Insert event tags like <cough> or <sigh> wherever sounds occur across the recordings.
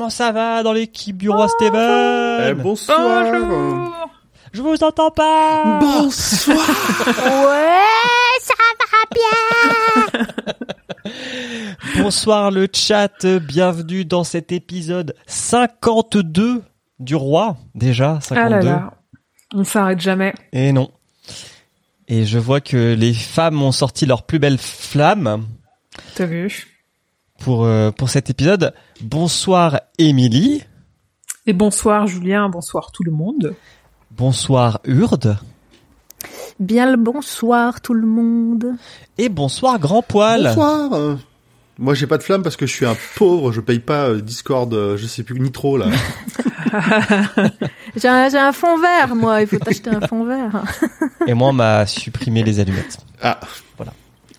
Comment ça va dans l'équipe du roi Steven Eh, bonsoir. Bonjour. Je vous entends pas Bonsoir. Ouais, ça va bien. <laughs> Bonsoir le chat, bienvenue dans cet épisode 52 du roi, déjà, 52. Ah là là, on s'arrête jamais. Et non. Et je vois que les femmes ont sorti leur plus belle flamme T'as vu? Pour, euh, pour cet épisode. Bonsoir Émilie, Et bonsoir Julien, bonsoir tout le monde. bonsoir Urde, Bien le bonsoir tout le monde. et bonsoir Grand Poil. Bonsoir. Moi, j'ai pas de flamme parce que je suis un pauvre. Je paye pas euh, Discord, euh, je sais plus Nitro là. <laughs> J'ai un, j'ai un fond vert, moi. Il faut t'acheter un fond vert. Et moi on m'a supprimé les allumettes. Ah, Ah,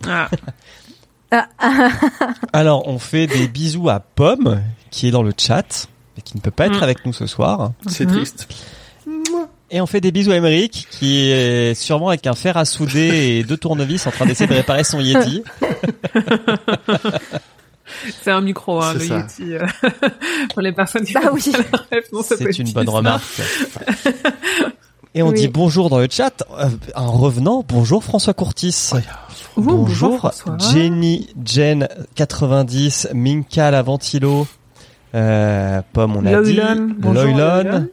Ah, <laughs> ah, <laughs> Alors, on fait des bisous à Pomme, qui est dans le chat, et qui ne peut pas être Mm. avec nous ce soir. c'est Mhm. triste. Et on fait des bisous à Emeric, qui est sûrement avec un fer à souder et deux tournevis en train d'essayer de réparer son Yeti. <laughs> c'est un micro, hein, C'est le ça. Yeti. euh, <laughs> pour les personnes qui Bah oui. C'est une bonne ça. remarque. Et on Oui. dit bonjour dans le chat. Euh, En revenant, bonjour François Courtis. Ouh, bonjour. Jenny, Jen 90, Minka la ventilo, euh, Pomme on a dit, bonjour, Loylon. Loylon.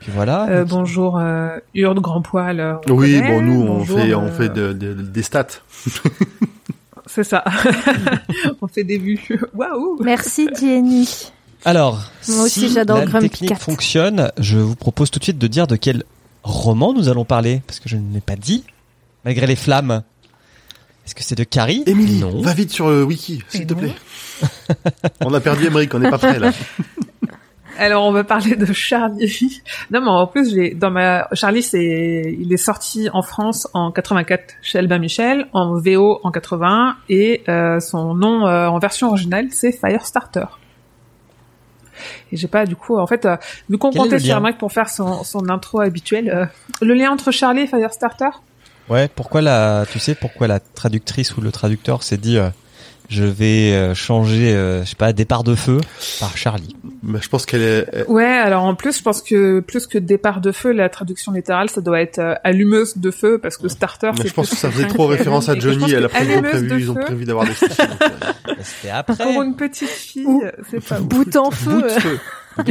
Puis voilà. Euh, bonjour euh, Urde Grand Poil. euh, on Oui, connaît. bon, nous, on Bonjour, fait, on euh, fait de- de- des stats. <laughs> C'est ça. <laughs> on fait des vues. <laughs> Waouh merci Jenny. Alors, Moi aussi, si j'adore la Grumpy technique fonctionne, je vous propose tout de suite de dire de quel roman nous allons parler, parce que je ne l'ai pas dit, malgré les flammes. Est-ce que c'est de Carrie? Émilie, Non. va vite sur le wiki, s'il te plaît. <laughs> on a perdu Emmerich, on n'est pas prêt là. <laughs> Alors on va parler de Charlie. Non mais en plus j'ai dans ma Charlie c'est il est sorti en France en 84 chez Albin Michel, en VO en 81 et euh, son nom euh, en version originale c'est Firestarter. Et j'ai pas du coup en fait euh, vu qu'on comptait sur Mike pour faire son, son intro habituel, euh, le lien entre Charlie et Firestarter? Ouais, pourquoi la, tu sais pourquoi la traductrice ou le traducteur s'est dit, euh, je vais euh, changer, euh, je sais pas, départ de feu par Charlie? Mais je pense qu'elle est. Ouais, alors en plus je pense que plus que départ de feu, la traduction littérale ça doit être euh, allumeuse de feu parce que starter mais c'est je pense que ça faisait trop référence à Johnny. Elle a prévu, ils ont allumeuse de prévu, ils ont feu, prévu d'avoir des <laughs> Mais C'était après. Pour une petite fille, c'est pas Bout en bout feu. de feu. <laughs>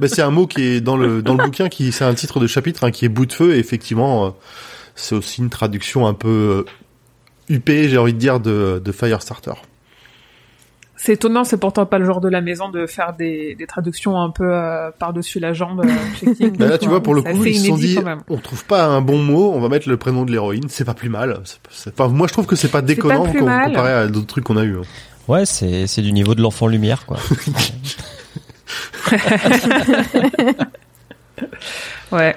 Bah, c'est un mot qui est dans le dans le bouquin qui c'est un titre de chapitre hein, qui est bout de feu et effectivement euh, c'est aussi une traduction un peu euh, huppée j'ai envie de dire de, de Firestarter. C'est étonnant, c'est pourtant pas le genre de la maison de faire des, des traductions un peu euh, par-dessus la jambe. euh, chez King, Bah là quoi. tu vois pour le coup ils se sont dit on trouve pas un bon mot on va mettre le prénom de l'héroïne c'est pas plus mal. Enfin moi je trouve que c'est pas déconnant comparé à d'autres trucs qu'on a eu. hein. Ouais, c'est c'est du niveau de l'enfant lumière quoi. <laughs> <laughs> Ouais.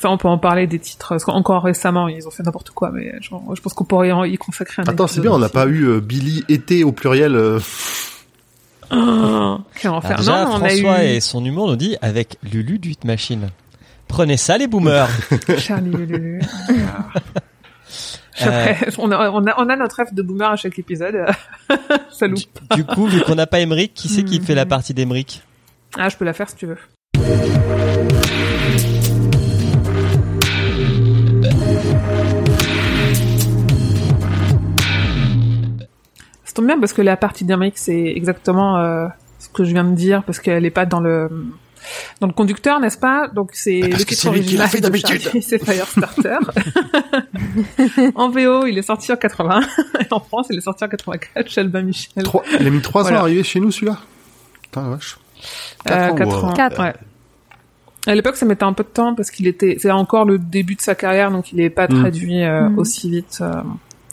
Ça, on peut en parler des titres. Parce qu'encore récemment, ils ont fait n'importe quoi, mais genre, je pense qu'on pourrait en- y consacrer un Attends c'est bien on n'a pas eu euh, Billy été au pluriel. euh, Oh, quel Alors enfer. déjà, non, on a François eu et son humour nous dit avec Lulu du Hit Machine. Prenez ça les boomers. <laughs> Charlie Lulu. Après, on, a, on, a, on a notre rêve de boomer à chaque épisode. <laughs> Ça loupe. du coup, vu qu'on n'a pas Emeric, qui c'est qui fait la partie d'Emeric? Ah, je peux la faire si tu veux. Ça tombe bien parce que la partie d'Amérique, c'est exactement euh, ce que je viens de dire parce qu'elle est pas dans le dans le conducteur, n'est-ce pas? Donc c'est Parce le que titre c'est lui qui l'a original fait de d'habitude. C'est Firestarter. <laughs> en VO, il est sorti en 80. Et en France, il est sorti en 84 chez Albin Michel. trois- il a mis trois Voilà. ans à arriver chez nous celui-là? Putain la vache. Euh, Quatre ans, quatre ouais. ans. Quatre. Ouais. À l'époque, ça mettait un peu de temps parce qu'il était, c'est encore le début de sa carrière, donc il n'est pas Mm. traduit euh, Mm. aussi vite, euh,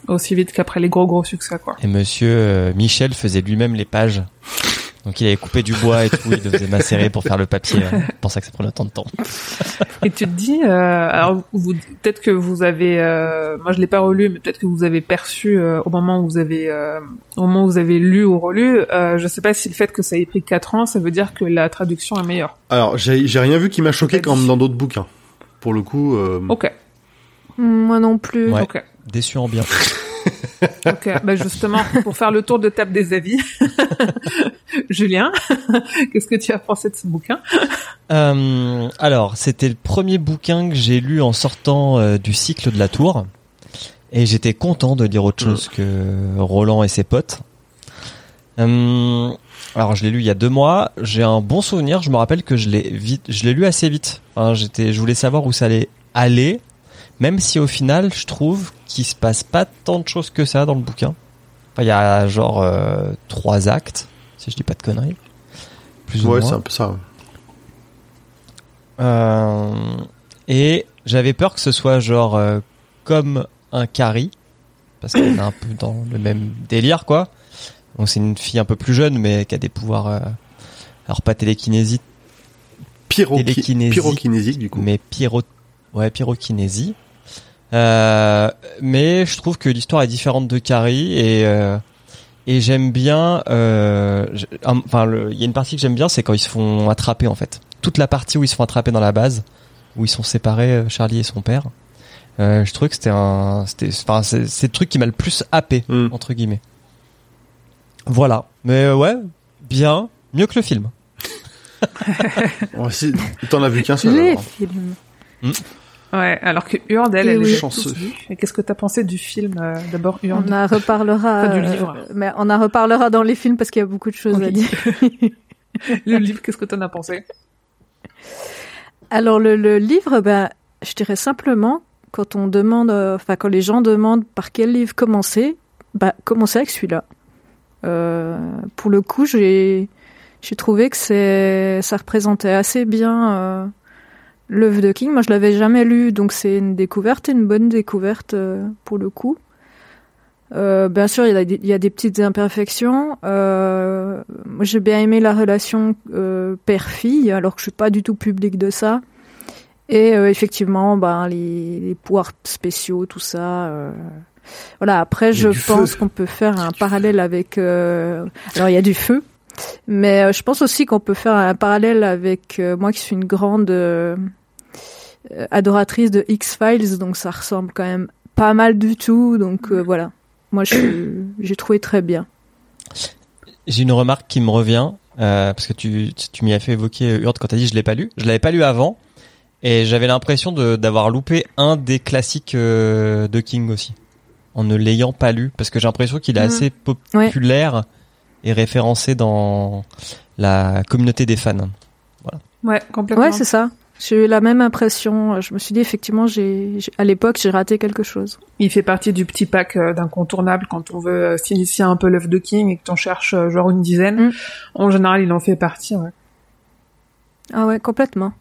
aussi vite qu'après les gros gros succès, quoi. Et monsieur euh, Michel faisait lui-même les pages. Donc il avait coupé du bois et tout, il le faisait macérer pour faire le papier. hein. C'est pour ça que ça prenait autant de temps. Et tu te dis, euh, alors vous, peut-être que vous avez, euh, moi je l'ai pas relu, mais peut-être que vous avez perçu euh, au moment où vous avez, euh, au moment où vous avez lu ou relu, euh, je sais pas si le fait que ça ait pris 4 ans, ça veut dire que la traduction est meilleure. Alors j'ai j'ai rien vu qui m'a choqué comme dans d'autres bouquins. Pour le coup. euh, Ok, Moi non plus. Ouais. ok. Déçu en bien. <laughs> Ok, bah justement, pour faire le tour de table des avis, <laughs> Julien, <laughs> qu'est-ce que tu as pensé de ce bouquin Euh, alors, c'était le premier bouquin que j'ai lu en sortant euh, du cycle de la tour. Et j'étais content de lire autre chose que Roland et ses potes. Euh, alors, je l'ai lu il y a deux mois. J'ai un bon souvenir. Je me rappelle que je l'ai vite, je l'ai lu assez vite. J'étais, je voulais savoir où ça allait aller. Même si au final, je trouve qu'il se passe pas tant de choses que ça dans le bouquin. Enfin, il y a genre euh, trois actes, si je dis pas de conneries. Plus ou Ouais, moins. c'est un peu ça. Euh, et j'avais peur que ce soit genre euh, comme un Carrie, parce qu'on est un peu dans le même délire, quoi. Donc c'est une fille un peu plus jeune, mais qui a des pouvoirs, alors pas télékinésie, Pyroki- Télékinésie. Pyrokinésique, du coup. mais pyro, ouais, pyrokinésie. Euh, mais je trouve que l'histoire est différente de Carrie et euh, et j'aime bien. Euh, enfin, il y a une partie que j'aime bien, c'est quand ils se font attraper en fait. Toute la partie où ils se font attraper dans la base, où ils sont séparés, euh, Charlie et son père. Euh, je trouvais que c'était un, c'était, enfin, c'est, c'est le truc qui m'a le plus happé Mm. entre guillemets. Voilà. Mais ouais, bien, mieux que le film. <laughs> T'en as vu qu'un seul. Les alors. films. Ouais, alors que Hurd, elle, oui. vus. Et qu'est-ce que t'as pensé du film euh, d'abord On en reparlera. Pas du euh, livre. mais on en reparlera dans les films parce qu'il y a beaucoup de choses à dire. <laughs> Le livre, qu'est-ce que t'en as pensé Alors le, le livre, ben, je dirais simplement quand on demande, euh, enfin quand les gens demandent par quel livre commencer, bah commencer avec celui-là. Euh, pour le coup, j'ai j'ai trouvé que c'est ça représentait assez bien euh, l'œuvre de King. Moi, je l'avais jamais lu, donc c'est une découverte, une bonne découverte euh, pour le coup. Euh, bien sûr, il y, a des, il y a des petites imperfections. Euh, moi, j'ai bien aimé la relation euh, père-fille, alors que je suis pas du tout public de ça. Et effectivement, ben, les, les pouvoirs spéciaux, tout ça. Voilà. Après, je pense qu'on peut faire un parallèle avec. Alors, il y a du feu, mais euh, je pense aussi qu'on peut faire un parallèle avec euh, moi, qui suis une grande euh, adoratrice de X Files, donc ça ressemble quand même pas mal du tout. Donc euh, voilà. Moi, j'ai trouvé très bien. J'ai une remarque qui me revient euh, parce que tu, tu m'y as fait évoquer Hurd quand t'as dit je l'ai pas lu. Je l'avais pas lu avant et j'avais l'impression de d'avoir loupé un des classiques euh, de King aussi en ne l'ayant pas lu parce que j'ai l'impression qu'il est Mhm. assez populaire et référencé dans la communauté des fans. Ouais, complètement. Ouais, c'est ça. J'ai eu la même impression. Je me suis dit effectivement, j'ai j'ai- à l'époque, j'ai raté quelque chose. Il fait partie du petit pack euh, d'incontournables quand on veut euh, s'initier un peu l'œuvre de King et que t'en cherches euh, genre une dizaine. Mm. En général, il en fait partie. Ouais. Ah ouais, complètement.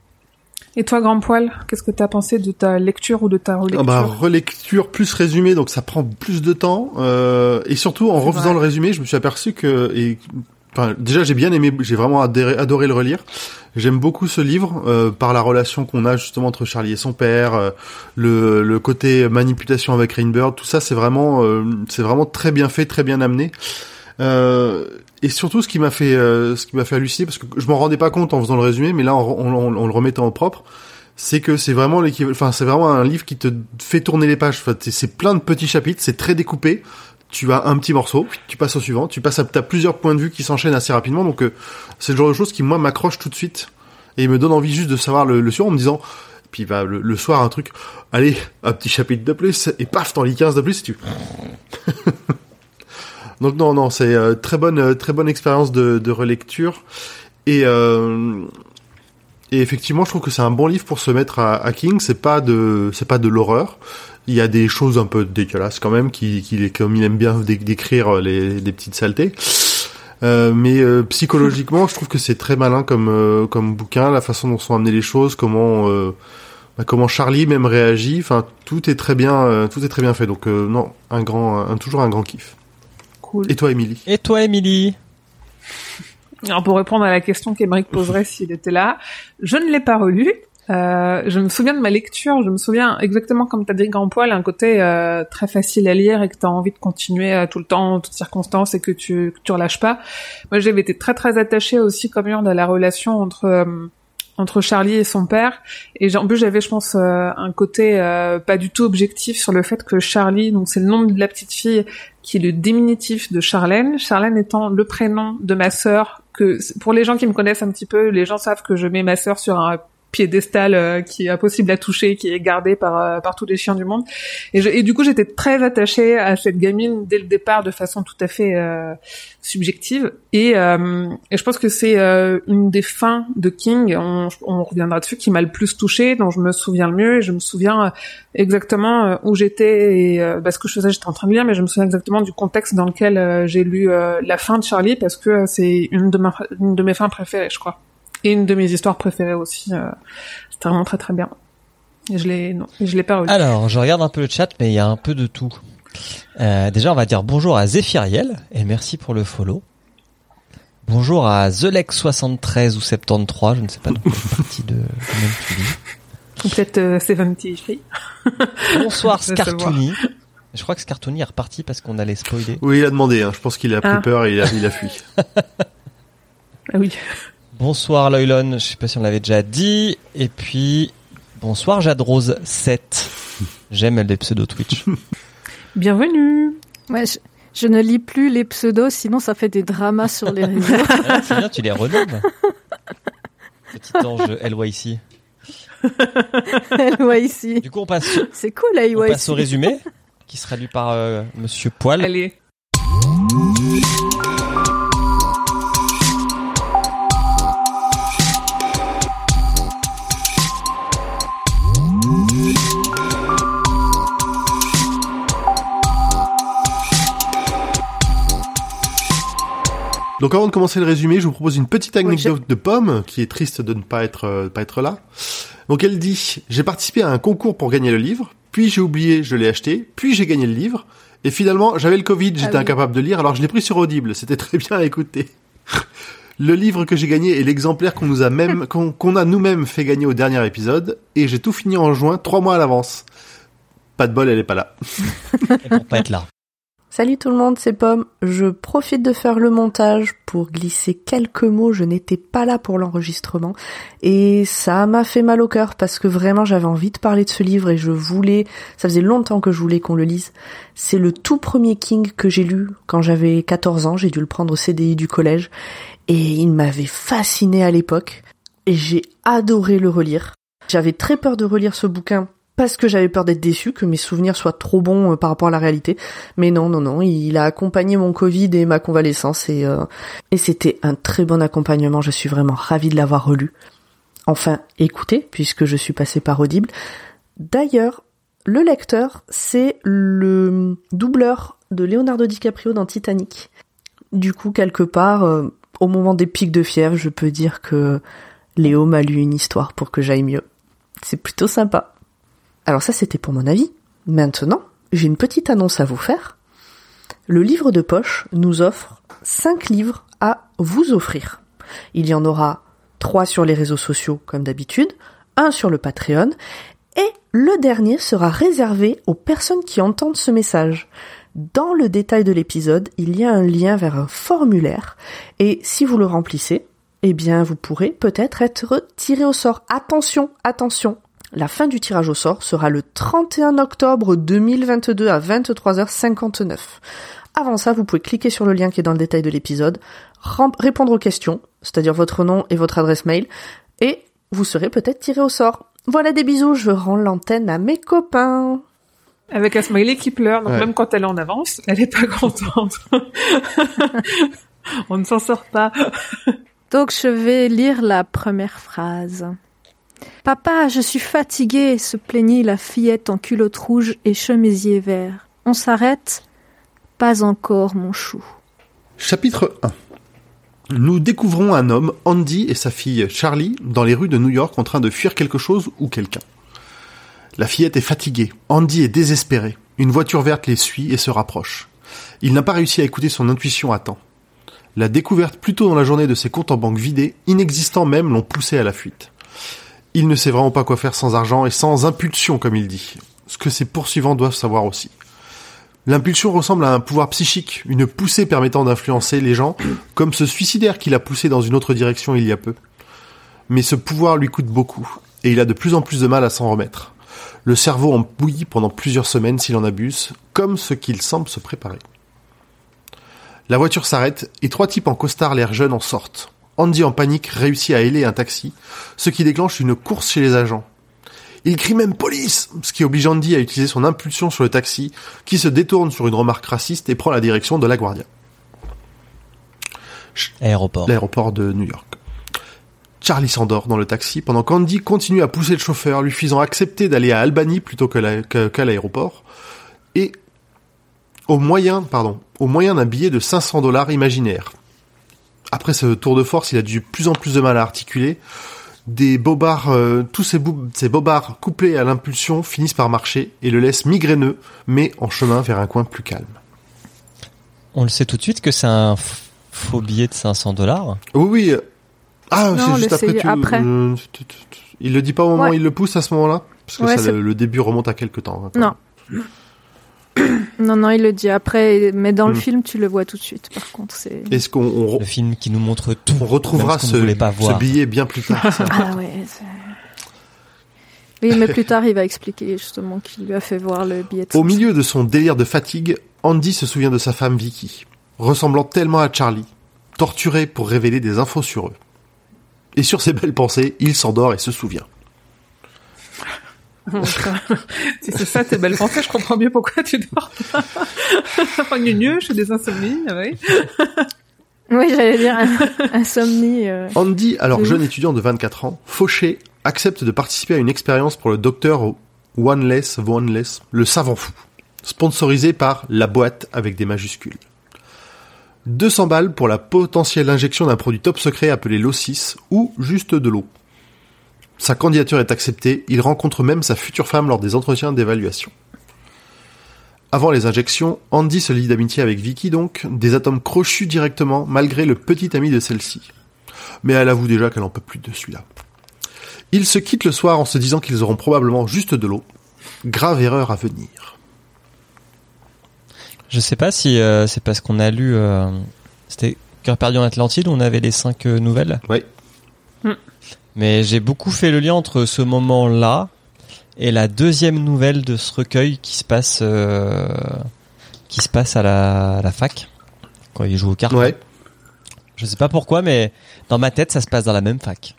Et toi, Grand Poil, qu'est-ce que t'as pensé de ta lecture ou de ta Ah relecture bah, relecture plus résumé, donc ça prend plus de temps. Euh, et surtout, en refaisant vrai. le résumé, je me suis aperçu que, et, enfin, déjà j'ai bien aimé, j'ai vraiment adoré, adoré le relire. J'aime beaucoup ce livre euh, par la relation qu'on a justement entre Charlie et son père, euh, le, le côté manipulation avec Rainbird, tout ça, c'est vraiment, euh, c'est vraiment très bien fait, très bien amené. Euh, et surtout, ce qui m'a fait, euh, ce qui m'a fait halluciner, parce que je m'en rendais pas compte en faisant le résumé, mais là, en, en- en- en le remettant au propre, c'est que c'est vraiment l'équivalent, enfin, c'est vraiment un livre qui te fait tourner les pages. Enfin, c'est plein de petits chapitres, c'est très découpé. Tu as un petit morceau, tu passes au suivant, tu passes à, t'as plusieurs points de vue qui s'enchaînent assez rapidement, donc euh, c'est le genre de choses qui moi m'accroche tout de suite et me donne envie juste de savoir le, le suivant en me disant, puis bah, le, le soir un truc, allez, un petit chapitre de plus et paf, t'en lis 15 de plus et tu. <laughs> donc non non, c'est euh, très bonne euh, très bonne expérience de, de relecture et euh, et effectivement, je trouve que c'est un bon livre pour se mettre à, à King. C'est pas de, c'est pas de l'horreur. Il y a des choses un peu dégueulasses quand même, qui, qui comme il aime bien dé- décrire les, les petites saletés. Euh, mais euh, psychologiquement, je trouve que c'est très malin comme euh, comme bouquin, la façon dont sont amenées les choses, comment euh, bah, comment Charlie même réagit. Enfin, tout est très bien, euh, tout est très bien fait. Donc euh, non, un grand, un, toujours un grand kiff. Cool. Et toi, Émilie Et toi, Émilie <laughs> Alors pour répondre à la question qu'Emeric poserait <laughs> s'il était là, je ne l'ai pas relu. Euh, je me souviens de ma lecture, je me souviens exactement comme t'as dit Grand Poil, un côté euh, très facile à lire et que t'as envie de continuer euh, tout le temps, en toutes circonstances et que tu que tu relâches pas. Moi j'avais été très très attachée aussi comme Hurd à la relation entre euh, entre Charlie et son père. Et en plus, j'avais, je pense, euh, un côté euh, pas du tout objectif sur le fait que Charlie, donc c'est le nom de la petite fille, qui est le diminutif de Charlène. Charlène étant le prénom de ma sœur. Que pour les gens qui me connaissent un petit peu, les gens savent que je mets ma sœur sur un piédestal euh, qui est impossible à toucher, qui est gardé par euh, tous les chiens du monde. Et, du coup, j'étais très attachée à cette gamine dès le départ de façon tout à fait euh, subjective. Et, et je pense que c'est une des fins de King, on, on reviendra dessus, qui m'a le plus touchée, dont je me souviens le mieux. Et je me souviens exactement où j'étais et bah, ce que je faisais, j'étais en train de lire, mais je me souviens exactement du contexte dans lequel j'ai lu la fin de Charlie parce que c'est une de, une de mes fins préférées, je crois et une de mes histoires préférées aussi. Euh, C'était vraiment très très bien. Et je l'ai, non, je l'ai pas revu. Alors, je regarde un peu le chat, mais il y a un peu de tout. Euh, déjà, on va dire bonjour à Zéphiriel et merci pour le follow. Bonjour à TheLex73 ou 73, je ne sais pas de quelle partie de, même tu dis. Peut-être euh, 73. <laughs> Bonsoir <laughs> Scartouni. Je crois que Scartouni est reparti parce qu'on allait spoiler. Oui, il a demandé. Hein. Je pense qu'il a pris Ah. peur et il a, il a fui. <laughs> Ah oui. Bonsoir Loylon, je sais pas si on l'avait déjà dit. Et puis, bonsoir Jadrose 7. J'aime les pseudo Twitch. <laughs> Bienvenue. Ouais, je, je ne lis plus les pseudos, sinon ça fait des dramas sur les <laughs> réseaux. Ah, c'est bien, tu les renommes. Petit ange LYC. ici. <laughs> Du coup, on passe, C'est cool, on passe au résumé, qui sera lu par euh, Monsieur Poil. Allez. Donc avant de commencer le résumé, je vous propose une petite anecdote de Pomme, qui est triste de ne pas être euh, pas être là. Donc elle dit j'ai participé à un concours pour gagner le livre, puis j'ai oublié, je l'ai acheté, puis j'ai gagné le livre, et finalement j'avais le Covid, j'étais oui. incapable de lire, alors je l'ai pris sur Audible. C'était très bien à écouter. Le livre que j'ai gagné est l'exemplaire qu'on nous a même <laughs> qu'on a nous-mêmes fait gagner au dernier épisode, et j'ai tout fini en juin, trois mois à l'avance. Pas de bol, elle est pas là. Et pour pas être là. Salut tout le monde, c'est Pomme. Je profite de faire le montage pour glisser quelques mots. Je n'étais pas là pour l'enregistrement et ça m'a fait mal au cœur parce que vraiment j'avais envie de parler de ce livre et je voulais, ça faisait longtemps que je voulais qu'on le lise. C'est le tout premier King que j'ai lu quand j'avais 14 ans. J'ai dû le prendre au CDI du collège et il m'avait fasciné à l'époque et j'ai adoré le relire. J'avais très peur de relire ce bouquin parce que j'avais peur d'être déçu, que mes souvenirs soient trop bons euh, par rapport à la réalité. Mais non, non, non, il a accompagné mon Covid et ma convalescence et, euh, et c'était un très bon accompagnement. Je suis vraiment ravie de l'avoir relu. Enfin, écoutez, puisque je suis passée par Audible. D'ailleurs, le lecteur, c'est le doubleur de Leonardo DiCaprio dans Titanic. Du coup, quelque part, euh, au moment des pics de fièvre, je peux dire que Léo m'a lu une histoire pour que j'aille mieux. C'est plutôt sympa. Alors ça, c'était pour mon avis. Maintenant, j'ai une petite annonce à vous faire. Le livre de poche nous offre 5 livres à vous offrir. Il y en aura 3 sur les réseaux sociaux, comme d'habitude, un sur le Patreon, et le dernier sera réservé aux personnes qui entendent ce message. Dans le détail de l'épisode, il y a un lien vers un formulaire, et si vous le remplissez, eh bien, vous pourrez peut-être être tiré au sort. Attention, attention, la fin du tirage au sort sera le 31 octobre 2022 à 23h59. Avant ça, vous pouvez cliquer sur le lien qui est dans le détail de l'épisode, répondre aux questions, c'est-à-dire votre nom et votre adresse mail, et vous serez peut-être tiré au sort. Voilà des bisous, je rends l'antenne à mes copains. Avec un smiley qui pleure, donc Ouais. même quand elle est en avance, elle est pas contente. <laughs> On ne s'en sort pas. Donc je vais lire la première phrase. Papa, je suis fatiguée, se plaignit la fillette en culotte rouge et chemisier vert. On s'arrête Pas encore, mon chou. Chapitre 1 Nous découvrons un homme, Andy, et sa fille Charlie, dans les rues de New York en train de fuir quelque chose ou quelqu'un. La fillette est fatiguée, Andy est désespéré. Une voiture verte les suit et se rapproche. Il n'a pas réussi à écouter son intuition à temps. La découverte plus tôt dans la journée de ses comptes en banque vidés, inexistants même, l'ont poussé à la fuite. Il ne sait vraiment pas quoi faire sans argent et sans impulsion, comme il dit. Ce que ses poursuivants doivent savoir aussi. L'impulsion ressemble à un pouvoir psychique, une poussée permettant d'influencer les gens, comme ce suicidaire qui l'a poussé dans une autre direction il y a peu. mais ce pouvoir lui coûte beaucoup, et il a de plus en plus de mal à s'en remettre. Le cerveau en bouillit pendant plusieurs semaines s'il en abuse, comme ce qu'il semble se préparer. La voiture s'arrête, et trois types en costard l'air jeunes en sortent. Andy en panique réussit à héler un taxi, ce qui déclenche une course chez les agents. Il crie même police, ce qui oblige Andy à utiliser son impulsion sur le taxi, qui se détourne sur une remarque raciste et prend la direction de la Guardia, Aéroport. l'aéroport de New York. Charlie s'endort dans le taxi pendant qu'Andy continue à pousser le chauffeur, lui faisant accepter d'aller à Albany plutôt qu'à l'aéroport, et au moyen, pardon, au moyen d'un billet de 500 dollars imaginaire. Après ce tour de force, il a de plus en plus de mal à articuler. Des bobards, euh, tous ces, bobards couplés à l'impulsion finissent par marcher et le laissent migraineux, mais en chemin vers un coin plus calme. On le sait tout de suite que c'est un faux billet de 500 dollars. Oui, oui. euh, Ah, c'est juste le après. euh, tu- tu- tu- il le dit pas au moment où Ouais. il le pousse à ce moment-là Parce que Ouais, ça, c'est- le, le début remonte à quelque temps. hein, Non. Non, non, il le dit après, mais dans le Hmm. film, tu le vois tout de suite. Par contre, c'est. Est-ce qu'on on re- Le film qui nous montre tout. on retrouvera ce billet bien plus tard. <laughs> Ah ouais. Oui, mais plus tard, il va expliquer justement qu'il lui a fait voir le billet. De Au 500. milieu de son délire de fatigue, Andy se souvient de sa femme Vicky, ressemblant tellement à Charlie, torturé pour révéler des infos sur eux. Et sur ces belles pensées, il s'endort et se souvient. <laughs> si c'est ça tes belles pensées, je comprends mieux pourquoi tu dors pas. <laughs> Enfin, gneu, je fais des insomnies, ah oui. Oui, j'allais dire insomnie. euh. Andy, alors jeune étudiant de 24 ans, fauché, accepte de participer à une expérience pour le docteur Oneless, Oneless, le savant fou, sponsorisé par la boîte avec des majuscules. 200 balles pour la potentielle injection d'un produit top secret appelé l'O6 ou juste de l'eau. Sa candidature est acceptée, il rencontre même sa future femme lors des entretiens d'évaluation. Avant les injections, Andy se lie d'amitié avec Vicky donc, des atomes crochus directement malgré le petit ami de celle-ci. Mais elle avoue déjà qu'elle en peut plus de celui-là. Ils se quittent le soir en se disant qu'ils auront probablement juste de l'eau. Grave erreur à venir. Je sais pas si euh, c'est parce qu'on a lu. euh, C'était Cœur perdu en Atlantide où on avait les cinq euh, nouvelles. Ouais. Mais j'ai beaucoup fait le lien entre ce moment-là et la deuxième nouvelle de ce recueil qui se passe euh, qui se passe à la, à la fac quand il joue aux cartes. Ouais. Je sais pas pourquoi, mais dans ma tête, ça se passe dans la même fac.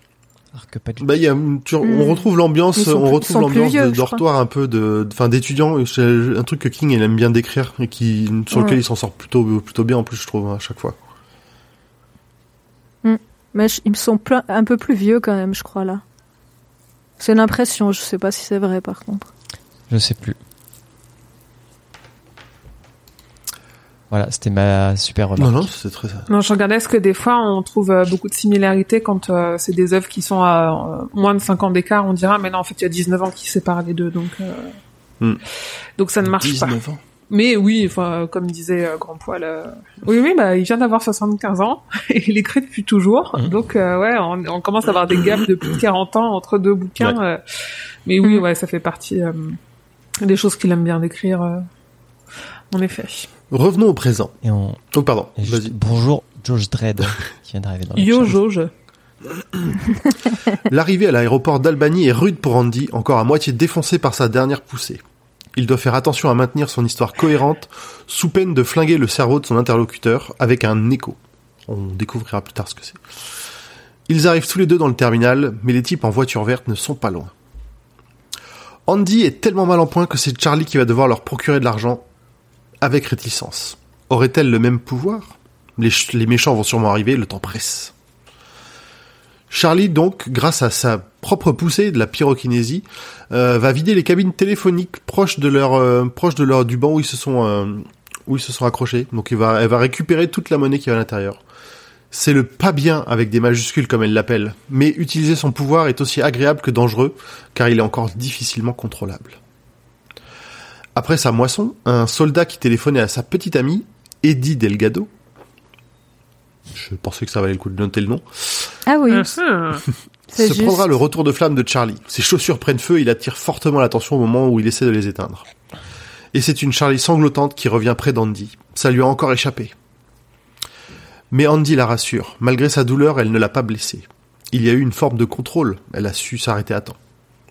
Alors que pas du tout. Bah, il y a, tu- on Hmm. retrouve l'ambiance, on retrouve l'ambiance de dortoir un peu de, enfin d'étudiants. C'est Un truc que King il aime bien décrire et qui sur lequel Ouais. il s'en sort plutôt plutôt bien en plus je trouve à chaque fois. Mais je- ils me sont plein- un peu plus vieux quand même, je crois là. C'est l'impression. Je sais pas si c'est vrai par contre. Je sais plus. Voilà, c'était ma super remarque. Non non c'est très ça. Non, je regardais est-ce que des fois on trouve euh, beaucoup de similarités quand euh, c'est des œuvres qui sont à euh, moins de 5 ans d'écart, on dira mais non en fait il y a 19 ans qui séparent les deux donc euh, Hmm. donc ça ne marche pas. 19 ans? Mais oui, enfin comme disait euh, Grand Poil euh, oui oui bah il vient d'avoir 75 ans <laughs> et il écrit depuis toujours. Mhm. Donc euh, ouais, on, on commence à avoir des gaps de plus de 40 ans entre deux bouquins euh, mais oui ouais, ça fait partie euh, des choses qu'il aime bien décrire euh, en effet. Revenons au présent. Et on. Oh pardon. et juste- Vas-y. bonjour, Josh Dredd, qui vient d'arriver dans le Yo. Jauge. L'arrivée à l'aéroport d'Albany est rude pour Andy, encore à moitié défoncé par sa dernière poussée. Il doit faire attention à maintenir son histoire cohérente, sous peine de flinguer le cerveau de son interlocuteur avec un écho. On découvrira plus tard ce que c'est. Ils arrivent tous les deux dans le terminal, mais les types en voiture verte ne sont pas loin. Andy est tellement mal en point que c'est Charlie qui va devoir leur procurer de l'argent, avec réticence. Aurait-elle le même pouvoir? Les, ch- les méchants vont sûrement arriver, le temps presse. Charlie, donc, grâce à sa propre poussée de la pyrokinésie, euh, va vider les cabines téléphoniques proches de leur, euh, proches de leur du banc où ils se sont, euh, où ils se sont accrochés. Donc, il va, elle va récupérer toute la monnaie qui est à l'intérieur. C'est le pas bien avec des majuscules comme elle l'appelle, mais utiliser son pouvoir est aussi agréable que dangereux, car il est encore difficilement contrôlable. Après sa moisson, un soldat qui téléphonait à sa petite amie, Eddie Delgado, je pensais que ça valait le coup de noter le nom, Ah oui, Mhm. <laughs> c'est se juste. prendra le retour de flamme de Charlie. Ses chaussures prennent feu et il attire fortement l'attention au moment où il essaie de les éteindre. Et c'est une Charlie sanglotante qui revient près d'Andy. Ça lui a encore échappé. Mais Andy la rassure. Malgré sa douleur, elle ne l'a pas blessé. Il y a eu une forme de contrôle, elle a su s'arrêter à temps.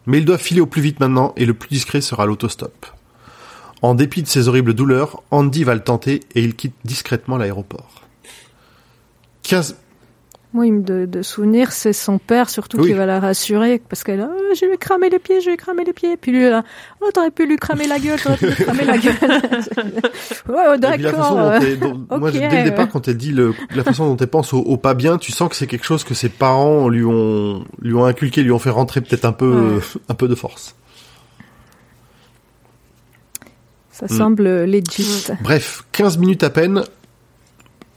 Mais ils doivent filer au plus vite maintenant et le plus discret sera l'autostop. En dépit de ses horribles douleurs, Andy va le tenter et il quitte discrètement l'aéroport. 15... Oui, de, de souvenir, c'est son père surtout Oui. qui va la rassurer parce qu'elle a oh, je vais cramer les pieds, je vais cramer les pieds. Puis lui là, oh t'aurais pu lui cramer la gueule, t'aurais pu lui cramer la gueule. <laughs> ouais, d'accord. euh, <laughs> moi, dès le départ, quand elle dit le, la façon dont elle pense au, au pas bien, tu sens que c'est quelque chose que ses parents lui ont, lui ont inculqué, lui ont fait rentrer peut-être un peu, Ouais. un peu de force. Ça Mm. semble legit. Bref, 15 minutes à peine,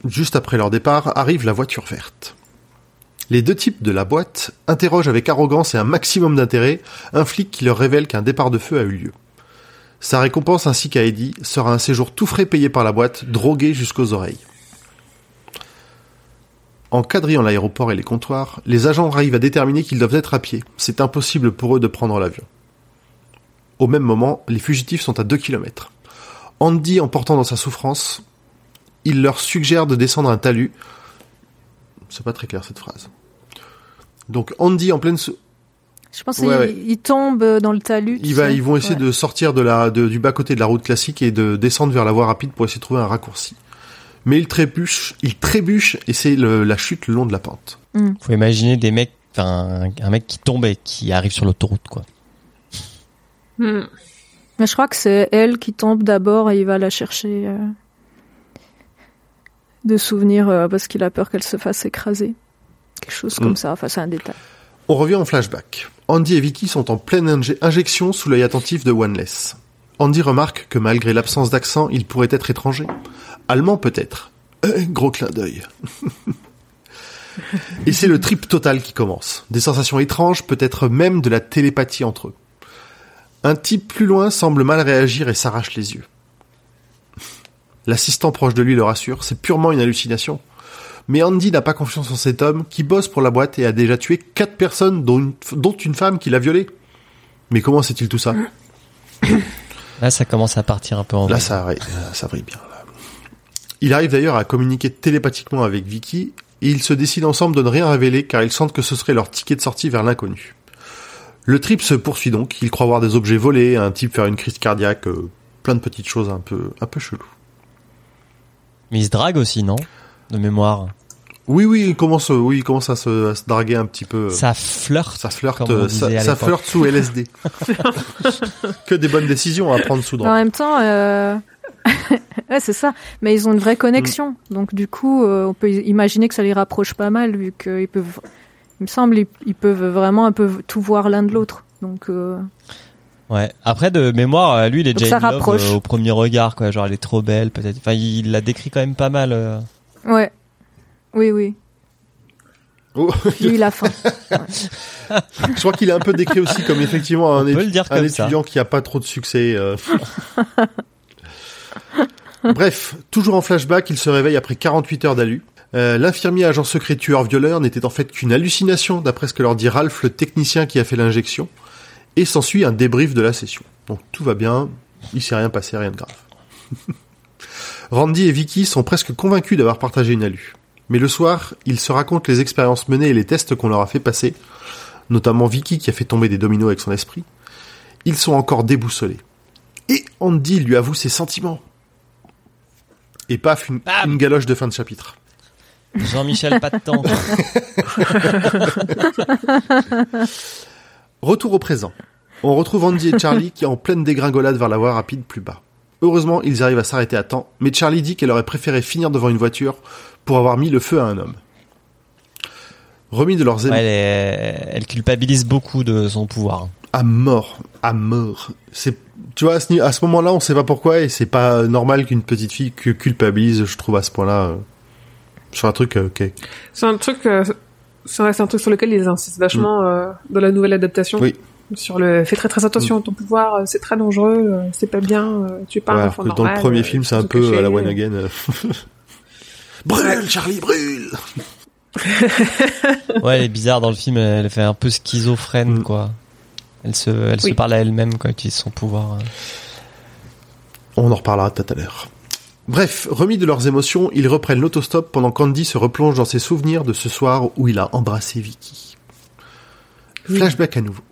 juste après leur départ, arrive la voiture verte. Les deux types de la boîte interrogent avec arrogance et un maximum d'intérêt un flic qui leur révèle qu'un départ de feu a eu lieu. Sa récompense ainsi qu'à Eddie sera un séjour tout frais payé par la boîte, drogué jusqu'aux oreilles. En quadrillant l'aéroport et les comptoirs, les agents arrivent à déterminer qu'ils doivent être à pied. C'est impossible pour eux de prendre l'avion. Au même moment, les fugitifs sont à 2 kilomètres. Andy emportant dans sa souffrance, il leur suggère de descendre un talus. C'est pas très clair cette phrase. Donc Andy en pleine Je pense Ouais, qu'il ouais. il tombe dans le talus. il va, ils vont essayer Ouais. de sortir de la, de- du bas côté de la route classique et de descendre vers la voie rapide pour essayer de trouver un raccourci. Mais il trébuche, il trébuche et c'est la chute le long de la pente. Faut imaginer des mecs, enfin, un mec qui tombe et qui arrive sur l'autoroute, quoi. Hmm. Mais je crois que c'est elle qui tombe d'abord et il va la chercher euh, de souvenirs euh, parce qu'il a peur qu'elle se fasse écraser. Quelque chose Mm. comme ça. Enfin, c'est un détail. On revient en flashback. Andy et Vicky sont en pleine inje- injection sous l'œil attentif de Wanless. Andy remarque que malgré l'absence d'accent, il pourrait être étranger. Allemand peut-être. Euh, gros clin d'œil. <laughs> et c'est le trip total qui commence. Des sensations étranges, peut-être même de la télépathie entre eux. Un type plus loin semble mal réagir et s'arrache les yeux. L'assistant proche de lui le rassure, c'est purement une hallucination. Mais Andy n'a pas confiance en cet homme qui bosse pour la boîte et a déjà tué quatre personnes, dont une, dont une femme qui l'a violé. Mais comment sait-il tout ça <coughs> Là, ça commence à partir un peu en Là, ça, euh, ça brille bien. là. Il arrive d'ailleurs à communiquer télépathiquement avec Vicky et ils se décident ensemble de ne rien révéler car ils sentent que ce serait leur ticket de sortie vers l'inconnu. Le trip se poursuit donc. Ils croient voir des objets volés, un type faire une crise cardiaque, euh, plein de petites choses un peu, un peu chelou. Mais il se drague aussi, non? De mémoire. Oui, oui, il commence, oui, il commence à se, à se draguer un petit peu. Ça flirte. Ça flirte, comme on disait ça, à ça l'époque. flirte sous LSD. <laughs> que des bonnes décisions à prendre sous En drogue. même temps, euh... <laughs> ouais, c'est ça. Mais ils ont une vraie connexion. Mm. Donc du coup, euh, on peut imaginer que ça les rapproche pas mal vu qu'ils peuvent. Il me semble ils, ils peuvent vraiment un peu tout voir l'un de l'autre. Donc euh, Ouais. Après, de mémoire, lui, il est Donc déjà ça in love, euh, au premier regard, quoi. Genre, elle est trop belle, peut-être. Enfin, il la décrit quand même pas mal. euh. ouais, oui, oui. Oh, Lui, il a faim. je crois qu'il est un peu décrit aussi comme effectivement un, étu- dire ça. étudiant qui a pas trop de succès. euh. Bref, toujours en flashback, il se réveille après 48 heures d'alu. Euh, L'infirmier agent secret tueur violeur n'était en fait qu'une hallucination, d'après ce que leur dit Ralph, le technicien qui a fait l'injection. Et s'ensuit un débrief de la session. Donc tout va bien, il s'est rien passé, rien de grave. <laughs> Randy et Vicky sont presque convaincus d'avoir partagé une alu. Mais le soir, ils se racontent les expériences menées et les tests qu'on leur a fait passer, notamment Vicky qui a fait tomber des dominos avec son esprit. Ils sont encore déboussolés. Et Andy lui avoue ses sentiments. Et paf, une, une galoche de fin de chapitre. Jean-Michel, pas de temps. <laughs> Retour au présent. On retrouve Andy et Charlie qui est en pleine dégringolade vers la voie rapide plus bas. Heureusement, ils arrivent à s'arrêter à temps, mais Charlie dit qu'elle aurait préféré finir devant une voiture pour avoir mis le feu à un homme. Remis de leurs Ouais, elle, est- elle culpabilise beaucoup de son pouvoir. à mort, à mort. C'est, tu vois, à ce, ni- à ce moment-là, on sait pas pourquoi et c'est pas normal qu'une petite fille que culpabilise, je trouve, à ce point-là, euh, sur un truc, euh, ok. C'est un truc, euh, c'est un c'est un truc sur lequel ils insistent vachement euh, dans la nouvelle adaptation. Mm. Oui. Sur le, fais très très attention à ton pouvoir, euh, c'est très dangereux, euh, c'est pas bien, euh, tu es pas un Voilà, enfant que normal. dans le premier euh, film, c'est un peu à la one again. <laughs> brûle, Charlie, brûle! Ouais, elle est bizarre dans le film. Elle fait un peu schizophrène, Mm. quoi. Elle se, elle se parle à elle-même quand elle utilise son pouvoir. euh. On en reparlera tout à l'heure. Bref, remis de leurs émotions, ils reprennent l'autostop pendant qu'Andy se replonge dans ses souvenirs de ce soir où il a embrassé Vicky. Flashback à nouveau.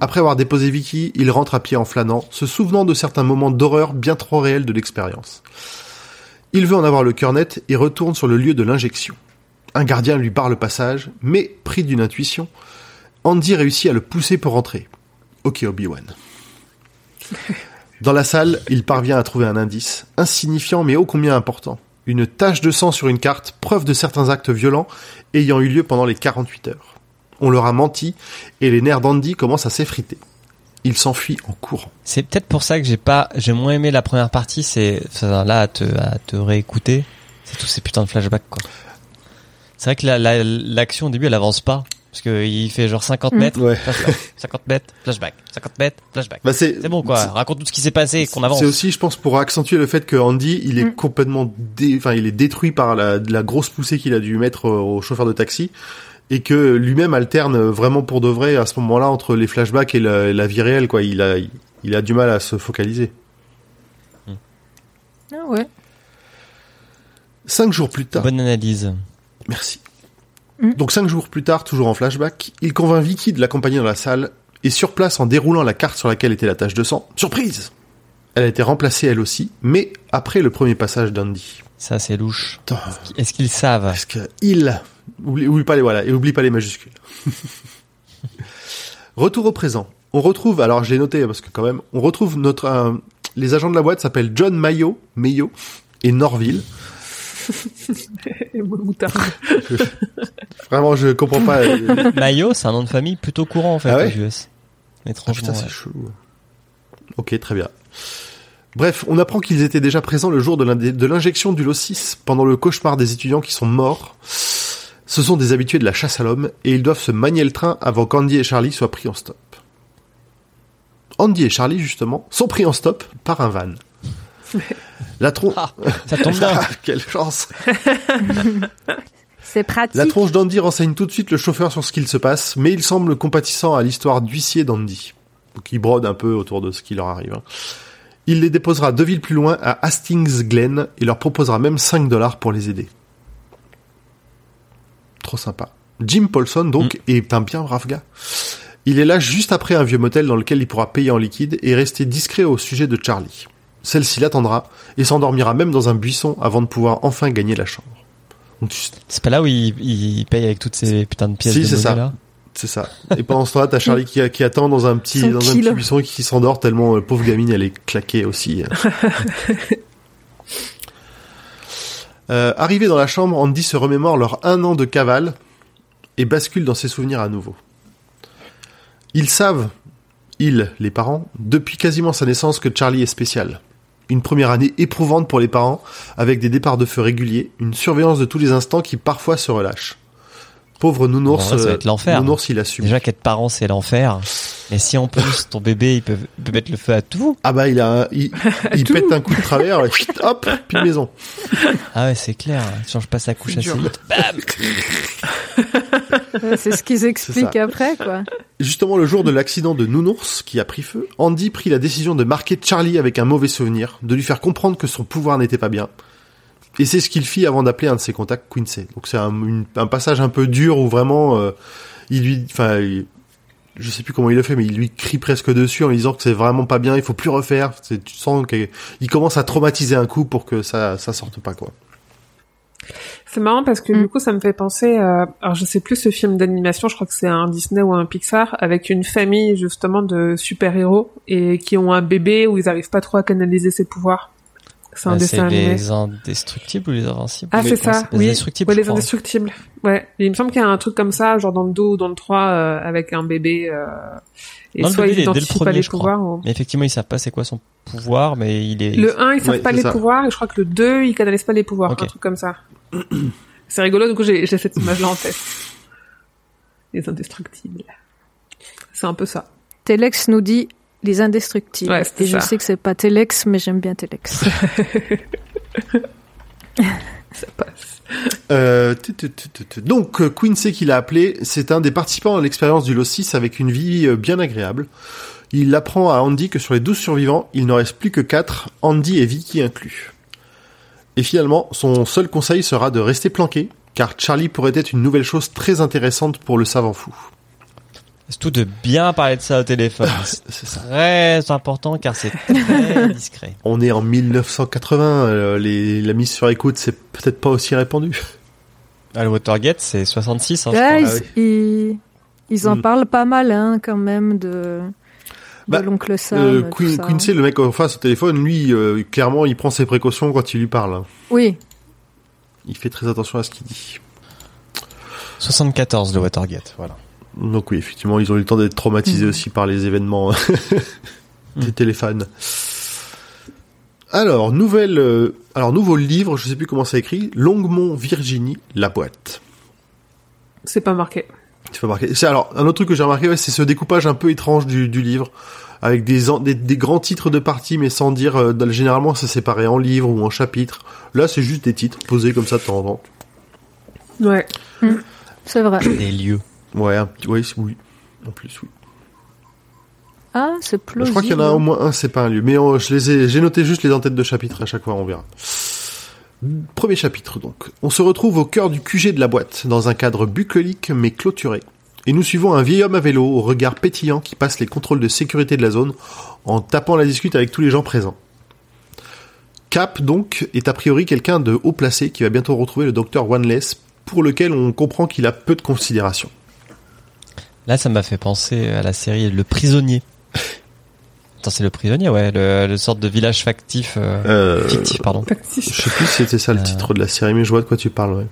Après avoir déposé Vicky, il rentre à pied en flânant, se souvenant de certains moments d'horreur bien trop réels de l'expérience. Il veut en avoir le cœur net et retourne sur le lieu de l'injection. Un gardien lui barre le passage, mais, pris d'une intuition, Andy réussit à le pousser pour rentrer. Ok Obi-Wan. Dans la salle, il parvient à trouver un indice, insignifiant mais ô combien important. Une tache de sang sur une carte, preuve de certains actes violents ayant eu lieu pendant les 48 heures. On leur a menti et les nerfs d'Andy commencent à s'effriter. Il s'enfuit en courant. C'est peut-être pour ça que j'ai pas, j'ai moins aimé la première partie. C'est enfin, là à te, à te réécouter, c'est tous ces putains de flashbacks quoi. C'est vrai que la- la- l'action au début elle avance pas parce que il fait genre 50 Mm. mètres, Ouais. flashback, 50 mètres, flashback, 50 mètres, flashback. Bah c'est bon quoi. Raconte tout ce qui s'est passé et qu'on avance. C'est aussi, je pense, pour accentuer le fait que Andy, il est Mm. complètement, dé... enfin, il est détruit par la, la grosse poussée qu'il a dû mettre au chauffeur de taxi, et que lui-même alterne vraiment pour de vrai à ce moment-là entre les flashbacks et la, la vie réelle, quoi. Il a, il a du mal à se focaliser. Ah ouais. Cinq jours plus tard. Bonne analyse. Merci. Mm. Donc cinq jours plus tard, toujours en flashback, il convainc Vicky de l'accompagner dans la salle, et sur place, en déroulant la carte sur laquelle était la tache de sang, surprise Elle a été remplacée elle aussi, mais après le premier passage d'Andy. Ça c'est louche. Est-ce qu'ils savent? Parce que il oublie, oublie pas les voilà et oublie pas les majuscules. <laughs> Retour au présent. On retrouve alors j'ai noté parce que quand même on retrouve notre euh, les agents de la boîte s'appellent John Mayo, Mayo et Norville. <laughs> Et. Vraiment je comprends pas. euh, <laughs> Mayo, c'est un nom de famille plutôt courant en fait Ah ouais aux US. Ah, Étrangement. putain, c'est ouais. chelou. Ok, très bien. Bref, on apprend qu'ils étaient déjà présents le jour de l'injection du lot 6 pendant le cauchemar des étudiants qui sont morts. Ce sont des habitués de la chasse à l'homme et ils doivent se manier le train avant qu'Andy et Charlie soient pris en stop. Andy et Charlie, justement, sont pris en stop par un van. <laughs> La tronche... Ah, ça tombe bien. <laughs> Quelle chance <laughs> C'est pratique. La tronche d'Andy renseigne tout de suite le chauffeur sur ce qu'il se passe, mais il semble compatissant à l'histoire d'huissier d'Andy. Donc il brode un peu autour de ce qui leur arrive. hein. Il les déposera deux villes plus loin à Hastings Glen et leur proposera même 5 dollars pour les aider. Trop sympa. Jim Paulson, donc, est un bien brave gars. Il est là juste après un vieux motel dans lequel il pourra payer en liquide et rester discret au sujet de Charlie. Celle-ci l'attendra et s'endormira même dans un buisson avant de pouvoir enfin gagner la chambre. C'est pas là où il, il paye avec toutes ces putains de pièces Si, de c'est ça. là C'est ça. Et pendant ce temps-là, t'as Charlie qui, qui attend dans un petit, Son dans un petit buisson et qui s'endort tellement euh, pauvre gamine, elle est claquée aussi. <laughs> euh, arrivé dans la chambre, Andy se remémore leur un an de cavale et bascule dans ses souvenirs à nouveau. Ils savent, ils, les parents, depuis quasiment sa naissance que Charlie est spécial. Une première année éprouvante pour les parents, avec des départs de feu réguliers, une surveillance de tous les instants qui parfois se relâche. Pauvre nounours, Bon, là, ça va être l'enfer. nounours, il assume. Déjà qu'être parent c'est l'enfer. Et si en plus ton bébé il peut, il peut mettre le feu à tout. Ah bah il a, il, <laughs> il pète un coup de travers, et hop, puis maison. Ah ouais c'est clair. Il change pas sa couche assez vite. <laughs> Bam C'est ce qu'ils expliquent après, quoi. Justement le jour de l'accident de Nounours qui a pris feu, Andy prit la décision de marquer Charlie avec un mauvais souvenir, de lui faire comprendre que son pouvoir n'était pas bien. Et c'est ce qu'il fit avant d'appeler un de ses contacts, Quincy. Donc c'est un, un passage un peu dur où vraiment euh, il lui, enfin, je sais plus comment il le fait, mais il lui crie presque dessus en lui disant que c'est vraiment pas bien, il faut plus refaire. C'est- Tu sens qu'il commence à traumatiser un coup pour que ça, ça sorte pas quoi. C'est marrant parce que Mm. du coup, ça me fait penser. euh, alors, je sais plus ce film d'animation. Je crois que c'est un Disney ou un Pixar avec une famille justement de super héros et qui ont un bébé où ils arrivent pas trop à canaliser ses pouvoirs. C'est un dessin animé. les indestructibles ou les invincibles Ah, c'est ça. Les Oui. indestructibles. Ouais, je les indestructibles. Ouais. Il me semble qu'il y a un truc comme ça, genre dans le 2 ou dans le 3, euh, avec un bébé. Euh, et Dans le soit bébé, il est dès le pas les je crois. pouvoirs. ou- Mais effectivement ils savent pas c'est quoi son pouvoir, mais il est. Le 1, ils savent Ouais, pas les ça. pouvoirs, et je crois que le 2, ils canalisent pas les pouvoirs, un truc comme ça. <clears throat> c'est rigolo, du coup, j'ai j'ai cette image-là en tête. Les indestructibles. C'est un peu ça. Telex nous dit les indestructibles. Ouais, Et je sais que c'est pas Telex, mais j'aime bien Telex. <laughs> Ça passe. Euh, tu, tu, tu, tu, tu. Donc euh, Quincy qu'il a appelé, c'est un des participants à l'expérience du lot 6 avec une vie euh, bien agréable. Il apprend à Andy que sur les 12 survivants, il n'en reste plus que 4, Andy et Vicky inclus. Et finalement, son seul conseil sera de rester planqué, car Charlie pourrait être une nouvelle chose très intéressante pour le savant fou. C'est tout de bien parler de ça au téléphone. <laughs> C'est. Très important car c'est très <laughs> discret. On est en 1980, euh, les, la mise sur écoute, c'est peut-être pas aussi répandu. Ah, le Watergate, c'est 66, hein, Ouais, ils, Ah oui. ils, ils en Mm. parlent pas mal, hein, quand même, de, de Bah, l'oncle Sam. Euh, Queen- ça. Quincy, le mec en face au téléphone, lui, euh, clairement, il prend ses précautions quand il lui parle. hein. Oui, Il fait très attention à ce qu'il dit. 74, le Watergate, voilà. Donc oui, effectivement, ils ont eu le temps d'être traumatisés Mhm. aussi par les événements <laughs> des téléphones. Alors, nouvelle, euh, alors nouveau livre, je sais plus comment ça écrit, Longmont, Virginie, la boîte. C'est pas marqué. Tu peux marquer. C'est alors un autre truc que j'ai remarqué, ouais, c'est ce découpage un peu étrange du, du livre, avec des, en- des des grands titres de parties, mais sans dire. euh, généralement, c'est séparé en livres ou en chapitres. Là, c'est juste des titres posés comme ça de temps en temps. Ouais. c'est vrai. Des lieux. Ouais, un petit, ouais, c'est- oui. En plus, oui. Ah, c'est Je plausible. crois qu'il y en a au moins un, c'est pas un lieu. Mais euh, je les ai, j'ai noté juste les en-têtes de chapitre à chaque fois, on verra. Premier chapitre donc. On se retrouve au cœur du QG de la boîte, dans un cadre bucolique mais clôturé. Et nous suivons un vieil homme à vélo au regard pétillant qui passe les contrôles de sécurité de la zone en tapant la discute avec tous les gens présents. Cap, donc, est a priori quelqu'un de haut placé qui va bientôt retrouver le docteur Wanless, pour lequel on comprend qu'il a peu de considération. Là, ça m'a fait penser à la série Le Prisonnier. Attends, c'est Le Prisonnier, ouais, le, le sorte de village factif, euh, Euh, fictif, pardon. je sais plus si c'était ça le Euh. titre de la série, mais je vois de quoi tu parles, ouais.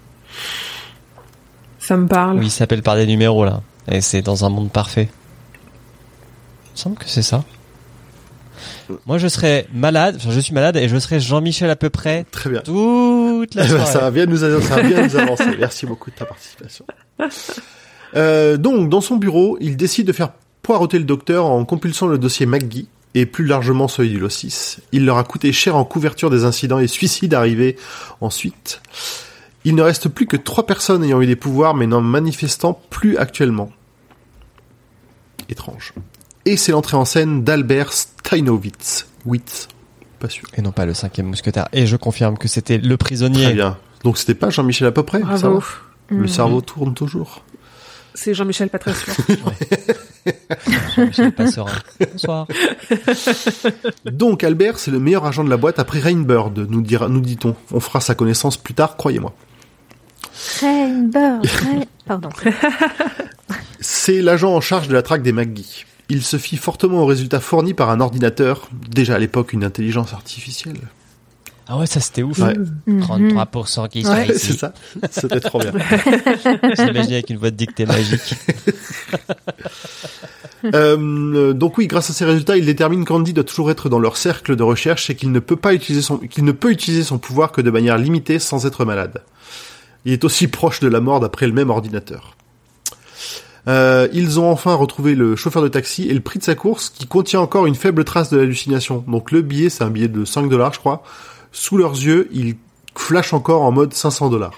Ça me parle. Oui, il s'appelle par des numéros, là. Et c'est dans un monde parfait. Il me semble que c'est ça. Moi, je serais malade, enfin, je suis malade et je serais Jean-Michel à peu près Très bien. toute la Eh ben, soirée. ça va bien nous, ça va bien nous avancer. Merci beaucoup de ta participation. <laughs> Euh, donc, dans son bureau, il décide de faire poireauter le docteur en compulsant le dossier McGee et plus largement celui du Lossis. Il leur a coûté cher en couverture des incidents et suicides arrivés ensuite. Il ne reste plus que trois personnes ayant eu des pouvoirs mais n'en manifestant plus actuellement. Étrange. Et c'est l'entrée en scène d'Albert Steinowitz. Witz. Pas sûr. Et non pas le cinquième mousquetaire. Et je confirme que c'était le prisonnier. Très bien. Donc c'était pas Jean-Michel à peu près ça Bravo. va Le cerveau tourne toujours. C'est Jean-Michel pas très sûr. Jean-Michel Passerin. Bonsoir. Donc Albert, c'est le meilleur agent de la boîte après Rainbird, nous dira, nous dit-on. On fera sa connaissance plus tard, croyez-moi. Rainbird, Rain- Pardon. C'est l'agent en charge de la traque des McGee. Il se fie fortement aux résultats fournis par un ordinateur, déjà à l'époque une intelligence artificielle. Ah ouais, ça c'était ouf. Ouais. Mhm. 33% qui sont Ouais. c'est ici. ça C'était trop bien. <laughs> J'imagine avec une voix de dictée magique. <laughs> Euh, donc oui, grâce à ces résultats, il détermine qu'Andy doit toujours être dans leur cercle de recherche et qu'il ne peut pas utiliser son, qu'il ne peut utiliser son pouvoir que de manière limitée sans être malade. Il est aussi proche de la mort d'après le même ordinateur. Euh, ils ont enfin retrouvé le chauffeur de taxi et le prix de sa course qui contient encore une faible trace de l'hallucination. Donc le billet, c'est un billet de 5 dollars, je crois. Sous leurs yeux, il flash encore en mode 500 dollars.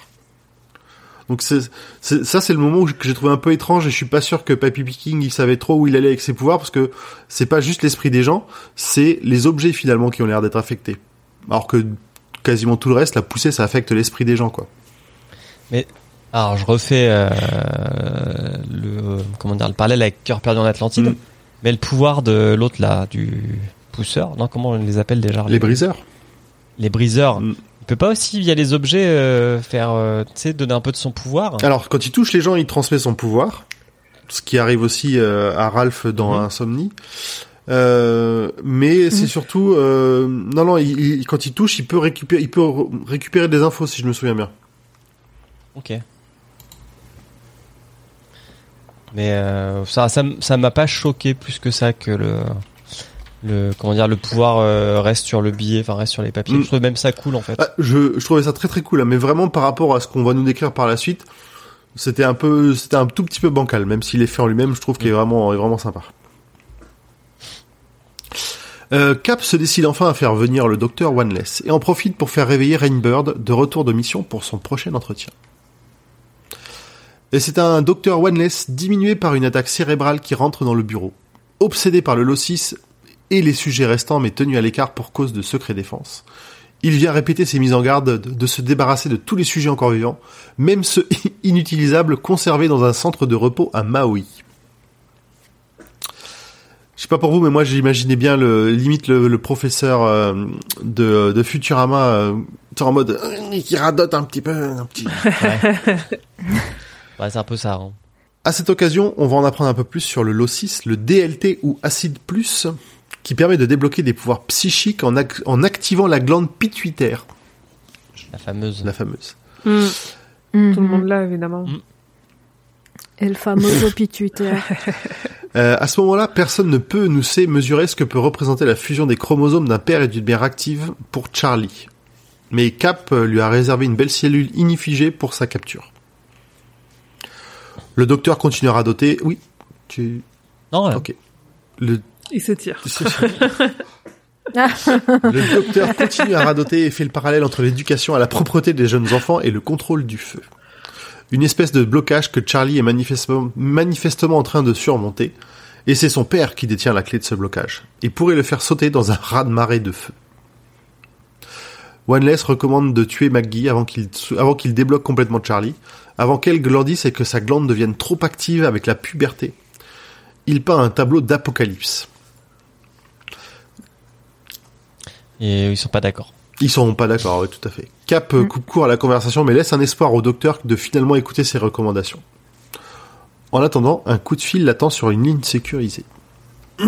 Donc c'est, ça, c'est le moment que j'ai trouvé un peu étrange et je suis pas sûr que Papy Picking il savait trop où il allait avec ses pouvoirs parce que c'est pas juste l'esprit des gens, c'est les objets finalement qui ont l'air d'être affectés. Alors que quasiment tout le reste, la poussée, ça affecte l'esprit des gens, quoi. Alors je refais euh, le comment dire le parallèle avec Cœur perdu en Atlantide, Mm. mais le pouvoir de l'autre là, du pousseur, non comment on les appelle déjà? Les briseurs. Les briseurs. Mm. Il peut pas aussi via les objets euh, faire, euh, tu sais, donner un peu de son pouvoir? Alors, quand il touche les gens, il transmet son pouvoir. Ce qui arrive aussi euh, à Ralph dans Mhm. Insomnie. Euh, mais c'est surtout euh, non non il, il- quand il touche il peut récupérer il peut re- récupérer des infos si je me souviens bien Ok. Mais euh, ça, ça, ça m'a pas choqué plus que ça que le, le comment dire, le pouvoir euh, reste sur le billet, enfin reste sur les papiers. Mm. Je trouve même ça cool en fait. Ah, je, je trouvais ça très très cool, hein, mais vraiment par rapport à ce qu'on va nous décrire par la suite, c'était un peu, c'était un tout petit peu bancal, même si l'effet en lui-même, je trouve qu'il est vraiment, est vraiment sympa. Euh, Cap se décide enfin à faire venir le docteur Wanless et en profite pour faire réveiller Rainbird de retour de mission pour son prochain entretien. Et c'est un docteur Wanless diminué par une attaque cérébrale qui rentre dans le bureau. Obsédé par le Lossis et les sujets restants mais tenu à l'écart pour cause de secret défense, Il vient répéter ses mises en garde de, se débarrasser de tous les sujets encore vivants, même ceux <laughs> inutilisables conservés dans un centre de repos à Maui. Je sais pas pour vous, mais moi j'imaginais bien le limite le, le professeur euh, de, de Futurama euh, en mode euh, qui radote un petit peu, un petit. Ouais, <laughs> c'est un peu ça. hein. À cette occasion, on va en apprendre un peu plus sur le LO6, le DLT ou acide plus, qui permet de débloquer des pouvoirs psychiques en, ac- en activant la glande pituitaire, La fameuse. la fameuse. Mhm. Tout le monde là, évidemment. Et le fameux pituitaire. <laughs> Euh, à ce moment-là, personne ne peut nous sait mesurer ce que peut représenter la fusion des chromosomes d'un père et d'une mère active pour Charlie. Mais Cap euh, lui a réservé une belle cellule inifigée pour sa capture. Le docteur continuera à doter. Oui, tu. Non, ouais. Ok. Le Il se tire. <laughs> Le docteur continue à radoter et fait le parallèle entre l'éducation à la propreté des jeunes enfants et le contrôle du feu. Une espèce de blocage que Charlie est manifestement, manifestement en train de surmonter, et c'est son père qui détient la clé de ce blocage, et pourrait le faire sauter dans un raz-de-marée de feu. Wanless recommande de tuer McGee avant qu'il avant qu'il débloque complètement Charlie, avant qu'elle grandisse et que sa glande devienne trop active avec la puberté. Il peint un tableau d'apocalypse. Et ils sont pas d'accord. Ils seront pas d'accord, oui, tout à fait. Cap euh, coupe court à la conversation, mais laisse un espoir au docteur de finalement écouter ses recommandations. En attendant, un coup de fil l'attend sur une ligne sécurisée. <coughs>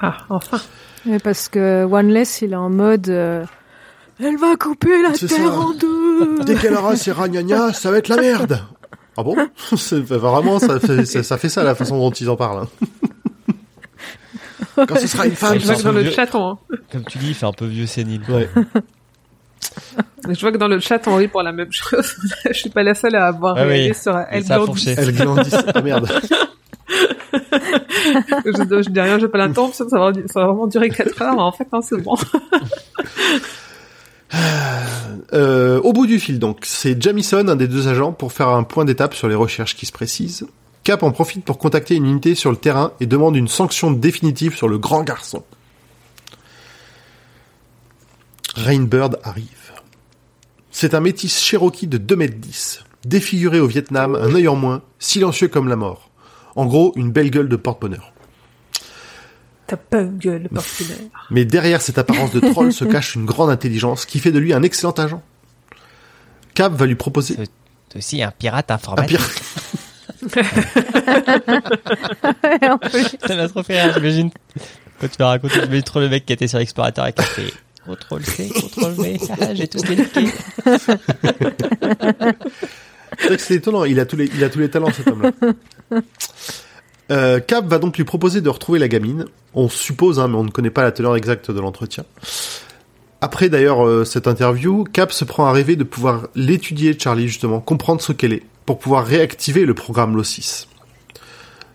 Ah, enfin. Parce que Oneless, il est en mode. euh, Elle va couper la C'est terre ça. en deux. Dès qu'elle aura ses <laughs> ragnagnas, ça va être la merde. Ah bon? <laughs> C'est vraiment ça fait, ça, ça fait ça la façon dont ils en parlent. hein. <laughs> Quand ce sera une femme, Je vois que dans le vieux. chat, on, Comme tu dis, il fait un peu vieux sénile. Ouais. je vois que dans le chat, on rit pour la même chose. <laughs> je suis pas la seule à avoir Ah oui. réagi sur Elle ça fourché. Elle grandit. Ah merde. <laughs> je, je dis rien, je vais pas l'interrompre, ça va, ça va vraiment durer 4 heures. En fait, non, c'est bon. Euh, au bout du fil, donc, c'est Jamison, un des deux agents, pour faire un point d'étape sur les recherches qui se précisent. Cap en profite pour contacter une unité sur le terrain et demande une sanction définitive sur le grand garçon. Rainbird arrive. C'est un métis Cherokee de 2m10, défiguré au Vietnam, un œil en moins, silencieux comme la mort. En gros, une belle gueule de porte-bonheur. T'as pas une gueule, porte-bonheur. <laughs> Mais derrière cette apparence de troll se cache une grande intelligence qui fait de lui un excellent agent. Cap va lui proposer C'est aussi un pirate un informatique. <laughs> Ça m'a trop fait rire, j'imagine. Quand tu vas raconter, j'imagine trop le mec qui était sur l'explorateur et qui a fait contrôle C, contrôle V, j'ai vrai que c'est étonnant, il a tous les, il a tous les talents cet homme-là. Euh, Cap va donc lui proposer de retrouver la gamine. On suppose, hein, mais on ne connaît pas la teneur exacte de l'entretien. Après d'ailleurs euh, cette interview, Cap se prend à rêver de pouvoir l'étudier, Charlie justement, comprendre ce qu'elle est, pour pouvoir réactiver le programme LO6.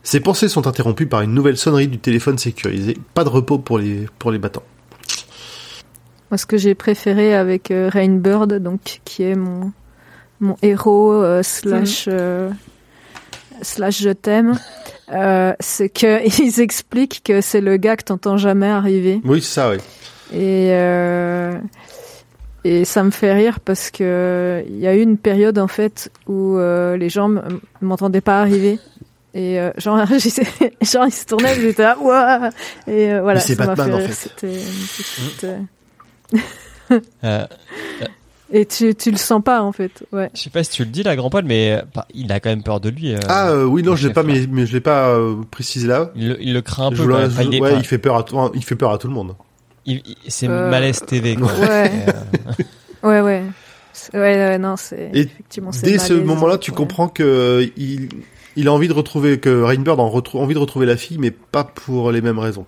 Ses pensées sont interrompues par une nouvelle sonnerie du téléphone sécurisé. Pas de repos pour les, pour les battants. Moi, ce que j'ai préféré avec euh, Rainbird, donc qui est mon mon héros euh, slash euh, slash je t'aime, euh, c'est que <laughs> ils expliquent que c'est le gars que t'entends jamais arriver Oui, c'est ça, oui. et euh, et ça me fait rire parce que il y a eu une période en fait où euh, les gens m- m'entendaient pas arriver. Et euh, genre, <laughs> genre, ils se tournaient, j'étais là, Ouah Et euh, voilà, c'est Batman, fait en rire. fait. Petite, <laughs> euh, Et tu, tu le sens pas, en fait. Ouais. je sais pas si tu le dis, la grand Paul, mais bah, il a quand même peur de lui. euh, Ah euh, oui, non, je l'ai pas, mais, mais je l'ai pas euh, précisé là. Il, le- il le craint un peu. Je. Enfin, il est ouais, pas- il fait peur à tout, il fait peur à tout le monde. C'est Euh, malaise TV. Quoi. Ouais. Et, euh, <laughs> Ouais, ouais. Ouais, ouais, non, c'est. Effectivement, Dès ce moment-là, tu ouais. comprends que il, il a envie de retrouver, que Rainbird a envie de retrouver la fille, mais pas pour les mêmes raisons.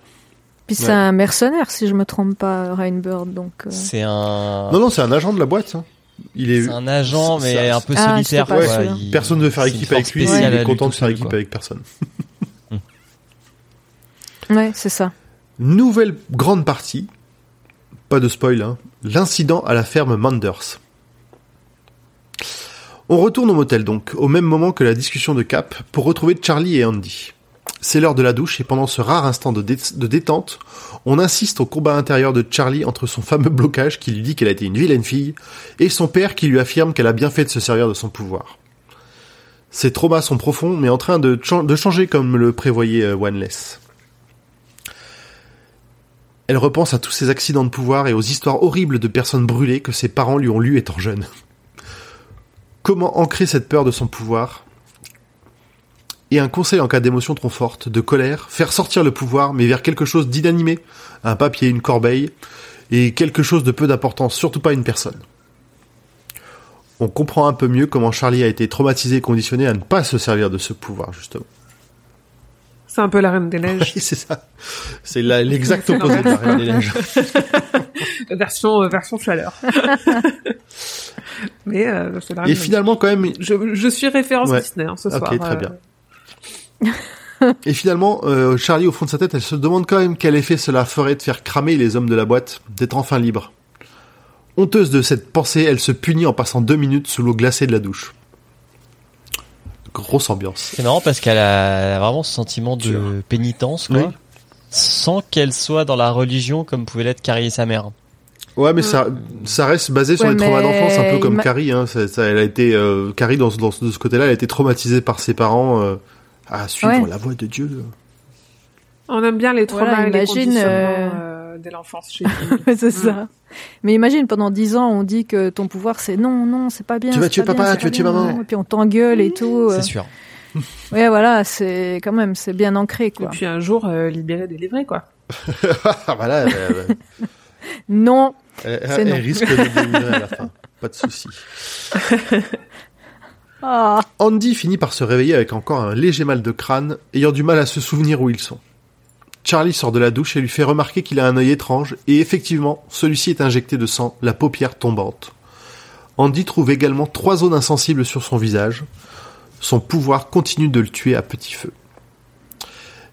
Puis c'est Ouais. un mercenaire, si je me trompe pas, Rainbird, donc. euh, c'est un. Non, non, c'est un agent de la boîte. hein. Il est, C'est un agent, mais c'est- un peu Ah, solitaire. quoi. Il- personne ne veut faire équipe avec lui. il est content de faire équipe quoi. avec personne. <laughs> Ouais, c'est ça. Nouvelle grande partie. Pas de spoil, hein. L'incident à la ferme Manders. On retourne au motel donc, au même moment que la discussion de Cap, pour retrouver Charlie et Andy. C'est l'heure de la douche et pendant ce rare instant de, dé- de détente, on insiste au combat intérieur de Charlie entre son fameux <laughs> blocage qui lui dit qu'elle a été une vilaine fille et son père qui lui affirme qu'elle a bien fait de se servir de son pouvoir. Ces traumas sont profonds mais en train de, chan- de changer comme le prévoyait euh. Elle repense à tous ces accidents de pouvoir et aux histoires horribles de personnes brûlées que ses parents lui ont lues étant jeune. Comment ancrer cette peur de son pouvoir Et un conseil en cas d'émotion trop forte, de colère, faire sortir le pouvoir mais vers quelque chose d'inanimé, un papier, une corbeille, et quelque chose de peu d'importance, surtout pas une personne. On comprend un peu mieux comment Charlie a été traumatisé et conditionné à ne pas se servir de ce pouvoir, justement. C'est un peu la Reine des <laughs> Neiges. Oui, c'est ça. C'est l'exact opposé de la Reine des Neiges. <laughs> version, euh, version chaleur. <laughs> Mais euh, c'est la Reine Et des Neiges. finalement, quand même, Je, je suis référence Ouais. Disney hein, ce Ok, soir. très euh, bien. Et finalement, euh, Charlie, au fond de sa tête, elle se demande quand même quel effet cela ferait de faire cramer les hommes de la boîte, d'être enfin libre. Honteuse de cette pensée, elle se punit en passant deux minutes sous l'eau glacée de la douche. Grosse ambiance. C'est marrant parce qu'elle a, vraiment ce sentiment de pénitence, quoi. Oui. Sans qu'elle soit dans la religion comme pouvait l'être Carrie et sa mère. Ouais, mais ça, ça reste basé sur Ouais, les traumas d'enfance, un peu comme Carrie. Hein. Ça, ça- elle a été, euh, Carrie, dans, ce- dans ce- de ce côté-là, elle a été traumatisée par ses parents euh, à suivre Ouais. la voie de Dieu. On aime bien les traumas Voilà, et les imagine, euh, euh, dès l'enfance chez <laughs> nous. c'est ça. Mais imagine, pendant dix ans, on dit que ton pouvoir, c'est non, non, c'est pas bien. Tu vas tuer papa, bien, tu vas tuer maman. Et puis on t'engueule et tout. euh. C'est sûr. <laughs> Ouais, voilà, c'est quand même, c'est bien ancré, Et quoi. puis un jour, euh, libéré, délivré, quoi. Ah, <laughs> voilà, Non, elle- C'est elle non. risque de délivrer à la fin. Pas de souci. ah, Andy finit par se réveiller avec encore un léger mal de crâne, ayant du mal à se souvenir où ils sont. Charlie sort de la douche et lui fait remarquer qu'il a un œil étrange, et effectivement, celui-ci est injecté de sang, la paupière tombante. Andy trouve également trois zones insensibles sur son visage. Son pouvoir continue de le tuer à petit feu.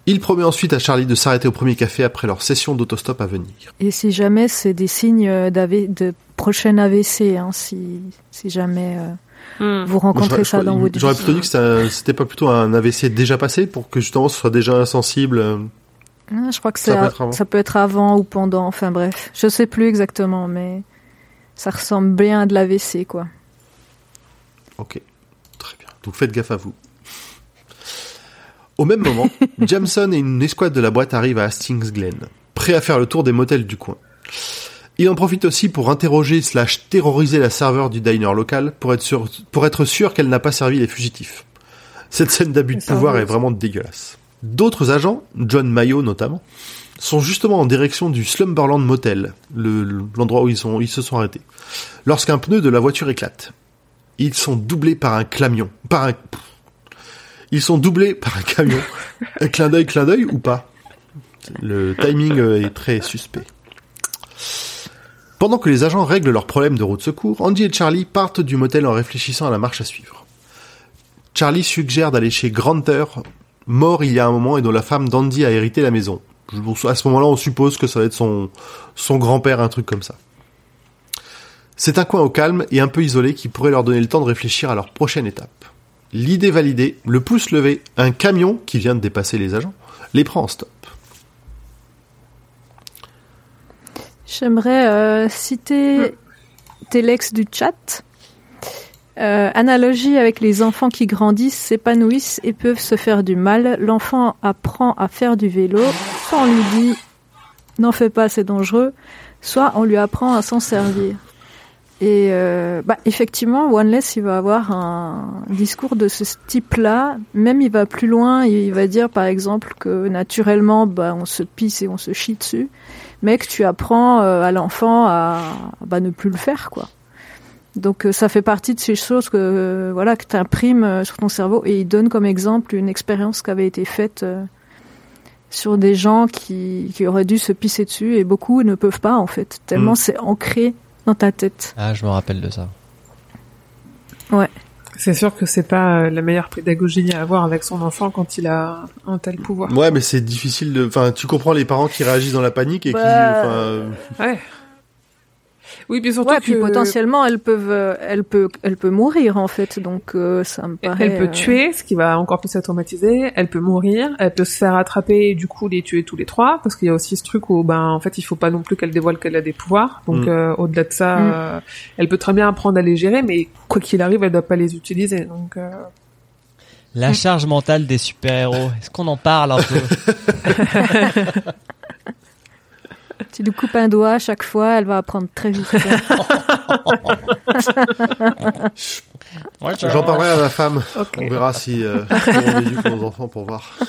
Il promet ensuite à Charlie de s'arrêter au premier café après leur session d'autostop à venir. et si jamais c'est des signes euh, d'AV, de prochain AVC, hein, si, si jamais euh, vous rencontrez Moi, ça j'aurais- dans votre J'aurais vie. plutôt dit que c'était pas plutôt un AVC déjà passé pour que justement ce soit déjà insensible. Ah, je crois que Ça peut être avant. ça peut être avant ou pendant, enfin bref, je sais plus exactement, mais ça ressemble bien à de l'AVC, quoi. Ok, très bien. Donc faites gaffe à vous. Au même moment, <laughs> Jameson et une escouade de la boîte arrivent à Hastings Glen, prêts à faire le tour des motels du coin. Il en profite aussi pour interroger slash terroriser la serveur du diner local pour être sûr, pour être sûr qu'elle n'a pas servi les fugitifs. Cette scène d'abus de pouvoir est vraiment dégueulasse. D'autres agents, John Mayo notamment, sont justement en direction du Slumberland Motel, le- l'endroit où ils, sont, ils se sont arrêtés, lorsqu'un pneu de la voiture éclate. Ils sont doublés par un camion. Par un... Ils sont doublés par un camion. <laughs> un clin d'œil, clin d'œil ou pas? Le timing euh, est très suspect. Pendant que les agents règlent leurs problèmes de route secours, Andy et Charlie partent du motel en réfléchissant à la marche à suivre. Charlie suggère d'aller chez Granter, mort il y a un moment et dont la femme d'Andy a hérité la maison. À ce moment-là, on suppose que ça va être son, son grand-père, un truc comme ça. C'est un coin au calme et un peu isolé qui pourrait leur donner le temps de réfléchir à leur prochaine étape. L'idée validée, le pouce levé, un camion qui vient de dépasser les agents les prend en stop. J'aimerais euh, citer Telex du chat. Euh, analogie avec les enfants qui grandissent, s'épanouissent et peuvent se faire du mal. L'enfant apprend à faire du vélo. Soit on lui dit n'en fais pas, c'est dangereux. Soit on lui apprend à s'en servir. Et euh, bah, effectivement, Oneless, il va avoir un discours de ce type-là. Même il va plus loin, il va dire par exemple que naturellement, bah, on se pisse et on se chie dessus mais que tu apprends euh, à l'enfant à bah, ne plus le faire quoi. Donc euh, ça fait partie de ces choses que euh, voilà que tu imprimes sur ton cerveau et il donne comme exemple une expérience qui avait été faite euh, sur des gens qui, qui auraient dû se pisser dessus et beaucoup ne peuvent pas en fait tellement Mm. c'est ancré dans ta tête. Ah, je me rappelle de ça. C'est sûr que c'est pas euh, la meilleure pédagogie à avoir avec son enfant quand il a un tel pouvoir. Ouais, mais c'est difficile de. Enfin, tu comprends les parents qui réagissent dans la panique et qui. Enfin, euh, Ouais. Oui, puis surtout Ouais, que puis potentiellement, elles peuvent, euh, elle peut, elle peut mourir en fait. Donc euh, ça me paraît. elle peut euh, tuer, ce qui va encore plus la traumatiser. Elle peut mourir. Elle peut se faire attraper et du coup les tuer tous les trois, parce qu'il y a aussi ce truc où ben en fait il faut pas non plus qu'elle dévoile qu'elle a des pouvoirs. Donc Mm. euh, au-delà de ça, Mm. euh, elle peut très bien apprendre à les gérer, mais quoi qu'il arrive, elle doit pas les utiliser. Donc euh, La charge mentale des super-héros. Est-ce qu'on en parle un peu? <laughs> Tu lui coupes un doigt à chaque fois, elle va apprendre très vite. <laughs> <laughs> J'en parlerai à ma femme. On verra si euh, <laughs> on éduque nos enfants pour voir.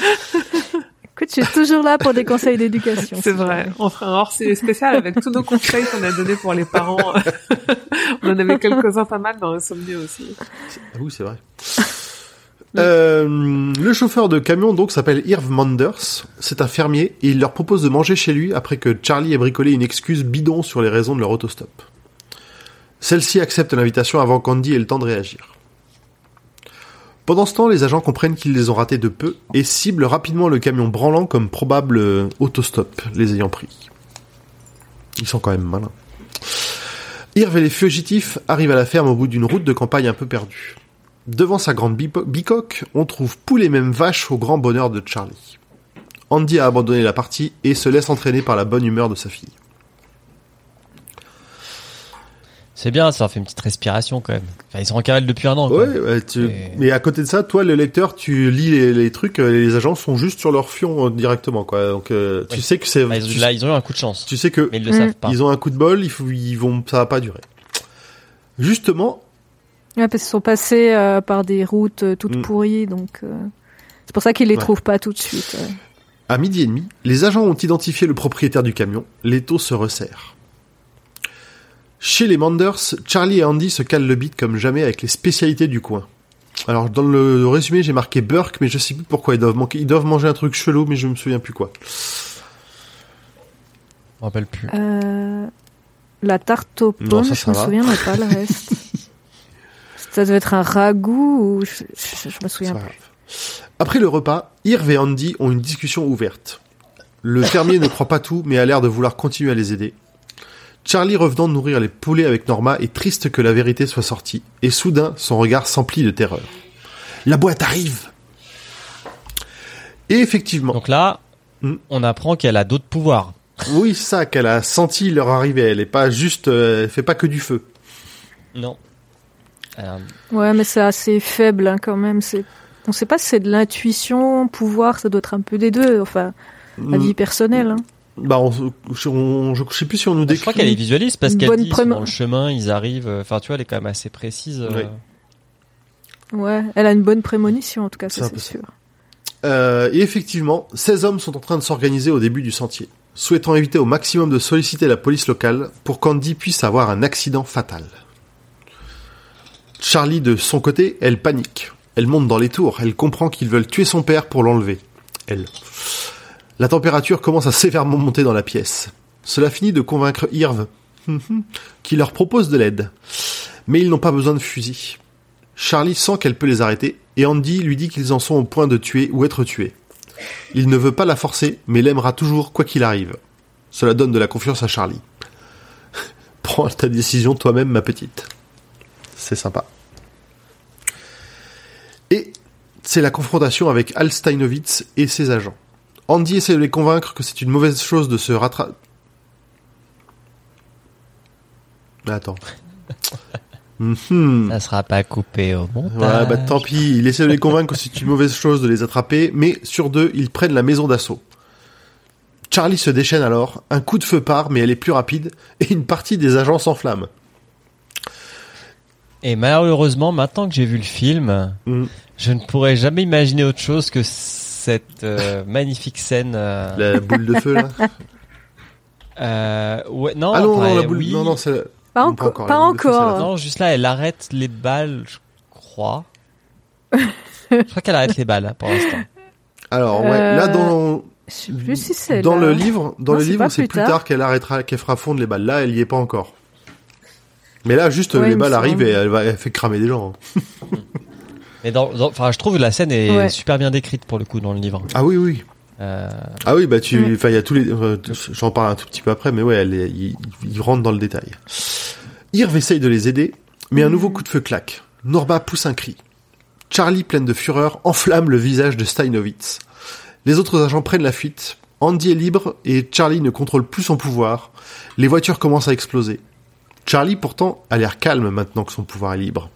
Écoute, je suis toujours là pour des conseils d'éducation. C'est vrai. On fera un hors spécial avec tous nos conseils qu'on a donnés pour les parents. On en avait quelques-uns pas mal dans Insomnie aussi. Ah oui, c'est vrai. Euh, le chauffeur de camion donc s'appelle Irv Manders. C'est un fermier et il leur propose de manger chez lui après que Charlie ait bricolé une excuse bidon sur les raisons de leur autostop. Celle-ci accepte l'invitation avant qu'Andy ait le temps de réagir. Pendant ce temps, les agents comprennent qu'ils les ont ratés de peu et ciblent rapidement le camion branlant comme probable euh, autostop, les ayant pris. Ils sont quand même malins. Irv et les fugitifs arrivent à la ferme au bout d'une route de campagne un peu perdue. Devant sa grande bicoque, on trouve poules et même vaches au grand bonheur de Charlie. Andy a abandonné la partie et se laisse entraîner par la bonne humeur de sa fille. C'est bien, ça leur fait une petite respiration quand même. Enfin, ils sont en cavale depuis un an. quoi. Ouais, ouais, tu- Et- mais à côté de ça, toi, le lecteur, tu lis les, les trucs, euh, les agents sont juste sur leur fion euh, directement, quoi. Donc, euh, tu sais que c'est, Là, ils, tu, là, ils ont eu un coup de chance. tu sais que Mais ils le Mm. savent pas. ils ont un coup de bol, il faut, ils vont, ça va pas durer. Justement, Ouais, parce qu'ils sont passés euh, par des routes euh, toutes Mm. pourries, donc euh, c'est pour ça qu'ils les Ouais. trouvent pas tout de suite. À midi et demi, les agents ont identifié le propriétaire du camion. L'étau se resserre. Chez les Manders, Charlie et Andy se calent le beat comme jamais avec les spécialités du coin. Alors dans le résumé, j'ai marqué Burke, mais je sais plus pourquoi ils doivent manquer. Ils doivent manger un truc chelou, mais je me souviens plus quoi. Je me rappelle plus. Euh, la tarte aux Non, pommes, ça, je ça me va. souviens mais pas le reste. <laughs> ça devait être un ragoût ou je, je, je me souviens pas plus. grave. Après le repas, Irv et Andy ont une discussion ouverte. Le <laughs> fermier ne croit pas tout, mais a l'air de vouloir continuer à les aider. Charlie revenant de nourrir les poulets avec Norma est triste que la vérité soit sortie, et soudain son regard s'emplit de terreur. La boîte arrive Et effectivement, Donc là, Mm. on apprend qu'elle a d'autres pouvoirs. oui, ça, qu'elle a senti leur arrivée, elle est pas juste, euh, elle fait pas que du feu. Non. Euh, Ouais, mais c'est assez faible hein, quand même. C'est, on sait pas si c'est de l'intuition, pouvoir, ça doit être un peu des deux. Enfin, la Mm, vie personnelle. Hein. Bah, on, on- je sais plus si on nous je décrit. crois qu'elle est visualiste parce qu'elle dit prém- dans le chemin, ils arrivent. euh, Enfin, tu vois, elle est quand même assez précise. euh. Ouais, elle a une bonne prémonition en tout cas, ça c'est sûr. Euh, et effectivement, 16 hommes sont en train de s'organiser au début du sentier, souhaitant éviter au maximum de solliciter la police locale pour qu'Andy puisse avoir un accident fatal. Charlie, de son côté, elle panique. Elle monte dans les tours, elle comprend qu'ils veulent tuer son père pour l'enlever. Elle. La température commence à sévèrement monter dans la pièce. Cela finit de convaincre Irv, qui leur propose de l'aide. Mais ils n'ont pas besoin de fusil. Charlie sent qu'elle peut les arrêter, et Andy lui dit qu'ils en sont au point de tuer ou être tués. Il ne veut pas la forcer, mais l'aimera toujours quoi qu'il arrive. Cela donne de la confiance à Charlie. <laughs> Prends ta décision toi-même, ma petite. C'est sympa. Et c'est la confrontation avec Al Steinovitz et ses agents. Andy essaie de les convaincre que c'est une mauvaise chose de se rattraper. Attends. <laughs> Mhm. Ça sera pas coupé au montage. Ouais, bah tant pis, il essaie de les convaincre que c'est une mauvaise chose de les attraper, mais sur deux, ils prennent la maison d'assaut. Charlie se déchaîne alors, un coup de feu part, mais elle est plus rapide, et une partie des agents s'enflamme. Et malheureusement, maintenant que j'ai vu le film, Mm. je ne pourrais jamais imaginer autre chose que cette euh, magnifique scène. euh, La boule de feu, là. <laughs> euh, ouais, non, ah non, enfin, non, la boule, oui. non, non, c'est... Pas, Non, enco- pas encore, pas de feu, encore. Non, juste là, elle arrête les balles, je crois. je crois qu'elle arrête les balles pour l'instant. Alors, ouais, Euh, là, dans, Je sais plus si c'est dans là. le livre, dans Non, le c'est livre, c'est plus plus tard. tard, qu'elle arrêtera, qu'elle fera fondre les balles. Là, elle y est pas encore. Mais là, juste, Ouais, les balles arrivent et elle, va, elle fait cramer des gens. <laughs> Mais dans, dans- enfin, je trouve que la scène est Ouais. super bien décrite pour le coup dans le livre. Ah oui, oui. Euh, Ah oui, bah tu, Mm. enfin il y a tous les, euh, j'en parle un tout petit peu après, mais ouais, il, il rentre dans le détail. Irv essaye de les aider, mais un nouveau coup de feu claque. Norma pousse un cri. Charlie, pleine de fureur, enflamme le visage de Steinovitz. Les autres agents prennent la fuite. Andy est libre et Charlie ne contrôle plus son pouvoir. Les voitures commencent à exploser. Charlie, pourtant, a l'air calme maintenant que son pouvoir est libre.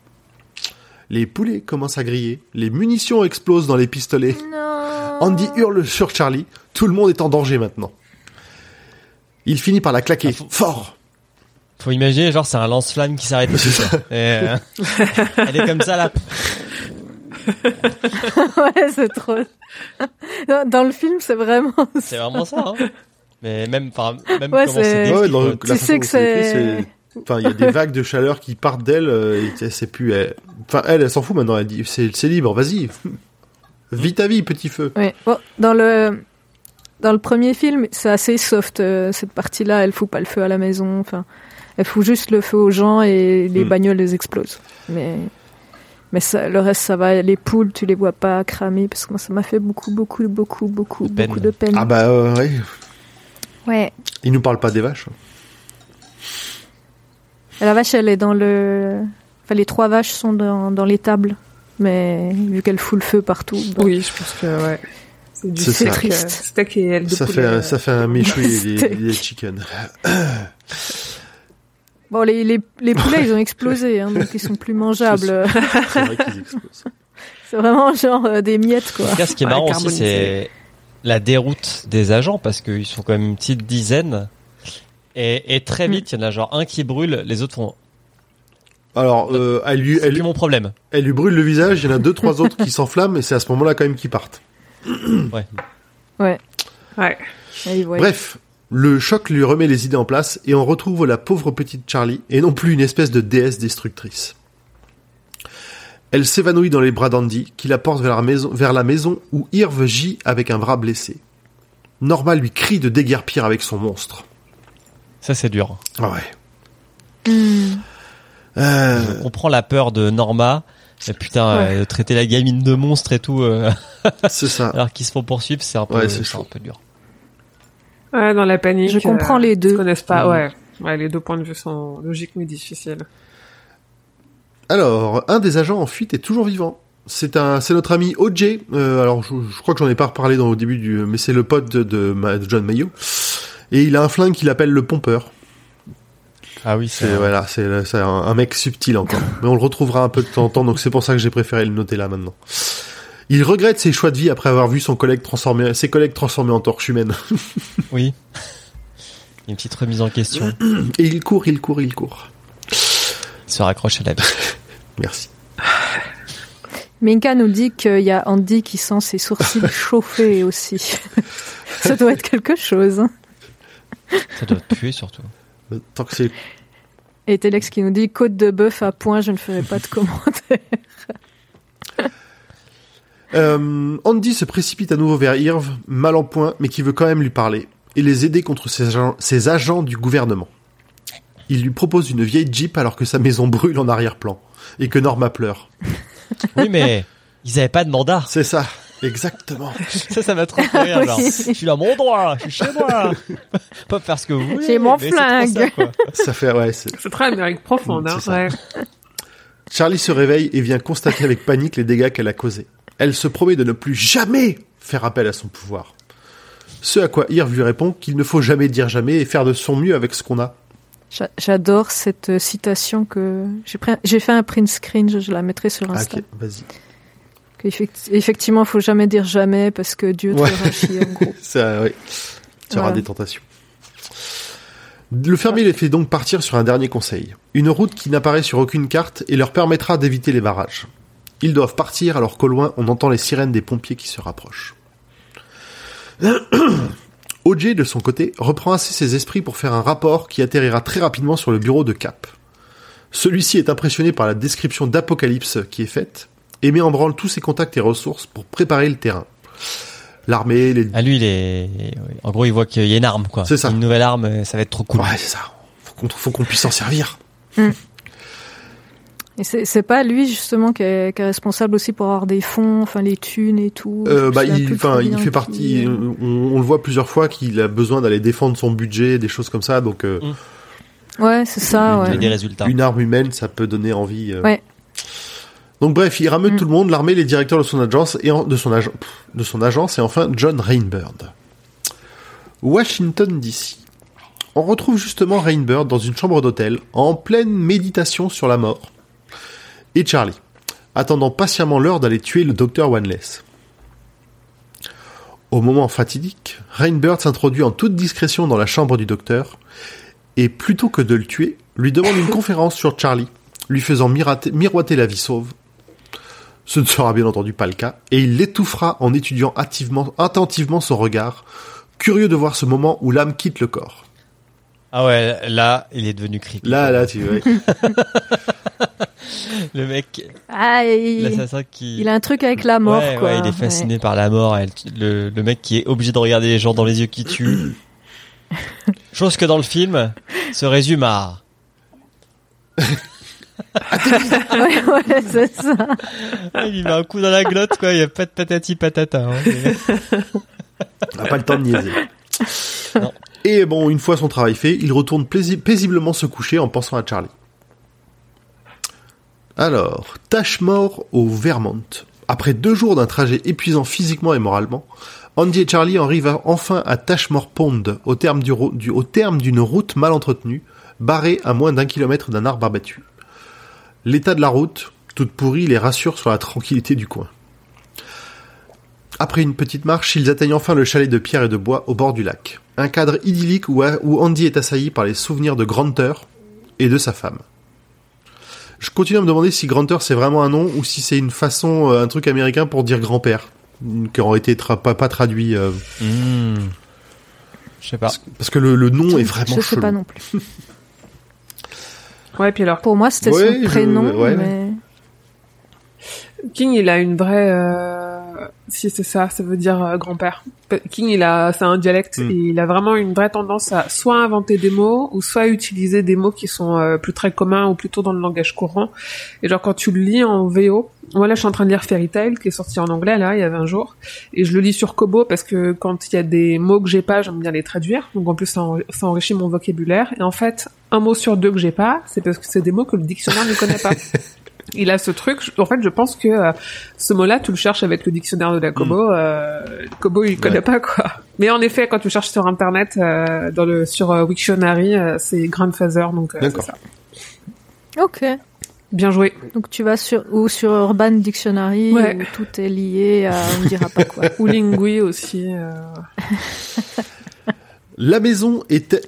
Les poulets commencent à griller. Les munitions explosent dans les pistolets. Non. Andy hurle sur Charlie. Tout le monde est en danger maintenant. Il finit par la claquer. Fort faut imaginer, genre, c'est un lance-flamme qui s'arrête quoi. Et, euh, elle est comme ça, là. <laughs> ouais, c'est trop. Dans- Dans le film, c'est vraiment. C'est vraiment ça, hein. Mais même, enfin, même Ouais, comment c'est- Ouais, Tu sais que c'est- Enfin, il y a des vagues de chaleur qui partent d'elle. euh, et elle sait plus. Elle... Enfin, elle, elle s'en fout maintenant. Elle dit, c'est c'est libre. Vas-y, <laughs> vis ta vie, petit feu. Ouais. Bon, dans le dans le premier film, c'est assez soft euh, cette partie-là. Elle fout pas le feu à la maison. Enfin, elle fout juste le feu aux gens et les Hmm. bagnoles les explosent. Mais mais ça, le reste, ça va. Les poules, tu les vois pas cramer parce que moi, ça m'a fait beaucoup, beaucoup, beaucoup, beaucoup, De peine. beaucoup de peine. Ah bah euh, ouais. Ouais. Il nous parle pas des vaches. La vache, elle est dans le. Enfin, les trois vaches sont dans, dans l'étable. Mais vu qu'elle fout le feu partout. Oui, je pense que ouais. C'est euh, Triste. steak et de Ça fait, euh, ça fait un méchoui et <laughs> des, chicken. <laughs> Bon, les, les, les poulets, ils ont explosé, hein, donc ils sont plus <laughs> mangeables. C'est vrai qu'ils explosent. C'est vraiment genre euh, des miettes, quoi. En tout cas, ce qui est Ouais, marrant aussi, c'est la déroute des agents parce qu'ils sont quand même une petite dizaine. Et, et très Mm. vite, il y en a genre un qui brûle, les autres font. Alors, euh, elle, lui, C'est elle, plus mon problème. elle lui brûle le visage. Il y en a deux, trois autres qui s'enflamment et c'est à ce moment-là quand même qu'ils partent. <clears throat> Ouais. Ils voient- Bref, le choc lui remet les idées en place et on retrouve la pauvre petite Charlie et non plus une espèce de déesse destructrice. Elle s'évanouit dans les bras d'Andy qui la porte vers la maison, vers la maison où Irv gît avec un bras blessé. Norma lui crie de déguerpir avec son monstre. Ça, c'est dur. Ah ouais. Hmm. Euh, Je comprends la peur de Norma. Mais putain, Ouais. euh, traiter la gamine de monstre et tout, euh, <laughs> c'est ça. alors qu'ils se font poursuivre, c'est un peu, Ouais, c'est c'est chaud. un peu dur. Ouais, dans la panique. Je comprends les deux. Connaissent pas, Mhm. ouais. Ouais, les deux points de vue sont logiques mais difficiles. Alors, un des agents en fuite est toujours vivant. C'est un, c'est notre ami OJ. Euh, alors, je, je crois que j'en ai pas reparlé dans au début du, mais c'est le pote de, de John Mayo. Et il a un flingue qu'il appelle le pompeur. Ah oui, C'est voilà, c'est c'est un, un mec subtil encore. Mais on le retrouvera un peu de temps en temps, donc c'est pour ça que j'ai préféré le noter là maintenant. Il regrette ses choix de vie après avoir vu son collègue transformé, ses collègues transformés en torche humaine. <laughs> Oui. Une petite remise en question. Et il court, il court, il court. Il se raccroche à la vie. <laughs> Merci. Minka nous dit qu'il y a Andy qui sent ses sourcils <laughs> chauffés aussi. Ça doit être quelque chose. Ça doit puer surtout. Euh, Tant que c'est Et Telex qui nous dit côte de bœuf à point, je ne ferai pas de <laughs> commentaire. Euh, Andy se précipite à nouveau vers Irv, mal en point, mais qui veut quand même lui parler, et les aider contre ses agents, ses agents du gouvernement. Il lui propose une vieille Jeep alors que sa maison brûle en arrière-plan, et que Norma pleure. Oui, mais ils avaient pas de mandat. C'est ça, exactement. <laughs> Ça, ça m'a trop fait rire. genre. Oui. Je suis à mon droit, je suis chez moi. <laughs> Pas faire ce que vous voulez. J'ai mon flingue. ça, quoi. Ça fait, ouais, c'est... C'est très Amérique profonde, Mm, hein. c'est ça. Ouais. Charlie se réveille et vient constater avec panique les dégâts qu'elle a causés. Elle se promet de ne plus jamais faire appel à son pouvoir. Ce à quoi Irv lui répond qu'il ne faut jamais dire jamais et faire de son mieux avec ce qu'on a. J'a- J'adore cette euh, citation que j'ai fait un print screen, je, je la mettrai sur Ah, Insta. ok, vas-y. Effectivement, faut jamais dire jamais parce que Dieu te Ouais. fera chier en gros. <laughs> Ça, oui. Tu auras des tentations. Le fermier les fait donc partir sur un dernier conseil. Une route qui n'apparaît sur aucune carte et leur permettra d'éviter les barrages. Ils doivent partir alors qu'au loin on entend les sirènes des pompiers qui se rapprochent. <clears throat> OJ, de son côté, reprend assez ses esprits pour faire un rapport qui atterrira très rapidement sur le bureau de Cap. Celui-ci est impressionné par la description d'apocalypse qui est faite et met en branle tous ses contacts et ressources pour préparer le terrain. L'armée, les Ah, lui, il est. En gros, il voit qu'il y a une arme, quoi. C'est ça. Une nouvelle arme, ça va être trop cool. Ouais, c'est ça. Faut qu'on faut qu'on puisse s'en servir. Et c'est c'est pas lui justement qui est, qui est responsable aussi pour avoir des fonds, enfin les thunes et tout. Euh, bah, il, enfin, fait qui- partie. On, on le voit plusieurs fois qu'il a besoin d'aller défendre son budget, des choses comme ça. Donc, euh, Ouais, c'est ça. A Ouais. des résultats. une arme humaine, ça peut donner envie. euh. Ouais. Donc bref, il rameute Mm. tout le monde, l'armée, les directeurs de son agence et en- de son de agence et enfin John Rainbird. Washington DC. On retrouve justement Rainbird dans une chambre d'hôtel en pleine méditation sur la mort. Et Charlie, attendant patiemment l'heure d'aller tuer le docteur Wanless. Au moment fatidique, Rainbird s'introduit en toute discrétion dans la chambre du docteur et plutôt que de le tuer, lui demande une <laughs> conférence sur Charlie, lui faisant miroiter la vie sauve. Ce ne sera bien entendu pas le cas, et il l'étouffera en étudiant activement, attentivement son regard, curieux de voir ce moment où l'âme quitte le corps. Ah ouais, là, il est devenu creepy. Là, là, tu vois. <laughs> Le mec, Ah, il, l'assassin qui... il a un truc avec la mort, ouais, quoi. ouais, il est fasciné par la mort. elle- le, le mec qui est obligé de regarder les gens dans les yeux qui tuent. <coughs> Chose que dans le film se résume à... <laughs> Ouais, ouais, c'est ça. Il lui met un coup dans la glotte, quoi. Il n'y a pas de patati patata. hein. On n'a pas le temps de niaiser. Non. Et bon, une fois son travail fait, il retourne paisiblement se coucher en pensant à Charlie. Alors, tâche mort au Vermont. Après deux jours d'un trajet épuisant physiquement et moralement, Andy et Charlie arrivent enfin à Tashmore Pond, au terme du ro- du- au terme d'une route mal entretenue, barrée à moins d'un kilomètre d'un arbre abattu. L'état de la route, toute pourrie, les rassure sur la tranquillité du coin. Après une petite marche, ils atteignent enfin le chalet de pierre et de bois au bord du lac. Un cadre idyllique où, où Andy est assailli par les souvenirs de Grunter et de sa femme. Je continue à me demander si Grunter c'est vraiment un nom ou si c'est une façon, euh, un truc américain pour dire grand-père, qui aurait été tra- pas, pas traduit. euh, Hmm. Je sais pas. parce que le, le nom est vraiment Je sais chelou. pas non plus. <laughs> Ouais, puis alors, Pour moi, c'était Ouais, son je- prénom, ouais. mais King, il a une vraie, euh, si c'est ça, ça veut dire euh, grand-père. King, il a, c'est un dialecte Mm. et il a vraiment une vraie tendance à soit inventer des mots ou soit utiliser des mots qui sont euh, plus très communs ou plutôt dans le langage courant. Et genre quand tu le lis en VO, moi là je suis en train de lire Fairy Tail qui est sorti en anglais là il y avait un jour et je le lis sur Kobo parce que quand il y a des mots que j'ai pas, j'aime bien les traduire. Donc en plus ça, en- ça enrichit mon vocabulaire. Et en fait, un mot sur deux que j'ai pas, c'est parce que c'est des mots que le dictionnaire ne connaît pas. <laughs> Il a ce truc. En fait, je pense que euh, ce mot-là, tu le cherches avec le dictionnaire de la Kobo. Euh, Kobo, il connaît Ouais. pas quoi. Mais en effet, quand tu cherches sur Internet, euh, dans le sur euh, Wiktionary, euh, c'est Grandfather, donc euh, c'est ça. ok. Bien joué. Donc tu vas sur ou sur Urban Dictionary Ouais. où tout est lié à on ne dira pas quoi. <laughs> Ou Lingui aussi. euh. La maison était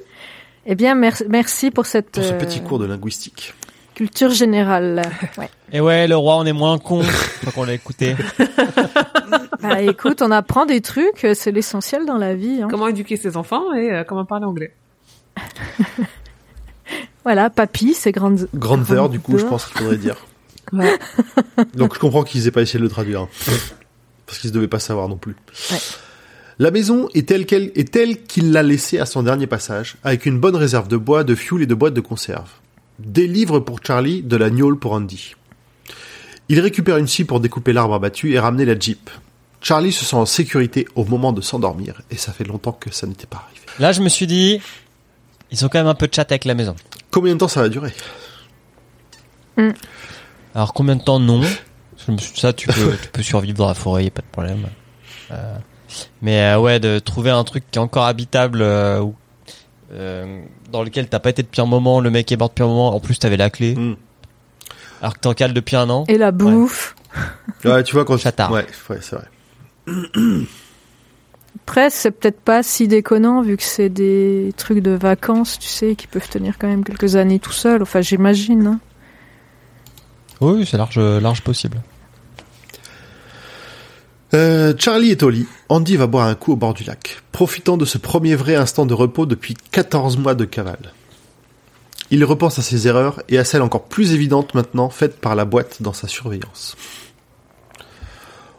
Eh bien, merci, merci pour cette pour ce petit cours de linguistique. Culture générale. <laughs> Ouais. Et ouais, le roi, on est moins con. Faut qu'on l'a écouté. <laughs> Bah écoute, on apprend des trucs, c'est l'essentiel dans la vie. hein. Comment éduquer ses enfants et euh, comment parler anglais. <laughs> Voilà, papy, c'est grande. Grandeur, du coup, je pense qu'il faudrait dire. Ouais. Donc je comprends qu'ils aient pas essayé de le traduire. hein. Parce qu'ils ne devaient pas savoir non plus. Ouais. La maison est telle qu'elle est telle qu'il l'a laissée à son dernier passage, avec une bonne réserve de bois, de fuel et de boîtes de conserve. Des livres pour Charlie, de la gnôle pour Andy. Il récupère une scie pour découper l'arbre abattu et ramener la Jeep. Charlie se sent en sécurité au moment de s'endormir, et ça fait longtemps que ça n'était pas arrivé. Là, je me suis dit, ils ont quand même un peu de chat avec la maison. Combien de temps ça va durer? Alors, combien de temps? Non Ça, tu peux, tu peux survivre dans la forêt, y a pas de problème. Euh, mais euh, ouais, de trouver un truc qui est encore habitable, euh, ou, euh, dans lequel t'as pas été depuis un moment, le mec est mort depuis un moment, en plus t'avais la clé, Hmm. alors que t'es en cale depuis un an. Et la bouffe. Ouais, tu vois quand Chatard. Ouais, ouais, c'est vrai. <clears throat> Après, c'est peut-être pas si déconnant vu que c'est des trucs de vacances, tu sais, qui peuvent tenir quand même quelques années tout seul. Enfin, j'imagine. hein. Oui, c'est large, large possible. Euh, Charlie est au lit. Andy va boire un coup au bord du lac, profitant de ce premier vrai instant de repos depuis 14 mois de cavale. Il repense à ses erreurs et à celles encore plus évidentes maintenant faites par la boîte dans sa surveillance.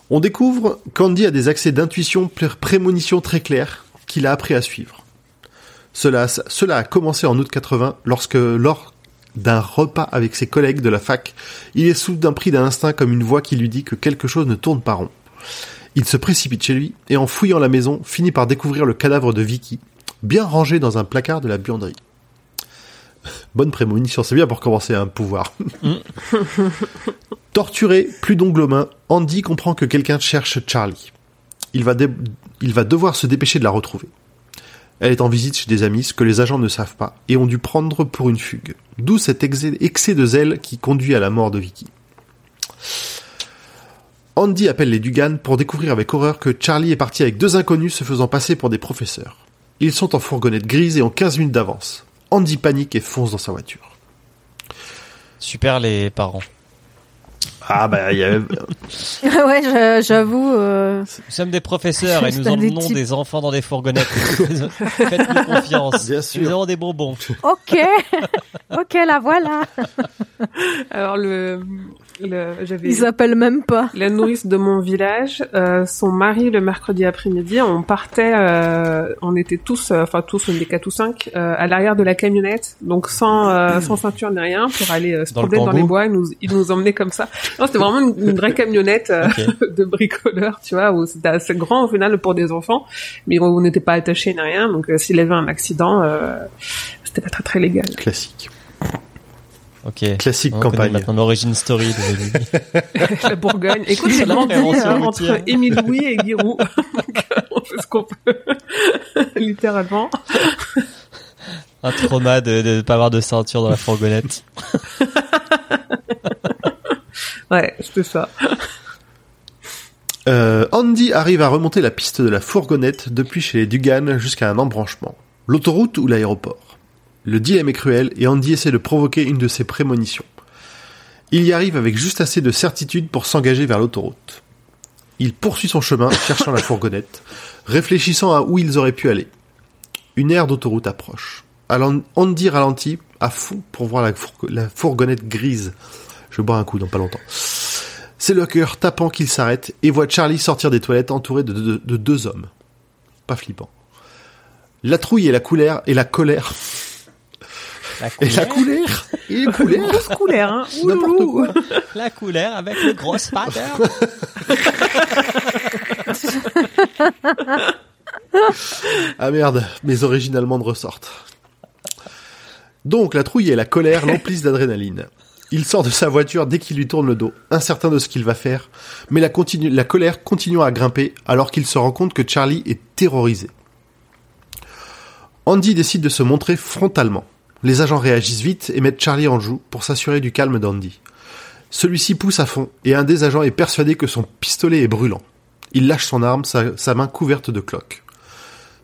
On découvre qu'Andy a des accès d'intuition pré- prémonition très clairs qu'il a appris à suivre. Cela, cela a commencé en août 80 lorsque, lors, d'un repas avec ses collègues de la fac, il est soudain pris d'un instinct comme une voix qui lui dit que quelque chose ne tourne pas rond. Il se précipite chez lui et en fouillant la maison, finit par découvrir le cadavre de Vicky, bien rangé dans un placard de la buanderie. <laughs> Bonne prémonition, c'est bien pour commencer un pouvoir. <laughs> Torturé, plus d'ongles aux mains, Andy comprend que quelqu'un cherche Charlie. Il va, il va devoir se dépêcher de la retrouver. Elle est en visite chez des amis, ce que les agents ne savent pas, et ont dû prendre pour une fugue. D'où cet excès de zèle qui conduit à la mort de Vicky. Andy appelle les Dugan pour découvrir avec horreur que Charlie est parti avec deux inconnus se faisant passer pour des professeurs. Ils sont en fourgonnette grise et ont 15 minutes d'avance. Andy panique et fonce dans sa voiture. Super les parents. Ah bah il y a... <laughs> ouais, j'a- j'avoue. euh, Nous sommes des professeurs et nous des emmenons des enfants dans des fourgonnettes. <laughs> Faites-nous confiance. Bien sûr. Nous avons des bonbons. Ok, ok, la voilà. <laughs> Alors le, Ils appellent même pas. la nourrice de mon village, euh, son mari le mercredi après-midi, on partait, euh, on était tous, euh, enfin tous, on était quatre ou cinq, euh, à l'arrière de la camionnette, donc sans euh, sans ceinture ni rien, pour aller euh, se Dans le promener dans Kangoo les bois. Ils nous, ils nous emmenaient comme ça. Non, c'était vraiment une, une vraie camionnette euh, <laughs> de bricoleur, tu vois, où c'était assez grand au final pour des enfants, mais on on n'était pas attachés ni rien, donc euh, s'il y avait un accident, euh, c'était pas très très légal. Classique. Ok. Classique On campagne. maintenant l'origine story de <laughs> la Bourgogne. Écoute, C'est grandi euh, entre routière. Émile Louis et Giroud. <laughs> Donc, euh, on fait ce qu'on peut. Littéralement. un trauma de ne pas avoir de ceinture dans la fourgonnette. Ouais, c'était ça. <laughs> Euh, Andy arrive à remonter la piste de la fourgonnette depuis chez les Dugan jusqu'à un embranchement. L'autoroute ou l'aéroport Le dilemme est cruel et Andy essaie de provoquer une de ses prémonitions. Il y arrive avec juste assez de certitude pour s'engager vers l'autoroute. Il poursuit son chemin, <laughs> cherchant la fourgonnette, réfléchissant à où ils auraient pu aller. Une aire d'autoroute approche. Alors, Andy ralentit à fond pour voir la, fourg- la fourgonnette grise. Je vais boire un coup dans pas longtemps. C'est le cœur tapant qu'il s'arrête et voit Charlie sortir des toilettes entouré de, de- de deux hommes. Pas flippant. La trouille et la colère et la colère La et la colère et la. Grosse couleur, hein. N'importe Ouloulou. quoi. La couleur avec le gros spider. Ah merde, mes origines allemandes ressortent. Donc la trouille et la colère l'emplissent d'adrénaline. Il sort de sa voiture dès qu'il lui tourne le dos, incertain de ce qu'il va faire, mais la, colère continue à grimper alors qu'il se rend compte que Charlie est terrorisé. Andy décide de se montrer frontalement. Les agents réagissent vite et mettent Charlie en joue pour s'assurer du calme d'Andy. Celui-ci pousse à fond et un des agents est persuadé que son pistolet est brûlant. Il lâche son arme, sa main couverte de cloques.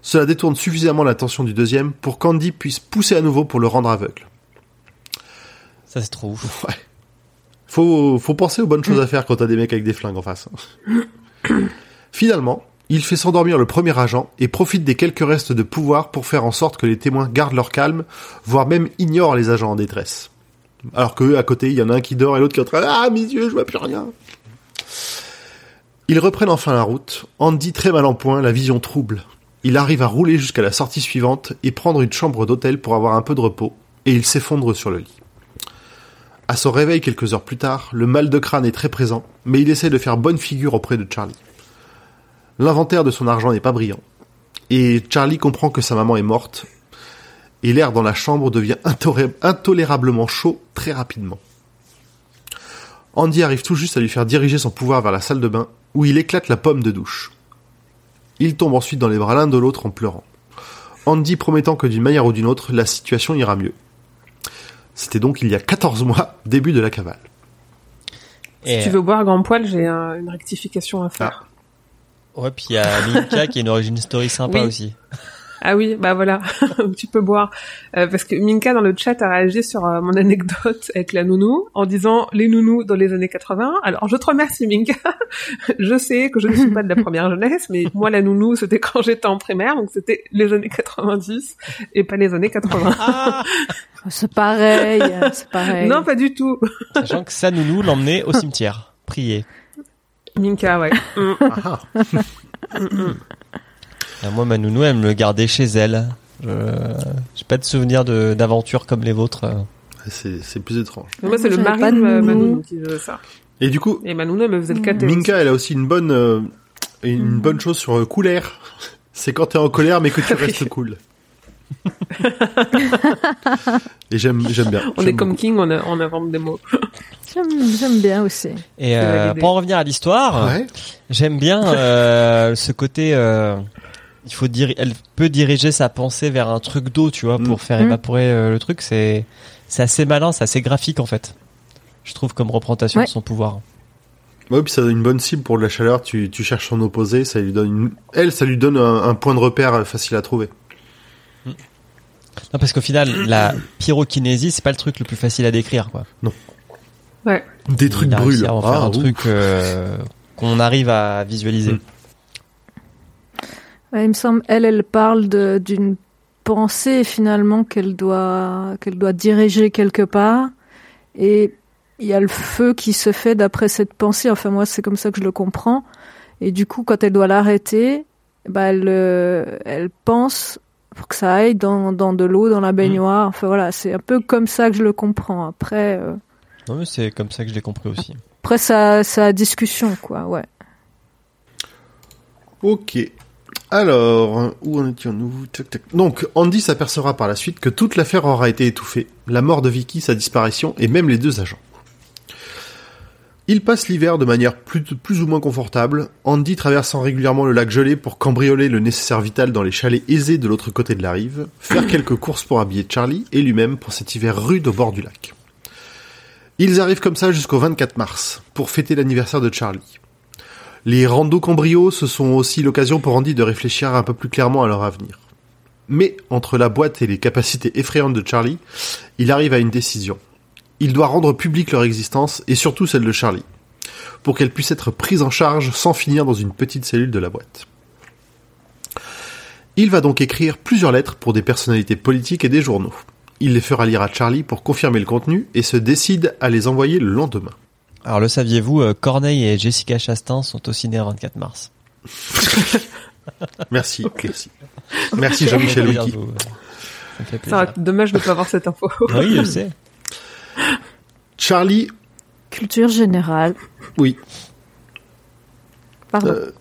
Cela détourne suffisamment l'attention du deuxième pour qu'Andy puisse pousser à nouveau pour le rendre aveugle. Ça se trouve. Ouais. Faut, penser aux bonnes choses à faire quand t'as des mecs avec des flingues en face. <coughs> Finalement, il fait s'endormir le premier agent et profite des quelques restes de pouvoir pour faire en sorte que les témoins gardent leur calme, voire même ignorent les agents en détresse. Alors que à côté, il y en a un qui dort et l'autre qui est en train Ah, mes yeux, je vois plus rien. Ils reprennent enfin la route. Andy très mal en point, la vision trouble. Il arrive à rouler jusqu'à la sortie suivante et prendre une chambre d'hôtel pour avoir un peu de repos, et il s'effondre sur le lit. À son réveil quelques heures plus tard, le mal de crâne est très présent, mais il essaie de faire bonne figure auprès de Charlie. L'inventaire de son argent n'est pas brillant, et Charlie comprend que sa maman est morte, et l'air dans la chambre devient intolé- intolérablement chaud très rapidement. Andy arrive tout juste à lui faire diriger son pouvoir vers la salle de bain, où il éclate la pomme de douche. Il tombe ensuite dans les bras l'un de l'autre en pleurant. Andy promettant que d'une manière ou d'une autre, la situation ira mieux. C'était donc il y a 14 mois, début de la cavale. Et, Si tu veux boire grand poil, j'ai un- une rectification à faire. Ouais, puis il y a Minka qui a une origin story sympa Oui. aussi. Ah oui, bah voilà, <laughs> tu peux boire. Euh, parce que Minka dans le chat a réagi sur euh, mon anecdote avec la nounou en disant les nounous dans les années 80. Alors je te remercie Minka. <laughs> je sais que je ne suis pas de la première jeunesse, mais moi la nounou c'était quand j'étais en primaire, donc c'était les années 90 et pas les années 80. Ah <laughs> C'est pareil, c'est pareil. non, pas du tout. Sachant que sa nounou l'emmenait au cimetière. Prier. Minka, ouais. Mm. Ah, Ah, moi, ma nounou, elle me le gardait chez elle. Je... J'ai pas de souvenir de- d'aventure comme les vôtres. euh. C'est c'est plus étrange. Moi, c'est le mari de de Ma- nounou. Manounou qui faisait ça. Et du coup, Et Manounou me faisait le caté. Minka, elle a aussi une bonne, euh, une Mm. bonne chose sur euh, colère. <laughs> C'est quand t'es en colère, mais que tu <laughs> restes cool. <laughs> Et j'aime, j'aime bien. On J'aime est comme beaucoup. King, on, a- on invente des mots. J'aime j'aime bien aussi. Et euh, pour en revenir à l'histoire, Ouais. j'aime bien euh, ce côté. euh, il faut dire, elle peut diriger sa pensée vers un truc d'eau, tu vois, pour Mm. faire Mm. évaporer euh, le truc. C'est c'est assez malin, c'est assez graphique en fait. Je trouve comme représentation Ouais. de son pouvoir. Ouais, puis ça donne une bonne cible pour de la chaleur. Tu, tu cherches son opposé, ça lui donne une... Elle, ça lui donne un, un point de repère euh, facile à trouver. Non, parce qu'au final, la pyrokinésie, c'est pas le truc le plus facile à décrire, quoi. Ouais. Des trucs brûlent. faire Ah, un truc euh, qu'on arrive à visualiser. Mm. Il me semble, elle, elle parle d'une pensée finalement qu'elle doit, qu'elle doit diriger quelque part. Et il y a le feu qui se fait d'après cette pensée. Enfin, moi, c'est comme ça que je le comprends. Et du coup, quand elle doit l'arrêter, bah, elle, euh, elle pense pour que ça aille dans, dans de l'eau, dans la baignoire. Enfin, voilà, c'est un peu comme ça que je le comprends. Après, euh, Non, mais c'est comme ça que je l'ai compris aussi. après ça, ça discussion, quoi, ouais. Ok. Alors, où en étions-nous. Donc, Andy s'apercevra par la suite que toute l'affaire aura été étouffée. La mort de Vicky, sa disparition, et même les deux agents. Il passe l'hiver de manière plus, plus ou moins confortable, Andy traversant régulièrement le lac gelé pour cambrioler le nécessaire vital dans les chalets aisés de l'autre côté de la rive, faire <coughs> quelques courses pour habiller Charlie et lui-même pour cet hiver rude au bord du lac. Ils arrivent comme ça jusqu'au 24 mars, pour fêter l'anniversaire de Charlie. Les randos cambrios, ce sont aussi l'occasion pour Andy de réfléchir un peu plus clairement à leur avenir. Mais, entre la boîte et les capacités effrayantes de Charlie, il arrive à une décision. Il doit rendre publique leur existence, et surtout celle de Charlie, pour qu'elle puisse être prise en charge sans finir dans une petite cellule de la boîte. Il va donc écrire plusieurs lettres pour des personnalités politiques et des journaux. Il les fera lire à Charlie pour confirmer le contenu et se décide à les envoyer le lendemain. Alors le saviez-vous, euh, Corneille et Jessica Chastain sont aussi nés le 24 mars. <laughs> Merci, merci. Merci Jean-Michel Wiki. Ça Ça dommage de pas avoir cette info. <laughs> Oui, je sais. Charlie, Culture générale. oui, Pardon. Euh,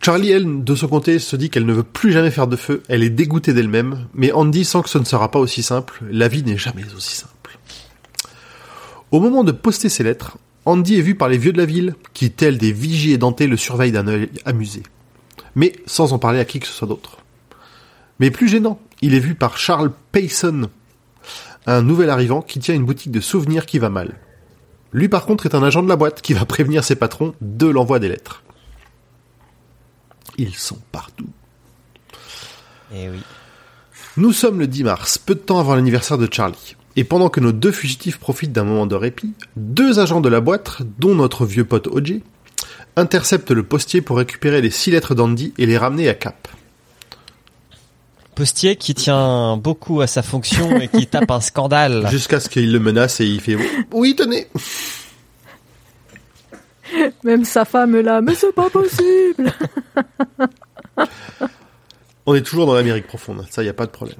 Charlie, elle, de son côté, se dit qu'elle ne veut plus jamais faire de feu, elle est dégoûtée d'elle-même, mais Andy sent que ce ne sera pas aussi simple, la vie n'est jamais aussi simple. Au moment de poster ses lettres, Andy est vu par les vieux de la ville, qui, tels des vigies édentés, le surveillent d'un œil amusé. Mais sans en parler à qui que ce soit d'autre. Mais plus gênant, il est vu par Charles Payson, un nouvel arrivant qui tient une boutique de souvenirs qui va mal. Lui par contre est un agent de la boîte qui va prévenir ses patrons de l'envoi des lettres. Ils sont partout. Et oui. Nous sommes le 10 mars, peu de temps avant l'anniversaire de Charlie. Et pendant que nos deux fugitifs profitent d'un moment de répit, deux agents de la boîte, dont notre vieux pote OJ, interceptent le postier pour récupérer les six lettres d'Andy et les ramener à Cap. Postier qui tient beaucoup à sa fonction et qui tape un scandale. <laughs> Jusqu'à ce qu'il le menace et il fait Oui, tenez Même sa femme est là, mais c'est pas possible. <laughs> On est toujours dans l'Amérique profonde, ça y a pas de problème.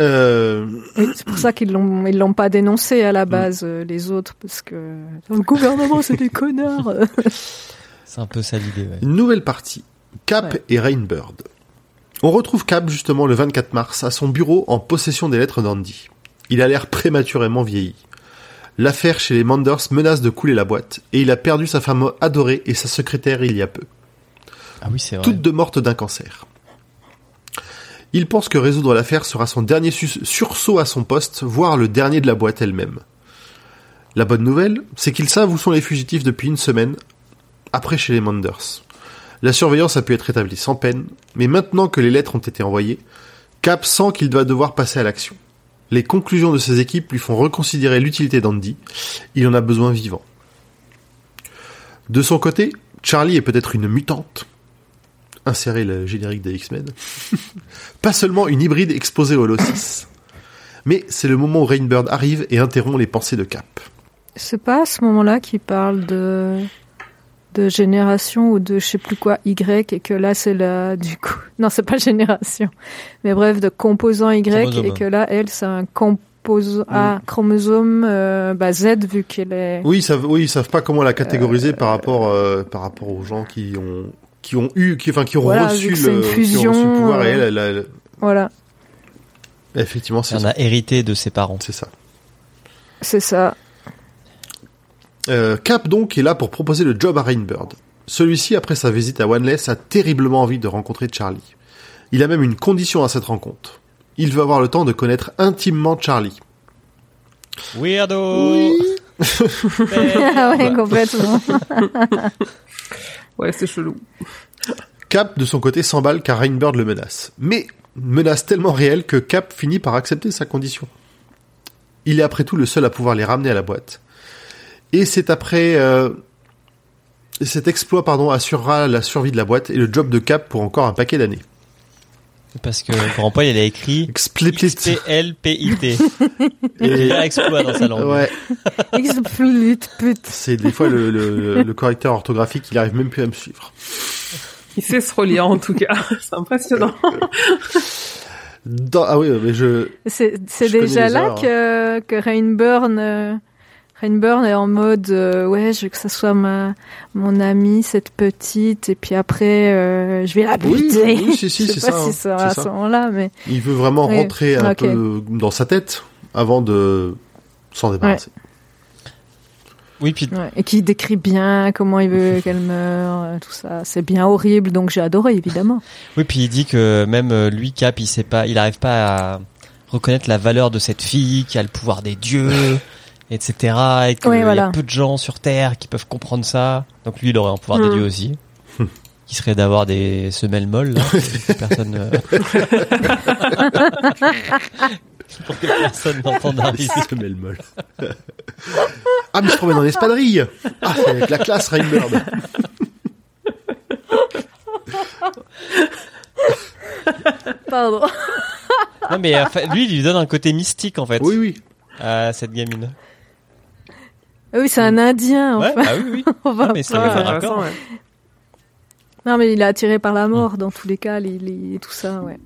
Euh, c'est pour ça qu'ils l'ont ils l'ont pas dénoncé à la base euh, les autres parce que le gouvernement c'est des connards. <laughs> C'est un peu ça l'idée, ouais. Une nouvelle partie. Cap Ouais. et Rainbird. On retrouve Cap justement le 24 mars à son bureau en possession des lettres d'Andy. Il a l'air prématurément vieilli. L'affaire chez les Manders menace de couler la boîte et il a perdu sa femme adorée et sa secrétaire il y a peu. Ah oui, c'est vrai. Toutes deux mortes d'un cancer. Il pense que résoudre l'affaire sera son dernier sursaut à son poste, voire le dernier de la boîte elle-même. La bonne nouvelle, c'est qu'ils savent où sont les fugitifs depuis une semaine, après chez les Manders. La surveillance a pu être établie sans peine, mais maintenant que les lettres ont été envoyées, Cap sent qu'il va devoir passer à l'action. Les conclusions de ses équipes lui font reconsidérer l'utilité d'Andy. Il en a besoin vivant. De son côté, Charlie est peut-être une mutante. Insérer le générique des X-Men. <laughs> Pas seulement une hybride exposée au Losis. Mais c'est le moment où Rainbird arrive et interrompt les pensées de Cap. c'est pas à ce moment-là qu'il parle de de génération ou de je sais plus quoi Y et que là c'est la du coup <laughs> non c'est pas génération mais bref de composant Y Chromosome. et que là elle c'est un com- chromosome, ah, chromosome euh, bah, Z vu qu'elle est. Oui, ils savent, oui, ils savent pas comment la catégoriser par rapport, euh, par rapport aux gens qui ont, qui ont eu, qui, enfin, qui ont Voilà, reçu le, une qui ont fusion, reçu le pouvoir et euh, elle, elle, elle- Voilà, effectivement, c'est Elle a hérité de ses parents. C'est ça. c'est ça. Euh, Cap donc est là pour proposer le job à Rainbird. Celui-ci, après sa visite à Wanless, a terriblement envie de rencontrer Charlie. Il a même une condition à cette rencontre. Il veut avoir le temps de connaître intimement Charlie. Weirdo Ah <laughs> <laughs> ouais, complètement. <laughs> Ouais, c'est chelou. Cap, de son côté, s'emballe car Rainbird le menace. Mais, menace tellement réelle que Cap finit par accepter sa condition. Il est après tout le seul à pouvoir les ramener à la boîte. Et c'est après... euh, cet exploit, pardon, assurera la survie de la boîte et le job de Cap pour encore un paquet d'années. Parce que Grand Poil, il a écrit Explicit. X-P-L-P-I-T. Et- <laughs> Il a exploit dans sa langue. Ouais, c'est des fois le, le, le correcteur orthographique, il arrive même plus à me suivre. Il sait se relire en tout cas. <laughs> C'est impressionnant. Dans- ah oui, mais je... C'est déjà là que, que Rainburn, euh, Rainburn est en mode euh, ouais, je veux que ça soit ma mon amie cette petite et puis après euh, je vais la Oui, buter. oui, si, si, <laughs> je sais c'est pas ça, si hein, ça sera à c'est ce ça. moment-là, mais Il veut vraiment Oui, rentrer un peu dans sa tête avant de s'en débarrasser. Oui, puis ouais, et qui décrit bien comment il veut qu'elle meure, euh, tout ça. C'est bien horrible, donc j'ai adoré évidemment. Oui, puis il dit que même lui, Cap, il sait pas, il arrive pas à reconnaître la valeur de cette fille qui a le pouvoir des dieux, <laughs> etc. Et qu'il Oui, y a peu de gens sur Terre qui peuvent comprendre ça. Donc lui, il aurait un pouvoir Hmm. des dieux aussi. <laughs> qui serait d'avoir des semelles molles, là, <laughs> que personne, euh, <laughs> pour que personne n'entende arriver. Semelle molle. ah, mais je promène en espadrille Ah, c'est avec la classe Rainbird Pardon. Non, mais euh, lui, il lui donne un côté mystique, en fait, Oui, oui. à cette gamine. Ah oui, c'est un Indien. Ouais, Enfin. ah oui, oui. <laughs> On va Non, mais ça pas- me fait Ouais, raccord. ouais. Non, mais il est attiré par la mort dans tous les cas, il- tout ça, ouais.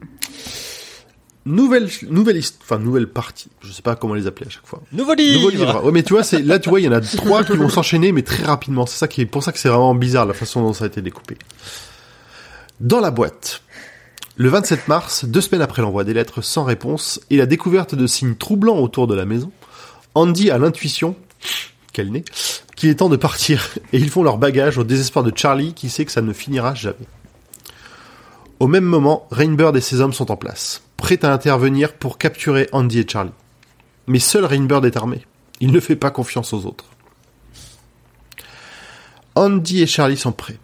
Nouvelle, nouvelle, enfin, nouvelle partie. Je sais pas comment les appeler à chaque fois. Nouveau livre. Nouveau livre. Ouais, mais tu vois, c'est, là, tu vois, il y en a trois qui vont s'enchaîner, mais très rapidement. C'est ça qui est, pour ça que c'est vraiment bizarre, la façon dont ça a été découpé. Dans la boîte. Le 27 mars, deux semaines après l'envoi des lettres sans réponse et la découverte de signes troublants autour de la maison, Andy a l'intuition, qu'il est temps de partir, <laughs> et ils font leur bagage au désespoir de Charlie qui sait que ça ne finira jamais. Au même moment, Rainbird et ses hommes sont en place, prêts à intervenir pour capturer Andy et Charlie. Mais seul Rainbird est armé. Il ne fait pas confiance aux autres. Andy et Charlie sont prêts.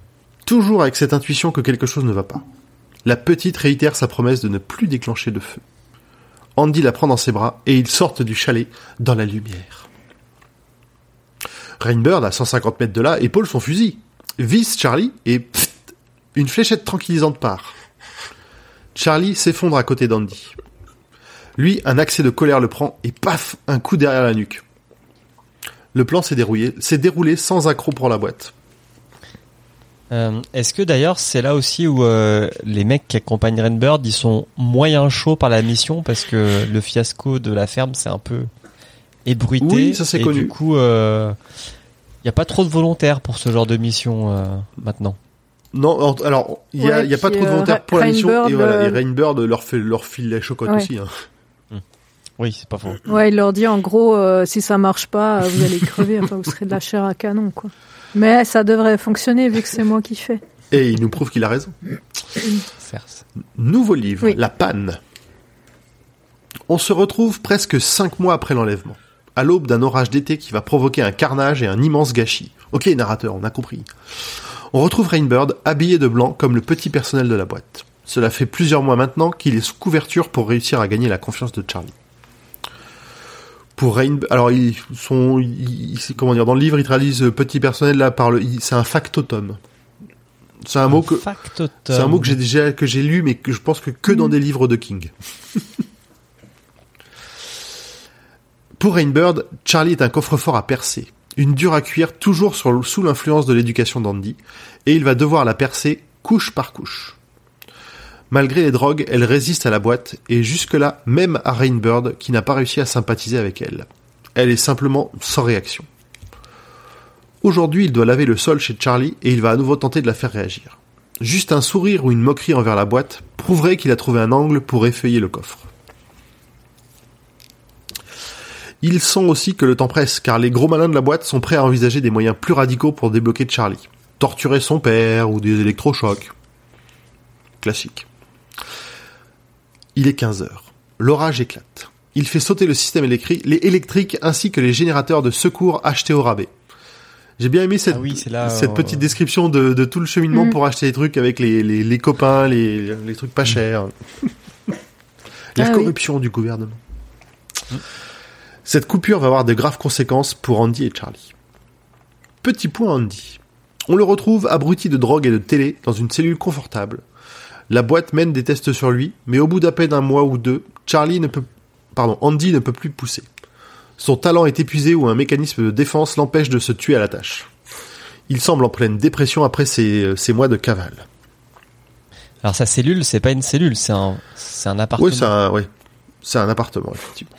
Toujours avec cette intuition que quelque chose ne va pas. La petite réitère sa promesse de ne plus déclencher de feu. Andy la prend dans ses bras et ils sortent du chalet dans la lumière. Rainbird, à 150 mètres de là, épaule son fusil, vise Charlie et pfft, une fléchette tranquillisante part. Charlie s'effondre à côté d'Andy. Lui, un accès de colère le prend et paf, un coup derrière la nuque. Le plan s'est déroulé, sans accroc pour la boîte. Euh, Est-ce que d'ailleurs c'est là aussi où euh, les mecs qui accompagnent Rainbird ils sont moyen chauds par la mission? Parce que le fiasco de la ferme c'est un peu ébruité Oui, ça, c'est et connu. du coup il n'y a pas trop de volontaires pour ce genre de mission euh, maintenant. Non, alors il y a, Ouais, y a pas trop de euh, volontaires pour la mission et voilà, euh, et Rainbird leur fait leur file la chocotte Ouais. aussi. hein. Oui c'est pas faux. Ouais, il leur dit en gros, euh, si ça marche pas, euh, vous allez crever, enfin vous serez de la chair à canon, quoi. Mais ça devrait fonctionner vu que c'est moi qui fais. Et il nous prouve qu'il a raison. Nouveau livre, Oui. La panne. On se retrouve presque cinq mois après l'enlèvement, à l'aube d'un orage d'été qui va provoquer un carnage et un immense gâchis. Ok, narrateur, on a compris. On retrouve Rainbird habillé de blanc comme le petit personnel de la boîte. Cela fait plusieurs mois maintenant qu'il est sous couverture pour réussir à gagner la confiance de Charlie. Pour Rainbird, alors ils sont, ils- comment dire, dans le livre ils traduisent petit personnel là par le, c'est un factotum. C'est un mot que, c'est un mot que j'ai déjà que j'ai lu, mais que je pense que que dans des livres de King. <laughs> Pour Rainbird, Charlie est un coffre-fort à percer, une dure à cuire toujours sous l'influence de l'éducation d'Andy, et il va devoir la percer couche par couche. Malgré les drogues, elle résiste à la boîte, et jusque-là, même à Rainbird, qui n'a pas réussi à sympathiser avec elle. Elle est simplement sans réaction. Aujourd'hui, il doit laver le sol chez Charlie, et il va à nouveau tenter de la faire réagir. Juste un sourire ou une moquerie envers la boîte prouverait qu'il a trouvé un angle pour effeuiller le coffre. Il sent aussi que le temps presse, car les gros malins de la boîte sont prêts à envisager des moyens plus radicaux pour débloquer Charlie. Torturer son père ou des électrochocs. Classique. Il est 15 heures. L'orage éclate. Il fait sauter le système électrique ainsi que les générateurs de secours achetés au rabais. J'ai bien aimé cette, Ah oui, c'est là, cette euh, petite description de, de tout le cheminement Mm. pour acheter des trucs avec les, les, les copains, les, les trucs pas chers. <laughs> La Ah oui. corruption du gouvernement. Cette coupure va avoir de graves conséquences pour Andy et Charlie. Petit point Andy. On le retrouve abruti de drogue et de télé dans une cellule confortable. La boîte mène des tests sur lui, mais au bout d'à peine un mois ou deux, Charlie ne peut, pardon, Andy ne peut plus pousser. Son talent est épuisé ou un mécanisme de défense l'empêche de se tuer à la tâche. Il semble en pleine dépression après ces, ces mois de cavale. Alors sa cellule, c'est pas une cellule, c'est un, c'est un appartement. Oui, c'est un, ouais, c'est un appartement, effectivement.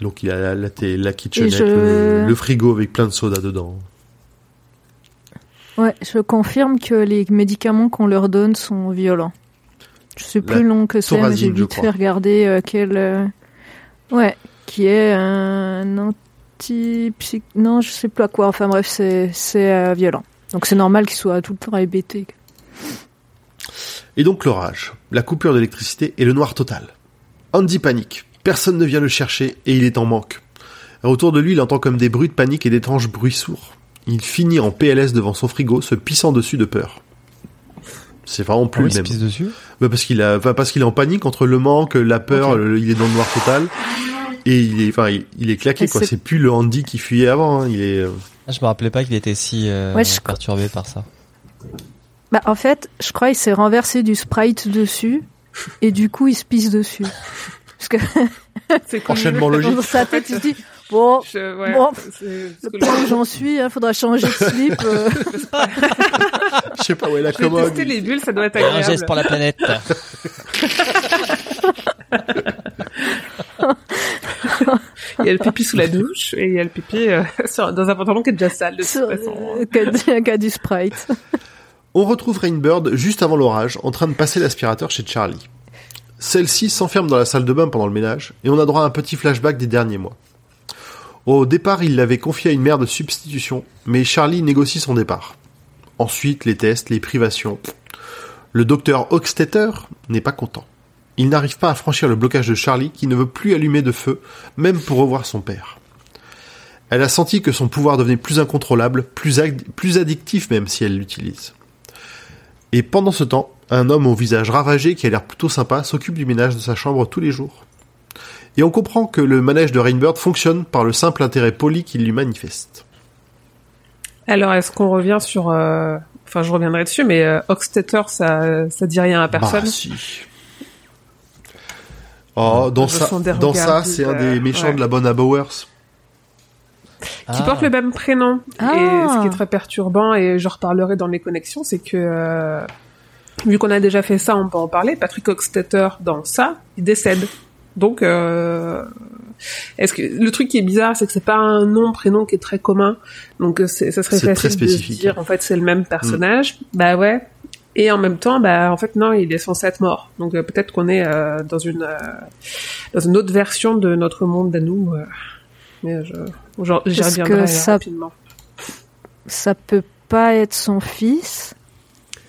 Donc il a la, la, kitchenette, je- le, le frigo avec plein de soda dedans. Ouais, je confirme que les médicaments qu'on leur donne sont violents. Je sais plus La long que c'est, mais j'ai vite fait regarder euh, quel. euh, Ouais, qui est un anti Non, je sais plus à quoi. Enfin bref, c'est c'est euh, violent. Donc c'est normal qu'il soit tout le temps hébété. Et donc l'orage, la coupure d'électricité et le noir total. Andy panique. Personne ne vient le chercher et il est en manque. Autour de lui, il entend comme des bruits de panique et d'étranges bruits sourds. Il finit en PLS devant son frigo, se pissant dessus de peur. C'est vraiment Ah plus oui, le il se même. pisse dessus. Bah, parce qu'il a, parce qu'il est en panique entre le manque, la peur, le- il est dans le noir total. Et il est, enfin, il, il est claqué, Et quoi. c'est- plus le Andy qui fuyait avant, hein. Il est, euh, Ah, je me rappelais pas qu'il était si euh, Ouais, je- perturbé par ça. Bah en fait, je crois qu'il s'est renversé du sprite dessus et du coup il se pisse dessus. Parce que C'est <laughs> enchaînement logique. dans sa tête il se dit <laughs> bon. Je- ouais, Bon, c'est- Le point où j'en suis, il faudra changer de slip. euh. <laughs> Je sais pas où est la Je commode. tester les bulles, ça doit être Un agréable. geste pour la planète. Il y a le pipi sous la douche et il y a le pipi euh, sur- dans un pantalon qui est déjà sale de toute Sur- façon. euh, qu'a- qu'a du sprite. On retrouve Rainbird juste avant l'orage, en train de passer l'aspirateur chez Charlie. Celle-ci s'enferme dans la salle de bain pendant le ménage, et on a droit à un petit flashback des derniers mois. Au départ, il l'avait confié à une mère de substitution, mais Charlie négocie son départ. Ensuite, les tests, les privations. Le docteur Hochstetter n'est pas content. Il n'arrive pas à franchir le blocage de Charlie qui ne veut plus allumer de feu, même pour revoir son père. Elle a senti que son pouvoir devenait plus incontrôlable, plus, ad- plus addictif même si elle l'utilise. Et pendant ce temps, un homme au visage ravagé qui a l'air plutôt sympa s'occupe du ménage de sa chambre tous les jours. Et on comprend que le manège de Rainbird fonctionne par le simple intérêt poli qu'il lui manifeste. Alors, est-ce qu'on revient sur... euh, Enfin, je reviendrai dessus, mais euh, ça, ça dit rien à personne? Bah si. Oh, dans ça, dans ça, c'est un bizarres, des méchants ouais. de la bonne à Bowers. qui Ah. portent le même prénom. Ah. Et ce qui est très perturbant, et je reparlerai dans les connexions, c'est que, euh, vu qu'on a déjà fait ça, on peut en parler, Patrick Hochstetter, dans ça, il décède. Donc, euh, est-ce que le truc qui est bizarre, c'est que c'est pas un nom, prénom qui est très commun. Donc, euh, ça serait facile de se. Mm. dire, en fait, c'est le même personnage. Bah ouais. Et en même temps, bah en fait non, il est censé être mort. Donc euh, peut-être qu'on est euh, dans une euh, dans une autre version de notre monde à nous. euh. Mais je, j'y que reviendrai euh, ça- rapidement. Ça peut pas être son fils,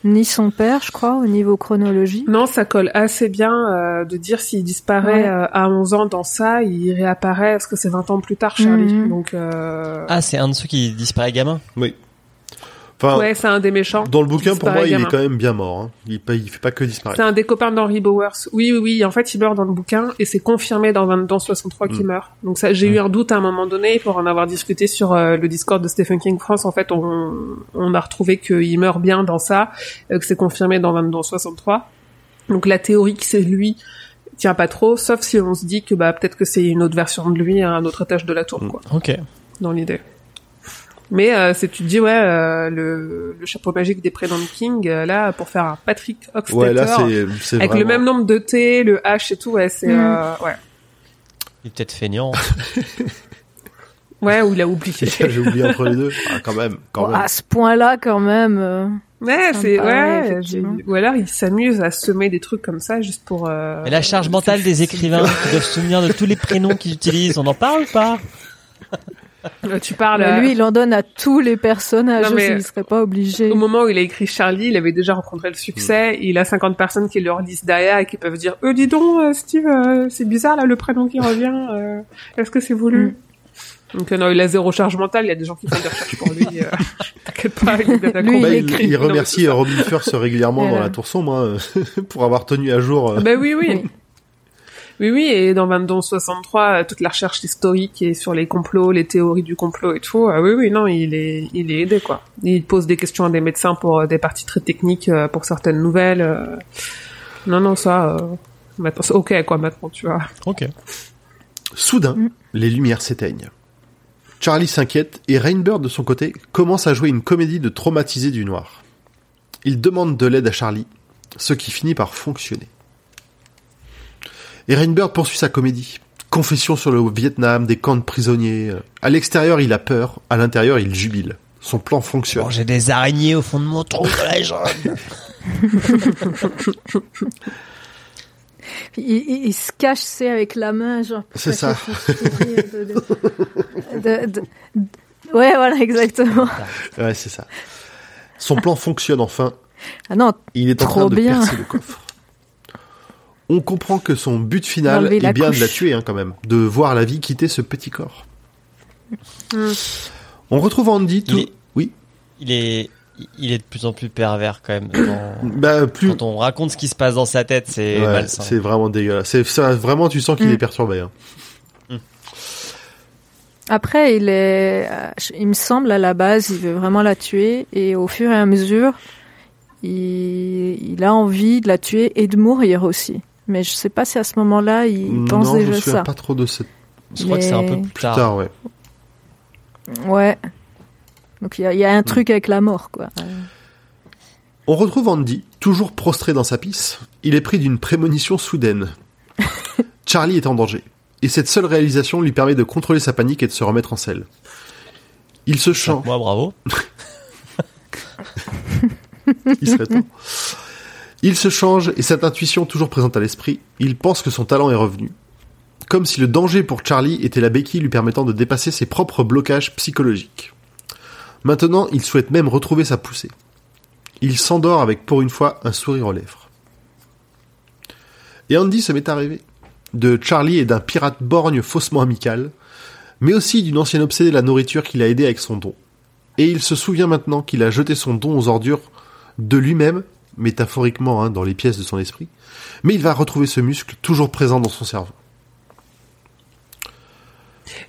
ni son père, je crois, au niveau chronologie. Non, ça colle assez bien euh, de dire s'il disparaît Ouais. euh, à 11 ans dans ça, il réapparaît parce que c'est 20 ans plus tard, Charlie. Mhm. Donc euh... Ah, c'est un de ceux qui disparaît gamin? Oui. Enfin, ouais, c'est un des méchants. dans le bouquin, pour moi, il est quand même bien mort. Hein. Il, pas- il fait pas que disparaître. C'est un des copains d'Henry Bowers. Oui, oui, oui. En fait, il meurt dans le bouquin et c'est confirmé dans, 20 dans 63 qu'il Mm. meurt. Donc ça, j'ai eu un doute à un moment donné pour en avoir discuté sur euh, le Discord de Stephen King France. En fait, on, on a retrouvé qu'il meurt bien dans ça, euh, que c'est confirmé dans 20 dans 63. Donc la théorie que c'est lui tient pas trop, sauf si on se dit que bah peut-être que c'est une autre version de lui à un autre étage de la tour, Mm. quoi, Ok. dans l'idée. Mais euh, c'est tu te dis ouais euh, le, le chapeau magique des prénoms de King euh, là pour faire un Patrick Hockstetter Ouais, là, c'est, c'est avec vraiment... le même nombre de T, le H et tout ouais c'est Mm. euh, ouais Il est peut-être feignant. <laughs> ouais ou il a oublié. <laughs> J'ai oublié entre les deux. Ah, quand même, quand Bon, même. à ce point-là, quand même. euh, Ouais, c'est ouais, Ou alors il s'amuse à semer des trucs comme ça juste pour. Euh, Mais la charge mentale des écrivains qui doivent se souvenir de tous les prénoms qu'ils utilisent, on en parle ou pas? Tu parles. euh, lui, il en donne à tous les personnages. Non, mais- il serait pas obligé. Au moment où il a écrit Charlie, il avait déjà rencontré le succès. Il a 50 personnes qui le relisent derrière et qui peuvent dire « Euh, dis donc, euh, Steve, euh, c'est bizarre là le prénom qui revient. euh, Est-ce que c'est voulu Donc euh, non, il a zéro charge mentale. Il y a des gens qui font des recherches pour lui. euh, <laughs> T'inquiète pas, il est bien d'accord. Lui, Bah, il il, écrit. il Non, remercie Robin First <laughs> régulièrement dans la tour sombre hein, <laughs> pour avoir tenu à jour. euh. Bah oui, oui. Oui, oui, et dans 2263, euh, toute la recherche historique et sur les complots, les théories du complot et tout, ah oui, oui, non, il est, il est aidé, quoi. Il pose des questions à des médecins pour euh, des parties très techniques, euh, pour certaines nouvelles. euh. Non, non, ça, euh, maintenant, c'est ok, quoi, maintenant, tu vois. Ok. Soudain, Mm. les lumières s'éteignent. Charlie s'inquiète et Rainbird, de son côté, commence à jouer une comédie de traumatisé du noir. Il demande de l'aide à Charlie, ce qui finit par fonctionner. Et Rainbird poursuit sa comédie. Confession sur le Vietnam, des camps de prisonniers. À l'extérieur, il a peur. À l'intérieur, il jubile. Son plan fonctionne. Bon, j'ai des araignées au fond de mon trou de la jambe. <laughs> Il, il- il se cache, c'est avec la main, genre. C'est ça. de- de- de- Ouais, voilà, exactement. Ouais, c'est ça. Son plan fonctionne enfin. Ah non, Il est en Trop train de bien. percer le coffre. On comprend que son but final est bien de la tuer, hein, quand même. De voir la vie quitter ce petit corps. Hmm. On retrouve Andy tout... Il est- Oui. Il est, il est de plus en plus pervers quand même. dans- Bah, plus... Quand on raconte ce qui se passe dans sa tête, c'est Ouais, malsain. c'est vraiment dégueulasse. C'est, ça, vraiment, tu sens qu'il Mm. est perturbé. Hein. Après, il est, euh, il me semble à la base, il veut vraiment la tuer et au fur et à mesure, il, il a envie de la tuer et de mourir aussi. Mais je sais pas si à ce moment-là, il pense non, je me déjà ça. pas trop de cette... Je crois que c'est un peu plus Plus tard. ouais. Ouais. Donc il y a, il y a un truc avec la mort, quoi. On retrouve Andy, toujours prostré dans sa pisse. Il est pris d'une prémonition soudaine. <laughs> Charlie est en danger. Et cette seule réalisation lui permet de contrôler sa panique et de se remettre en selle. Il se change. Moi, bravo. <laughs> <laughs> Il serait temps. Il se change et cette intuition toujours présente à l'esprit, il pense que son talent est revenu. Comme si le danger pour Charlie était la béquille lui permettant de dépasser ses propres blocages psychologiques. Maintenant, il souhaite même retrouver sa poussée. Il s'endort avec pour une fois un sourire aux lèvres. Et Andy se met à rêver. De Charlie et d'un pirate borgne faussement amical, mais aussi d'une ancienne obsédée de la nourriture qu'il a aidé avec son don. Et il se souvient maintenant qu'il a jeté son don aux ordures de lui-même, métaphoriquement hein, dans les pièces de son esprit, mais il va retrouver ce muscle toujours présent dans son cerveau.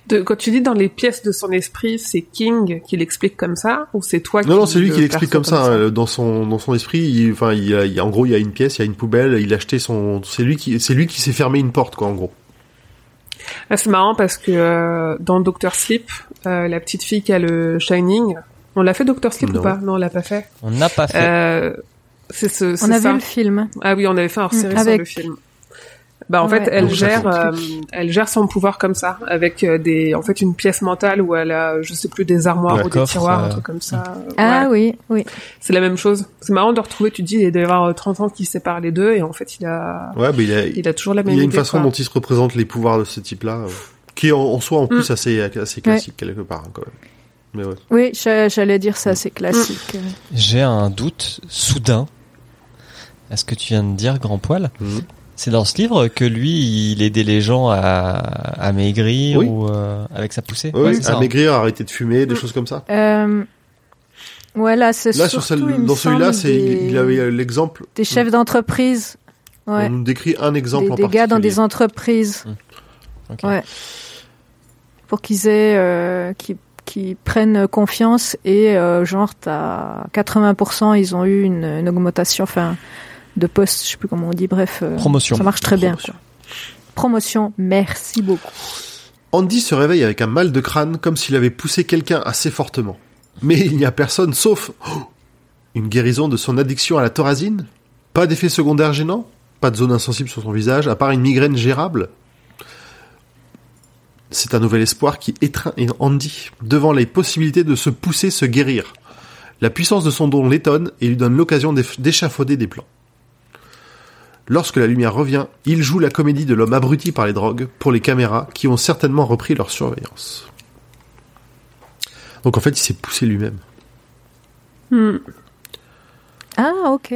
De, quand tu dis dans les pièces de son esprit, c'est King qui l'explique comme ça ou c'est toi qui Non, non, c'est lui qui l'explique comme ça, hein, dans son dans son esprit. Il, enfin, il, y a- il y a- en gros, il y a une pièce, il y a une poubelle. Il a acheté son. C'est lui qui, c'est lui qui s'est fermé une porte, quoi, en gros. Ah, c'est marrant parce que euh, dans Doctor Sleep, euh, la petite fille qui a le Shining, on l'a fait Doctor Sleep Non. ou pas? Non, on l'a pas fait. On n'a pas fait. Euh, c'est ce, On a ça. vu le film. Ah oui, on avait fait un Mm, série avec- sur le film. Bah en Ouais. fait, elle Donc, gère, euh, elle gère son pouvoir comme ça, avec euh, des, en fait, une pièce mentale où elle a, je sais plus, des armoires ou des coffre, tiroirs, un euh, truc comme ça. Ah Ouais. oui, oui. C'est la même chose. C'est marrant de retrouver. Tu te dis, il doit y avoir euh, 30 ans qui séparent les deux, et en fait, il a, Ouais, il a, il a toujours la même il y a une idée, façon quoi. dont il se représente les pouvoirs de ce type-là, euh, qui est en, en soi en plus assez assez classique quelque part, hein, quand même. Mais ouais. Oui, j'a- j'allais dire ça, c'est classique. J'ai un doute soudain. À ce que tu viens de dire, Grand Poil. Mhm. C'est dans ce livre que lui, il aidait les gens à, à maigrir Oui. ou euh, avec sa poussée. Ouais, c'est ça, à hein. maigrir, arrêter de fumer, des choses comme ça. Euh, ouais, là, c'est Là, sur celle, dans celui-là, c'est, il avait euh, l'exemple. des chefs d'entreprise. Ouais. On nous décrit un exemple Des, en des gars dans des entreprises. Ok. Ouais. Pour qu'ils aient, euh, qu'ils prennent confiance et euh, genre t'as 80% ils ont eu une, une augmentation, enfin de poste, je sais plus comment on dit, bref. euh, Promotion. Ça marche très bien. Promotion. quoi. Promotion, merci beaucoup. Andy se réveille avec un mal de crâne comme s'il avait poussé quelqu'un assez fortement. Mais il n'y a personne sauf oh, une guérison de son addiction à la thorazine? Pas d'effet secondaire gênant? Pas de zone insensible sur son visage, à part une migraine gérable? C'est un nouvel espoir qui étreint Andy devant les possibilités de se pousser, se guérir. La puissance de son don l'étonne et lui donne l'occasion d'échafauder des plans. Lorsque la lumière revient, il joue la comédie de l'homme abruti par les drogues pour les caméras qui ont certainement repris leur surveillance. Donc en fait, il s'est poussé lui-même. Hmm. Ah, ok.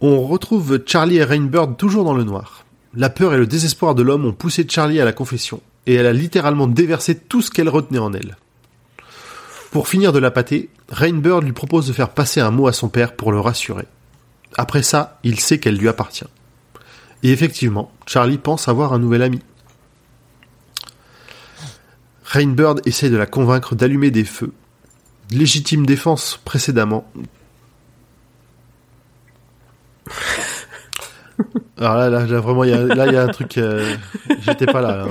On retrouve Charlie et Rainbird toujours dans le noir. La peur et le désespoir de l'homme ont poussé Charlie à la confession, et elle a littéralement déversé tout ce qu'elle retenait en elle. Pour finir de la pâter, Rainbird lui propose de faire passer un mot à son père pour le rassurer. Après ça, il sait qu'elle lui appartient. Et effectivement, Charlie pense avoir un nouvel ami. Rainbird essaie de la convaincre d'allumer des feux. Légitime défense précédemment. <laughs> Alors là, là, vraiment, y a, là, il y a un truc. Euh, j'étais pas là.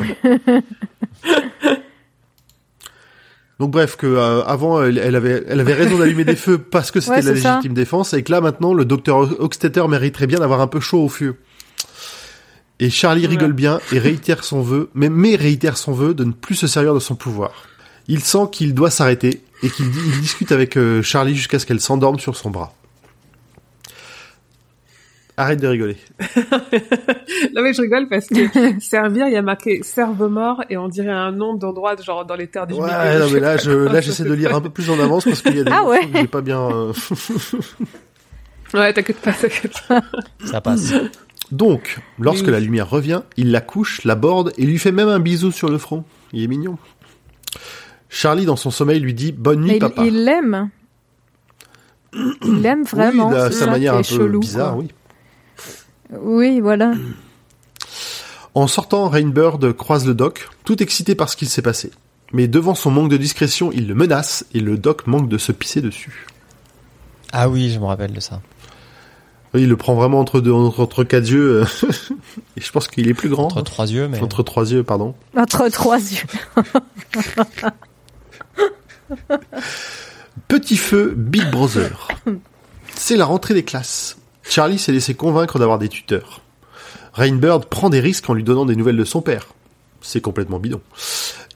Donc bref, que euh, avant, elle, avait, elle avait raison d'allumer des feux parce que c'était la légitime défense, et que là maintenant, le docteur Oxtetter mériterait bien d'avoir un peu chaud au feu. Et Charlie rigole bien et réitère son vœu, mais, mais réitère son vœu de ne plus se servir de son pouvoir. Il sent qu'il doit s'arrêter et qu'il discute avec euh, Charlie jusqu'à ce qu'elle s'endorme sur son bras. Arrête de rigoler. <laughs> non mais je rigole parce que <laughs> servir, il y a marqué serve mort et on dirait un nom d'endroit genre dans les terres du Ouais, non mais là je là <laughs> j'essaie de lire un peu plus en avance parce qu'il y a des ah ouais. j'ai pas bien euh, Ouais, t'inquiète pas, t'inquiète pas. Ça passe. Donc, lorsque la lumière revient, il la couche, la borde et lui fait même un bisou sur le front. Il est mignon. Charlie, dans son sommeil, lui dit Bonne nuit, papa. Il l'aime. Il l'aime vraiment. Oui, sa manière un peu bizarre, oui. Oui, voilà. En sortant, Rainbird croise le doc, tout excité par ce qu'il s'est passé. Mais devant son manque de discrétion, il le menace et le doc manque de se pisser dessus. Ah oui, je me rappelle de ça. Oui, il le prend vraiment entre deux, entre, quatre yeux. Euh, <laughs> et je pense qu'il est plus grand. Entre trois yeux, mais. Entre trois yeux, pardon. Entre trois yeux. <laughs> Petit feu Big Brother. C'est la rentrée des classes. Charlie s'est laissé convaincre d'avoir des tuteurs. Rainbird prend des risques en lui donnant des nouvelles de son père. C'est complètement bidon.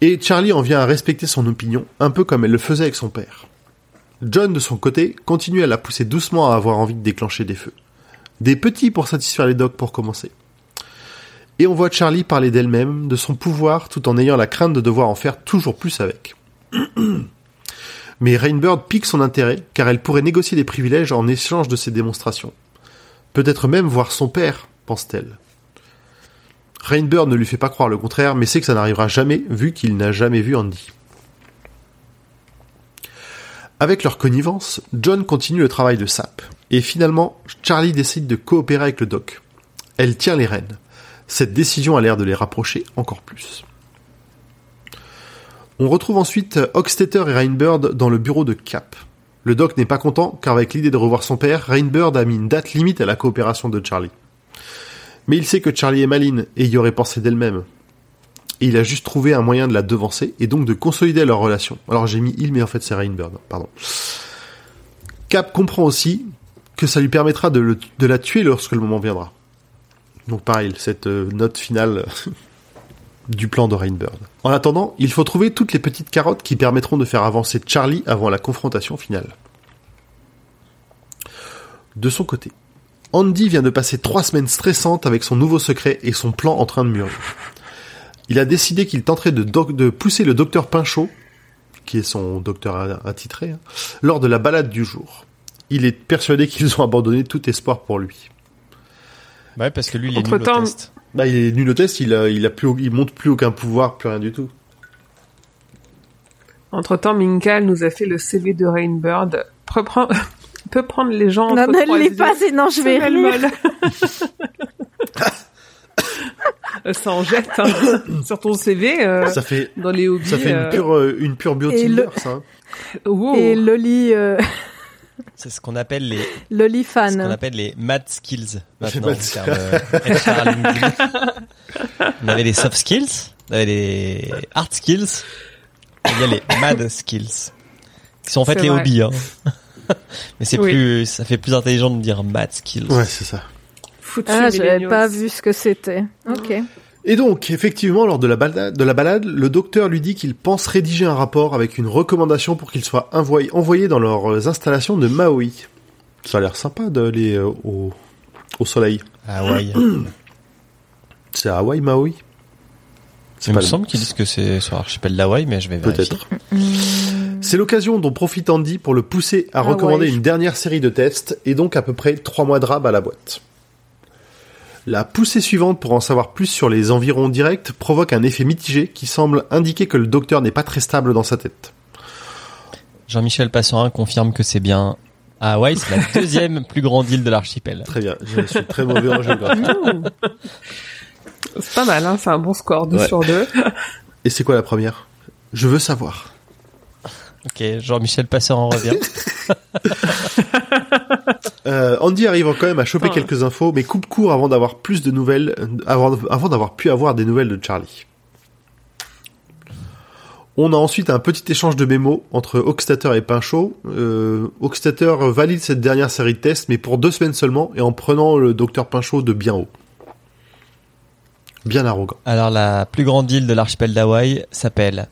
Et Charlie en vient à respecter son opinion, un peu comme elle le faisait avec son père. John, de son côté, continue à la pousser doucement à avoir envie de déclencher des feux. Des petits pour satisfaire les dogs pour commencer. Et on voit Charlie parler d'elle-même, de son pouvoir, tout en ayant la crainte de devoir en faire toujours plus avec. <clears throat> Mais Rainbird pique son intérêt, car elle pourrait négocier des privilèges en échange de ses démonstrations. Peut-être même voir son père, pense-t-elle. Rainbird ne lui fait pas croire le contraire, mais sait que ça n'arrivera jamais, vu qu'il n'a jamais vu Andy. Avec leur connivence, John continue le travail de Sap. Et finalement, Charlie décide de coopérer avec le doc. Elle tient les rênes. Cette décision a l'air de les rapprocher encore plus. On retrouve ensuite Oxtetter et Rainbird dans le bureau de Cap. Le doc n'est pas content car avec l'idée de revoir son père, Rainbird a mis une date limite à la coopération de Charlie. Mais il sait que Charlie est maline et y aurait pensé d'elle-même il a juste trouvé un moyen de la devancer et donc de consolider leur relation. Alors j'ai mis il, mais en fait c'est Rainbird, pardon. Cap comprend aussi que ça lui permettra de, la tuer lorsque le moment viendra. Donc pareil, cette euh, note finale <laughs> du plan de Rainbird. En attendant, il faut trouver toutes les petites carottes qui permettront de faire avancer Charlie avant la confrontation finale. De son côté, Andy vient de passer trois semaines stressantes avec son nouveau secret et son plan en train de mûrir il a décidé qu'il tenterait de, pousser le docteur Pinchot, qui est son docteur attitré, hein, lors de la balade du jour. Il est persuadé qu'ils ont abandonné tout espoir pour lui. Ouais, parce que lui, il est nul au test. Bah, il est nul au test, il a, il a plus, il monte plus aucun pouvoir, plus rien du tout. Entre temps, Minkal nous a fait le CV de Rainbird. peut prendre <laughs> les gens. Non, ne l'est pas, sinon je vais rire. <laughs> ça en jette hein. <coughs> sur ton CV. Euh, ça fait dans les hobbies. Ça fait une euh. pure euh, une pure ça. Hein. Et Loli. C'est ce qu'on appelle les Loli fan. Ce qu'on appelle les mad skills maintenant. on avait les soft skills, on avait les hard skills, il y a les mad skills. Qui sont en fait les vrai. hobbies. Hein. <laughs> Mais c'est Oui. plus, ça fait plus intelligent de dire math skills. Ouais, c'est ça. Foutu Ah, j'avais pas vu ce que c'était. Ok. Et donc, effectivement, lors de la balade, de la balade, le docteur lui dit qu'il pense rédiger un rapport avec une recommandation pour qu'il soit envoyé, envoyé dans leurs installations de Maui. Ça a l'air sympa d'aller euh, au, au soleil. Ouais. <clears throat> C'est à Hawaï, Maui Il me pas le- semble qu'ils disent que c'est sur l'archipel d'Hawaï, mais je vais vérifier. Peut-être. C'est l'occasion dont profite Andy pour le pousser à Ah recommander ouais. une dernière série de tests et donc à peu près trois mois de rab à la boîte. La poussée suivante pour en savoir plus sur les environs directs provoque un effet mitigé qui semble indiquer que le docteur n'est pas très stable dans sa tête. Jean-Michel Passerin confirme que c'est bien Hawaï, c'est la <laughs> deuxième plus grande île de l'archipel. Très bien, je suis très mauvais en géographie. <laughs> C'est pas mal, hein, c'est un bon score, 2 Ouais. sur 2. Et c'est quoi la première? Je veux savoir. Ok, Jean-Michel Passerin revient. <laughs> Euh, Andy arrive quand même à choper Ah. quelques infos, mais coupe court avant d'avoir plus de nouvelles, euh, avant, avant d'avoir pu avoir des nouvelles de Charlie. On a ensuite un petit échange de mémos entre Oxtater et Pinchot. Euh, Oxtater valide cette dernière série de tests, mais pour deux semaines seulement, et en prenant le docteur Pinchot de bien haut. Bien arrogant. Alors la plus grande île de l'archipel d'Hawaï s'appelle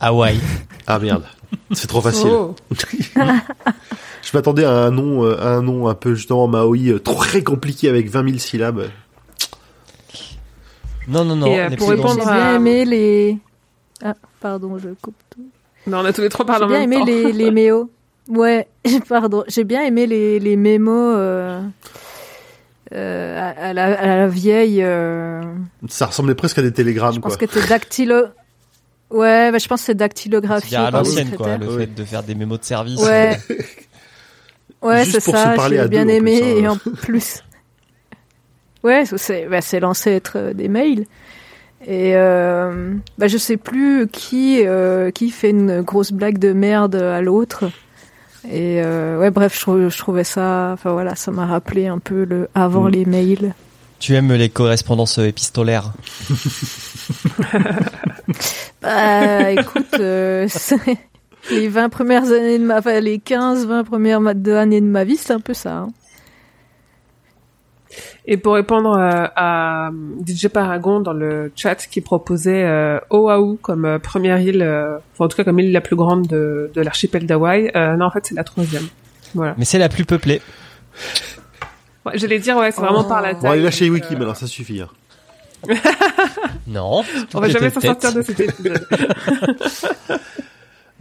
Hawaï. <laughs> Ah merde, c'est trop facile. Oh. <laughs> Je m'attendais à un nom, euh, à un nom un peu justement Maui, euh, très compliqué avec 20 000 syllabes. Non, non, non. Et, euh, pour répondre J'ai à- bien aimé les. Ah, pardon, je coupe tout. Non, on a tous les trois parlé J'ai en bien même aimé temps. les, les méos. Ouais, <laughs> pardon. J'ai bien aimé les, les mémos euh, euh, à, à la, à la vieille. euh, Ça ressemblait presque à des télégrammes, je pense quoi. que c'était dactylo. Ouais, bah, je pense que c'est dactylographié. C'est-à-dire à l'ancienne, quoi. Le Ouais. fait de faire des mémos de service. Ouais. <laughs> Ouais, Juste c'est pour se ça. parler à J'ai bien deux, en aimé plus, hein. et en plus. <laughs> Ouais, c'est bah, c'est l'ancêtre euh, des mails. Et euh, bah, je sais plus qui euh, qui fait une grosse blague de merde à l'autre. Et euh, ouais, bref, je, trou- je trouvais ça. Enfin voilà, ça m'a rappelé un peu le avant Mm. les mails. Tu aimes les correspondances épistolaires <laughs> Bah écoute, euh, <laughs> c'est- les 20 premières années de ma, enfin les 15, 20 premières années de ma vie, c'est un peu ça. hein. Et pour répondre euh, à DJ Paragon dans le chat qui proposait euh, Oahu comme euh, première île, euh, enfin en tout cas comme île la plus grande de, de l'archipel d'Hawaï, euh, non en fait c'est la troisième. Voilà. Mais c'est la plus peuplée. Ouais, J'allais dire ouais c'est vraiment Oh. par la Bon, taille. allez lâcher donc, Wiki, euh, maintenant, ça suffit. hein. Non. On va jamais s'en sortir de cet épisode. <laughs>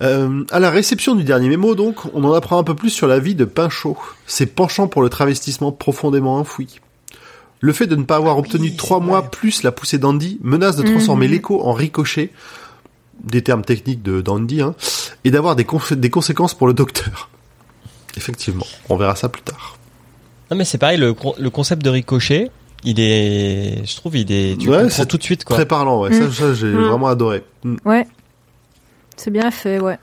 Euh, à la réception du dernier mémo, donc, on en apprend un peu plus sur la vie de Pinchot, ses penchants pour le travestissement profondément enfoui. Le fait de ne pas avoir obtenu Oui, trois mois plus la poussée d'Andy menace de transformer Mhm. l'écho en ricochet, des termes techniques de d'Andy, hein, et d'avoir des, conséquences pour le docteur. Effectivement, on verra ça plus tard. Non, mais c'est pareil, le, con- le concept de ricochet, il est, je trouve, il est, tu Ouais, comprends tout de suite, quoi. Très parlant, ouais. Mm. Ça, ça, j'ai Mm. vraiment adoré. Mm. Ouais, c'est bien fait, ouais.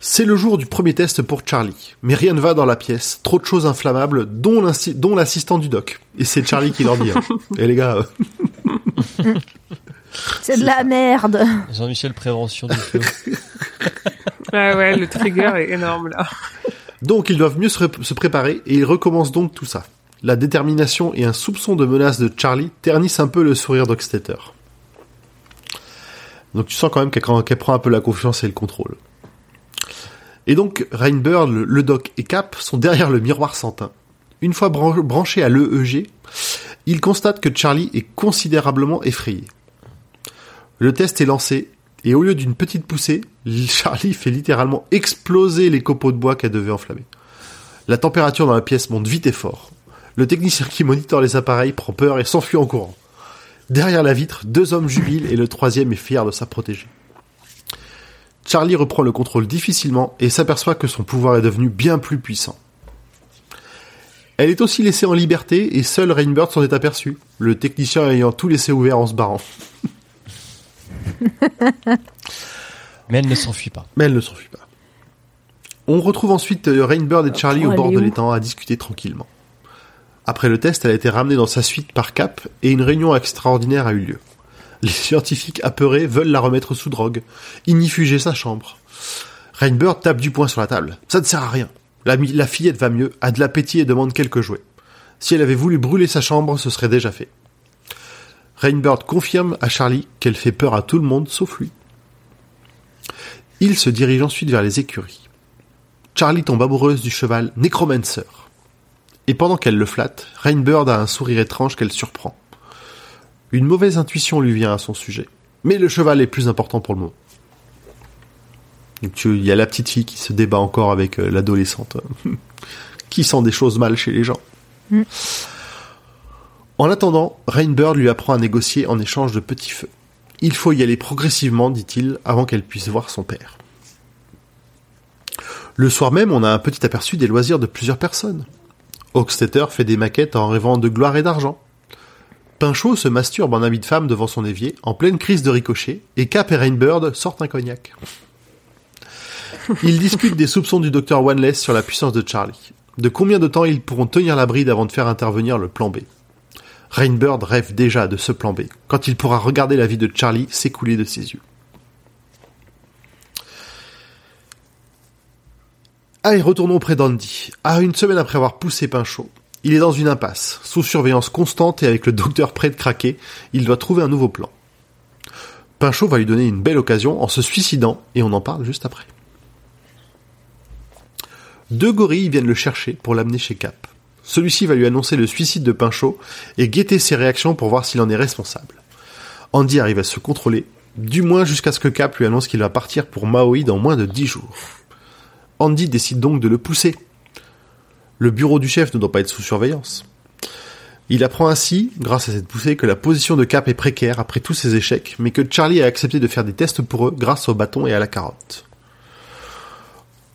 C'est le jour du premier test pour Charlie. Mais rien ne va dans la pièce. Trop de choses inflammables, dont l'assistant du doc. Et c'est Charlie qui leur dit. hein. <laughs> Et les gars, euh, C'est de la merde. Jean-Michel Prévention du feu. <laughs> ouais ouais le trigger est énorme là. donc ils doivent mieux se, ré- se préparer et ils recommencent donc tout ça. La détermination et un soupçon de menace de Charlie ternissent un peu le sourire d'Oxtetter. Donc tu sens quand même qu'elle prend un peu la confiance et le contrôle. Et donc Rainbird, le, et Cap sont derrière le miroir sans. Une fois bran- branchés à l'EEG, ils constatent que Charlie est considérablement effrayé. Le test est lancé, et au lieu d'une petite poussée, <laughs> Charlie fait littéralement exploser les copeaux de bois qu'elle devait enflammer. La température dans la pièce monte vite et fort. Le technicien qui monitore les appareils prend peur et s'enfuit en courant. Derrière la vitre, deux hommes jubilent et le troisième est fier de sa protégée. Charlie reprend le contrôle difficilement et s'aperçoit que son pouvoir est devenu bien plus puissant. Elle est aussi laissée en liberté et seul Rainbird s'en est aperçu, le technicien ayant tout laissé ouvert en se barrant. <laughs> Mais elle ne s'enfuit pas. Mais elle ne s'enfuit pas. On retrouve ensuite euh, Rainbird et Charlie au bord de l'étang à discuter tranquillement. Après le test, elle a été ramenée dans sa suite par Cap et une réunion extraordinaire a eu lieu. Les <laughs> scientifiques apeurés veulent la remettre sous drogue, ignifuger sa chambre. Rainbird tape du poing sur la table. Ça ne sert à rien. La, fillette va mieux, a de l'appétit et demande quelques jouets. Si elle avait voulu brûler sa chambre, ce serait déjà fait. Rainbird confirme à Charlie qu'elle fait peur à tout le monde sauf lui. Il se dirige ensuite vers les écuries. Charlie tombe amoureuse du cheval Necromancer. Et pendant qu'elle le flatte, Rainbird a un sourire étrange qu'elle surprend. Une mauvaise intuition lui vient à son sujet. Mais le cheval est plus important pour le moment. Il y a la petite fille qui se débat encore avec euh, l'adolescente, <laughs> qui sent des choses mal chez les gens. Mm. En attendant, Rainbird lui apprend à négocier en échange de petits feux. Il faut y aller progressivement, dit-il, avant qu'elle puisse voir son père. Le soir même, on a un petit aperçu des loisirs de plusieurs personnes. Hochstetter fait des maquettes en rêvant de gloire et d'argent. Pinchot se masturbe en ami de femme devant son évier, en pleine crise de ricochet, et Cap et Rainbird sortent un cognac. Ils discutent des soupçons du docteur Wanless sur la puissance de Charlie. De combien de temps ils pourront tenir la bride avant de faire intervenir le plan B? Rainbird rêve déjà de ce plan B, quand il pourra regarder la vie de Charlie s'écouler de ses yeux. Allez, retournons près d'Andy. À une semaine après avoir poussé Pinchot, il est dans une impasse, sous surveillance constante et avec le docteur prêt de craquer, il doit trouver un nouveau plan. Pinchot va lui donner une belle occasion en se suicidant, et on en parle juste après. Deux gorilles viennent le chercher pour l'amener chez Cap. Celui-ci va lui annoncer le suicide de Pinchot et guetter ses réactions pour voir s'il en est responsable. Andy arrive à se contrôler, du moins jusqu'à ce que Cap lui annonce qu'il va partir pour Maui dans moins de dix jours. Andy décide donc de le pousser. Le bureau du chef ne doit pas être sous surveillance. Il apprend ainsi, grâce à cette poussée, que la position de Cap est précaire après tous ses échecs, mais que Charlie a accepté de faire des tests pour eux grâce au bâton et à la carotte.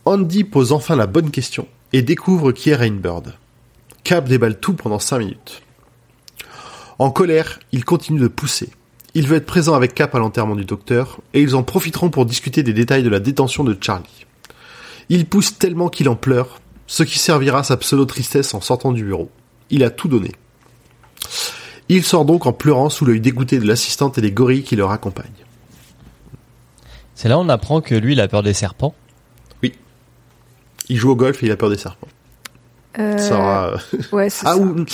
Andy pose enfin la bonne question et découvre qui est Rainbird. Cap déballe tout pendant cinq minutes. En colère, il continue de pousser. Il veut être présent avec Cap à l'enterrement du docteur, et ils en profiteront pour discuter des détails de la détention de Charlie. Il pousse tellement qu'il en pleure, ce qui servira sa pseudo-tristesse en sortant du bureau. Il a tout donné. Il sort donc en pleurant sous l'œil dégoûté de l'assistante et des gorilles qui le raccompagnent. C'est là où on apprend que lui, il a peur des serpents. Il joue au golf et il a peur des serpents. Euh, Ça aura- <laughs> Ouais, c'est Ah ça. ou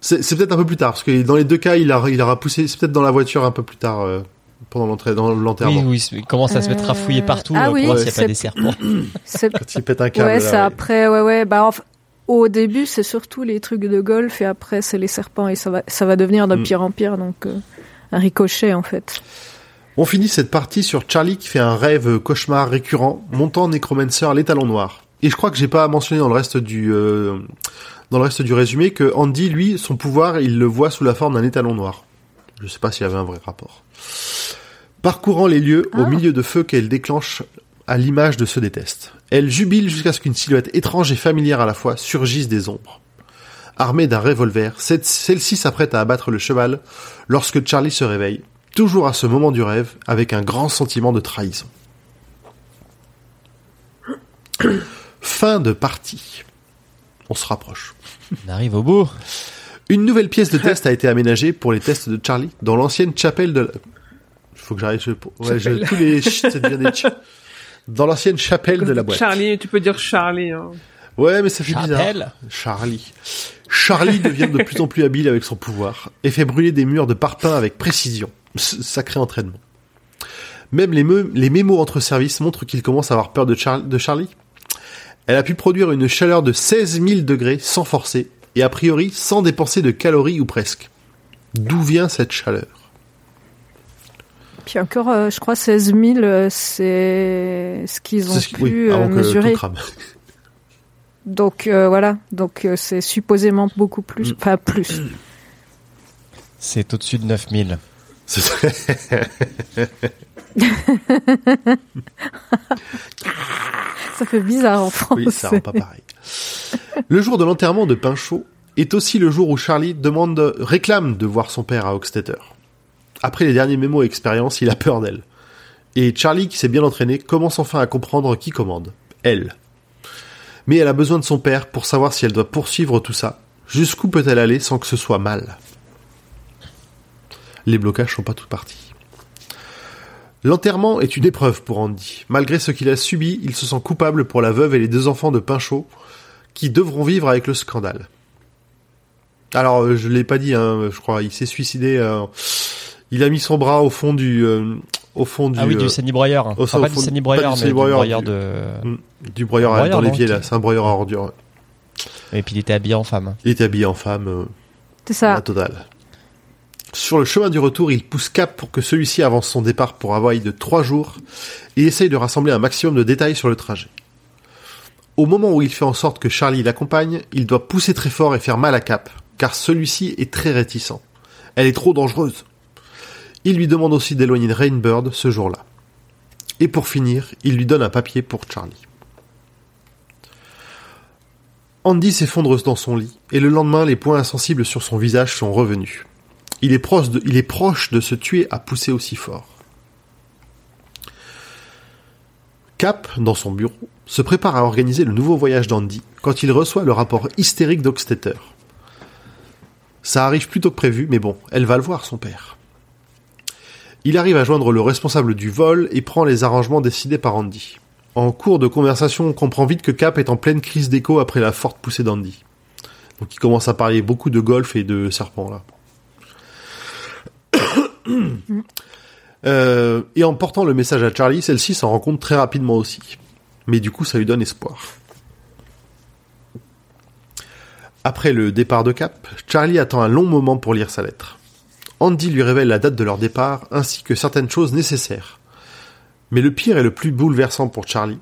c'est c'est peut-être un peu plus tard parce que dans les deux cas il a il aura poussé c'est peut-être dans la voiture un peu plus tard euh, pendant l'entrée dans Oui, l'enterrement oui, il commence à se mettre à fouiller Euh, partout ah euh, pour oui, voir s'il n'y a c'est- pas des serpents. <laughs> C'est- quand il pète un câble. ouais, là, c'est ouais. après, ouais, ouais. Bah, au début, c'est surtout les trucs de golf et après, c'est les serpents et ça va, ça va devenir de Mm. pire en pire. Donc, euh, un ricochet, en fait. On finit cette partie sur Charlie qui fait un rêve cauchemar récurrent montant Necromancer les talons noirs. Et je crois que j'ai pas mentionné dans le reste du euh, dans le reste du résumé que Andy lui son pouvoir il le voit sous la forme d'un étalon noir. Je sais pas s'il y avait un vrai rapport. Parcourant les lieux au Ah. milieu de feux qu'elle déclenche à l'image de ceux des tests. Elle jubile jusqu'à ce qu'une silhouette étrange et familière à la fois surgisse des ombres. Armée d'un revolver, celle-ci s'apprête à abattre le cheval lorsque Charlie se réveille, toujours à ce moment du rêve, avec un grand sentiment de trahison. fin de partie. On se rapproche. On arrive au bout. Une nouvelle pièce de <laughs> test a été aménagée pour les tests de Charlie dans l'ancienne chapelle de. la- Il faut que j'arrive. Je... Ouais, je- tous les <laughs> ch, ça devient des ch. Dans l'ancienne chapelle de la boîte. Charlie, tu peux dire Charlie. hein. Ouais, mais ça fait bizarre. Chapelle. Charlie. Charlie devient de plus en plus habile avec son pouvoir et fait brûler des murs de parpaing avec précision. Sacré entraînement. Même les, me- les mémos entre services montrent qu'il commence à avoir peur de, Char- de Charlie. Elle a pu produire une chaleur de 16 000 degrés sans forcer et a priori sans dépenser de calories ou presque. D'où vient cette chaleur? Puis encore, euh, je crois, 16 000, euh, c'est ce qu'ils ont C'est ce qui- pu oui, euh, que mesurer. tout crame. <laughs> Donc, euh, voilà. Donc, euh, c'est supposément beaucoup plus. Mm. Enfin, plus. C'est au-dessus de 9000. C'est très- <laughs> Ça fait bizarre en France. Oui, ça rend pas pareil. <laughs> Le jour de l'enterrement de Pinchot est aussi le jour où Charlie demande, réclame de voir son père à Hochstetter. Après les derniers mémos et expériences, il a peur d'elle. Et Charlie, qui s'est bien entraîné, commence enfin à comprendre qui commande. Elle. Mais elle a besoin de son père pour savoir si elle doit poursuivre tout ça. Jusqu'où peut-elle aller sans que ce soit mal? Les blocages sont pas tout partis. L'enterrement est une épreuve pour Andy. Malgré ce qu'il a subi, il se sent coupable pour la veuve et les deux enfants de Pinchot, qui devront vivre avec le scandale. Alors, euh, je l'ai pas dit, hein, je crois, il s'est suicidé. euh, il a mis son bras au fond du, euh, au fond du, Ah oui, euh, du Broyeur. au Enfin, au pas fond- du Sandy pas Broyeur, du mais du du- de... du broyeur à- broyeur, dans non, l'évier là. C'est un broyeur à ordures. Et puis il était habillé en femme. Il était habillé en femme. euh, C'est ça. La totale. Sur le chemin du retour, il pousse Cap pour que celui-ci avance son départ pour Hawaï de trois jours et essaye de rassembler un maximum de détails sur le trajet. Au moment où il fait en sorte que Charlie l'accompagne, il doit pousser très fort et faire mal à Cap, car celui-ci est très réticent. Elle est trop dangereuse. Il lui demande aussi d'éloigner Rainbird ce jour-là. Et pour finir, il lui donne un papier pour Charlie. Andy s'effondre dans son lit, et le lendemain, les points insensibles sur son visage sont revenus. Il est proche de, il est proche de se tuer à pousser aussi fort. Cap, dans son bureau, se prépare à organiser le nouveau voyage d'Andy quand il reçoit le rapport hystérique d'Oxtetter. Ça arrive plus tôt que prévu, mais bon, elle va le voir, son père. Il arrive à joindre le responsable du vol et prend les arrangements décidés par Andy. En cours de conversation, on comprend vite que Cap est en pleine crise d'écho après la forte poussée d'Andy. Donc il commence à parler beaucoup de golf et de serpents là. <coughs> Euh, et en portant le message à Charlie, celle-ci s'en rend compte très rapidement aussi. Mais du coup, ça lui donne espoir. Après le départ de Cap, Charlie attend un long moment pour lire sa lettre. Andy lui révèle la date de leur départ ainsi que certaines choses nécessaires. Mais le pire et le plus bouleversant pour Charlie,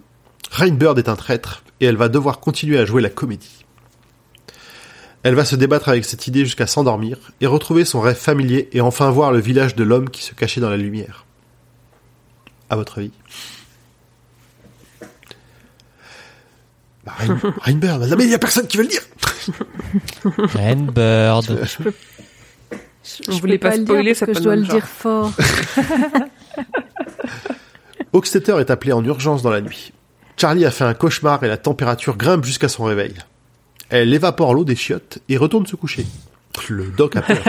Rainbird est un traître et elle va devoir continuer à jouer la comédie. Elle va se débattre avec cette idée jusqu'à s'endormir et retrouver son rêve familier et enfin voir le village de l'homme qui se cachait dans la lumière. À votre avis? Bah, Rain- Rainbird, mais il y a personne qui veut le dire Rainbird. On Je voulait peux pas le spoiler, ça parce que je dois le genre. dire fort. <laughs> Oxtetter est appelé en urgence dans la nuit. Charlie a fait un cauchemar et la température grimpe jusqu'à son réveil. Elle évapore l'eau des chiottes et retourne se coucher. Le doc a peur.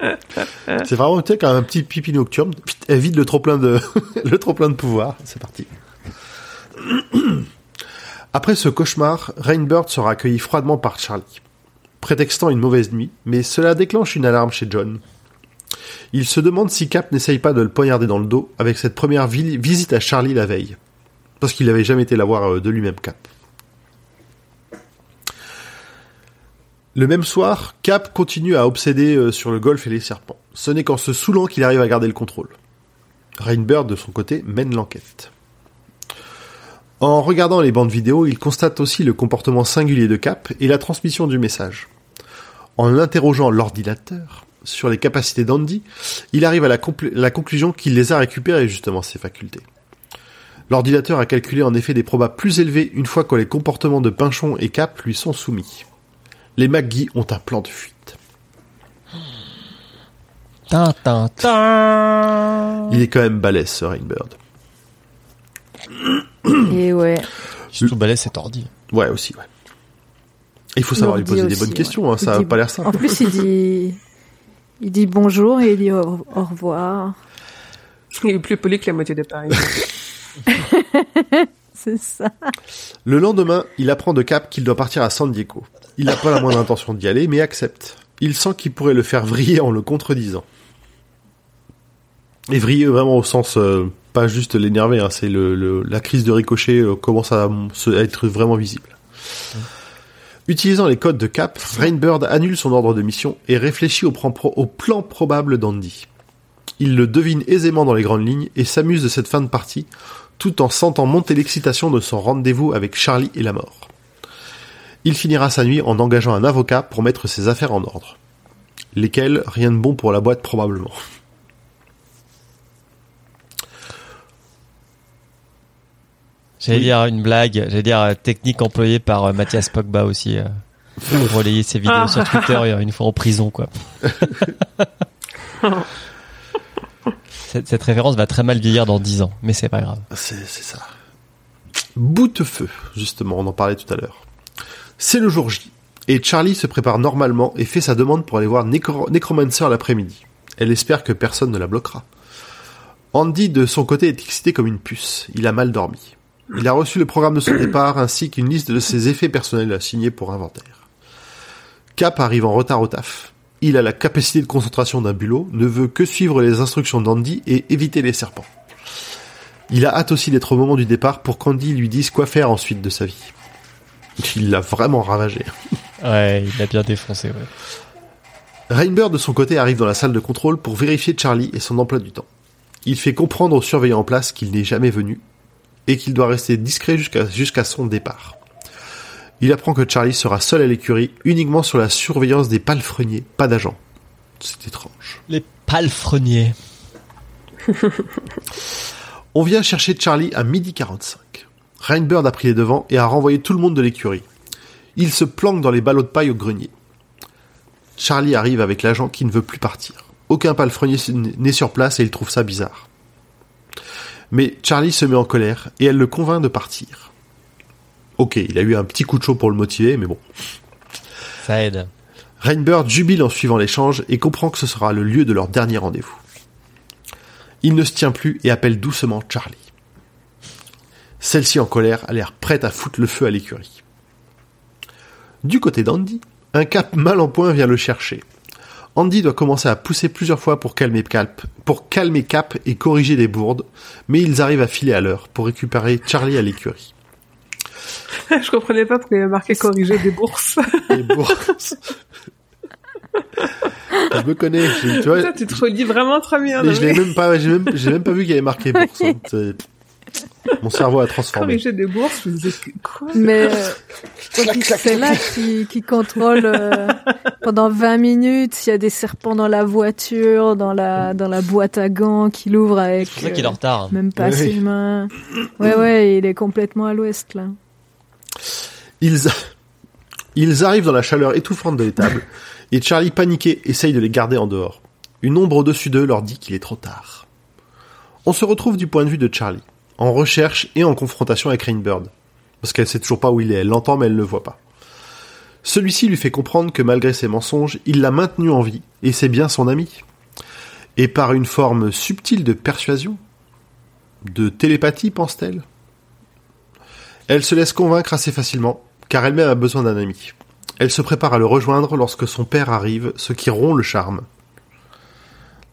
<laughs> C'est vraiment, tu sais, quand un petit pipi nocturne, elle vide le trop plein de, <laughs> le trop plein de pouvoir. C'est parti. Après ce cauchemar, Rainbird sera accueilli froidement par Charlie, prétextant une mauvaise nuit, mais cela déclenche une alarme chez John. Il se demande si Cap n'essaye pas de le poignarder dans le dos avec cette première vi- visite à Charlie la veille. Parce qu'il n'avait jamais été la voir euh, de lui-même, Cap. Le même soir, Cap continue à obséder euh, sur le golf et les serpents. Ce n'est qu'en se saoulant qu'il arrive à garder le contrôle. Rainbird, de son côté, mène l'enquête. En regardant les bandes vidéo, il constate aussi le comportement singulier de Cap et la transmission du message. En interrogeant l'ordinateur sur les capacités d'Andy, il arrive à la, conclusion qu'il les a récupérées justement, ses facultés. L'ordinateur a calculé en effet des probas plus élevés une fois que les comportements de Pinchon et Cap lui sont soumis. Les McGee ont un plan de fuite. Il est quand même balèze, ce Rainbird. <clears throat> Et ouais. Surtout balèze, c'est ordi. Ouais, aussi, ouais. Il faut savoir lui poser des bonnes questions, hein, ça a dit- pas l'air simple. En plus, il dit, il dit bonjour et il dit au, au revoir. Il est plus poli que la moitié de Paris. <laughs> C'est ça. Le lendemain, il apprend de Cap qu'il doit partir à San Diego. Il n'a pas la moindre intention d'y aller, mais accepte. Il sent qu'il pourrait le faire vriller en le contredisant. Et vriller vraiment au sens, euh, pas juste l'énerver, hein, c'est le, le- la crise de ricochet euh, commence à, être vraiment visible. Utilisant les codes de Cap, Rainbird annule son ordre de mission et réfléchit au, pro- au plan probable d'Andy. Il le devine aisément dans les grandes lignes et s'amuse de cette fin de partie, tout en sentant monter l'excitation de son rendez-vous avec Charlie et la mort. Il finira sa nuit en engageant un avocat pour mettre ses affaires en ordre. Lesquelles, rien de bon pour la boîte probablement. J'allais Oui. dire une blague, j'allais dire euh, technique employée par euh, Mathias Pogba aussi. euh, pour relayer ses vidéos Ah. sur Twitter une fois en prison, quoi. <laughs> cette, cette référence va très mal vieillir dans 10 ans, mais c'est pas grave. C'est c'est ça. Boutefeu, justement, on en parlait tout à l'heure. C'est le jour J, et Charlie se prépare normalement et fait sa demande pour aller voir Necro- Necromancer l'après-midi. Elle espère que personne ne la bloquera. Andy, de son côté, est excité comme une puce. Il a mal dormi. Il a reçu le programme de son <clears throat> départ ainsi qu'une liste de ses effets personnels à signer pour inventaire. Cap arrive en retard au taf. Il a la capacité de concentration d'un bulot, ne veut que suivre les instructions d'Andy et éviter les serpents. Il a hâte aussi d'être au moment du départ pour qu'Andy lui dise quoi faire ensuite de sa vie. Il l'a vraiment ravagé. <laughs> Ouais, il l'a bien défoncé, ouais. Rainbird de son côté arrive dans la salle de contrôle pour vérifier Charlie et son emploi du temps. Il fait comprendre aux surveillants en place qu'il n'est jamais venu et qu'il doit rester discret jusqu'à son départ. Il apprend que Charlie sera seul à l'écurie uniquement sur la surveillance des palefreniers, pas d'agents. C'est étrange. Les palefreniers. <laughs> On vient chercher Charlie à midi 45. Rainbird a pris les devants et a renvoyé tout le monde de l'écurie. Il se planque dans les ballots de paille au grenier. Charlie arrive avec l'agent qui ne veut plus partir. Aucun palefrenier n'est sur place et il trouve ça bizarre. Mais Charlie se met en colère et elle le convainc de partir. Ok, il a eu un petit coup de chaud pour le motiver, mais bon. Ça aide. Rainbird jubile en suivant l'échange et comprend que ce sera le lieu de leur dernier rendez-vous. Il ne se tient plus et appelle doucement Charlie. Celle-ci en colère a l'air prête à foutre le feu à l'écurie. Du côté d'Andy, un cap mal en point vient le chercher. Andy doit commencer à pousser plusieurs fois pour calmer Cap, pour calmer Cap et corriger les bourdes, mais ils arrivent à filer à l'heure pour récupérer Charlie à l'écurie. <laughs> Je comprenais pas pourquoi il y avait marqué corriger des bourses. <laughs> Les bourses. je me connais, je- tu vois, Putain, tu te relis vraiment très bien. mais- même pas, j'ai même, j'ai même pas vu qu'il y avait marqué bourse. hein. <laughs> <laughs> Mon cerveau a transformé. Corriger des bourses, je me disais, quoi Mais euh, c'est là qui, qui contrôle euh, pendant 20 minutes s'il y a des serpents dans la voiture, dans la dans la boîte à gants qu'il ouvre avec C'est ça qu'il est en euh, retard. même pas Oui. ses mains. Ouais ouais, il est complètement à l'ouest là. Ils, a- ils arrivent dans la chaleur étouffante de l'étable, et Charlie, paniqué, essaye de les garder en dehors. Une ombre au-dessus d'eux leur dit qu'il est trop tard. On se retrouve du point de vue de Charlie, en recherche et en confrontation avec Rainbird. Parce qu'elle sait toujours pas où il est, elle l'entend mais elle ne le voit pas. Celui-ci lui fait comprendre que malgré ses mensonges, il l'a maintenu en vie, et c'est bien son ami. Et par une forme subtile de persuasion, de télépathie, pense-t-elle, elle se laisse convaincre assez facilement, car elle-même a besoin d'un ami. Elle se prépare à le rejoindre lorsque son père arrive, ce qui rompt le charme.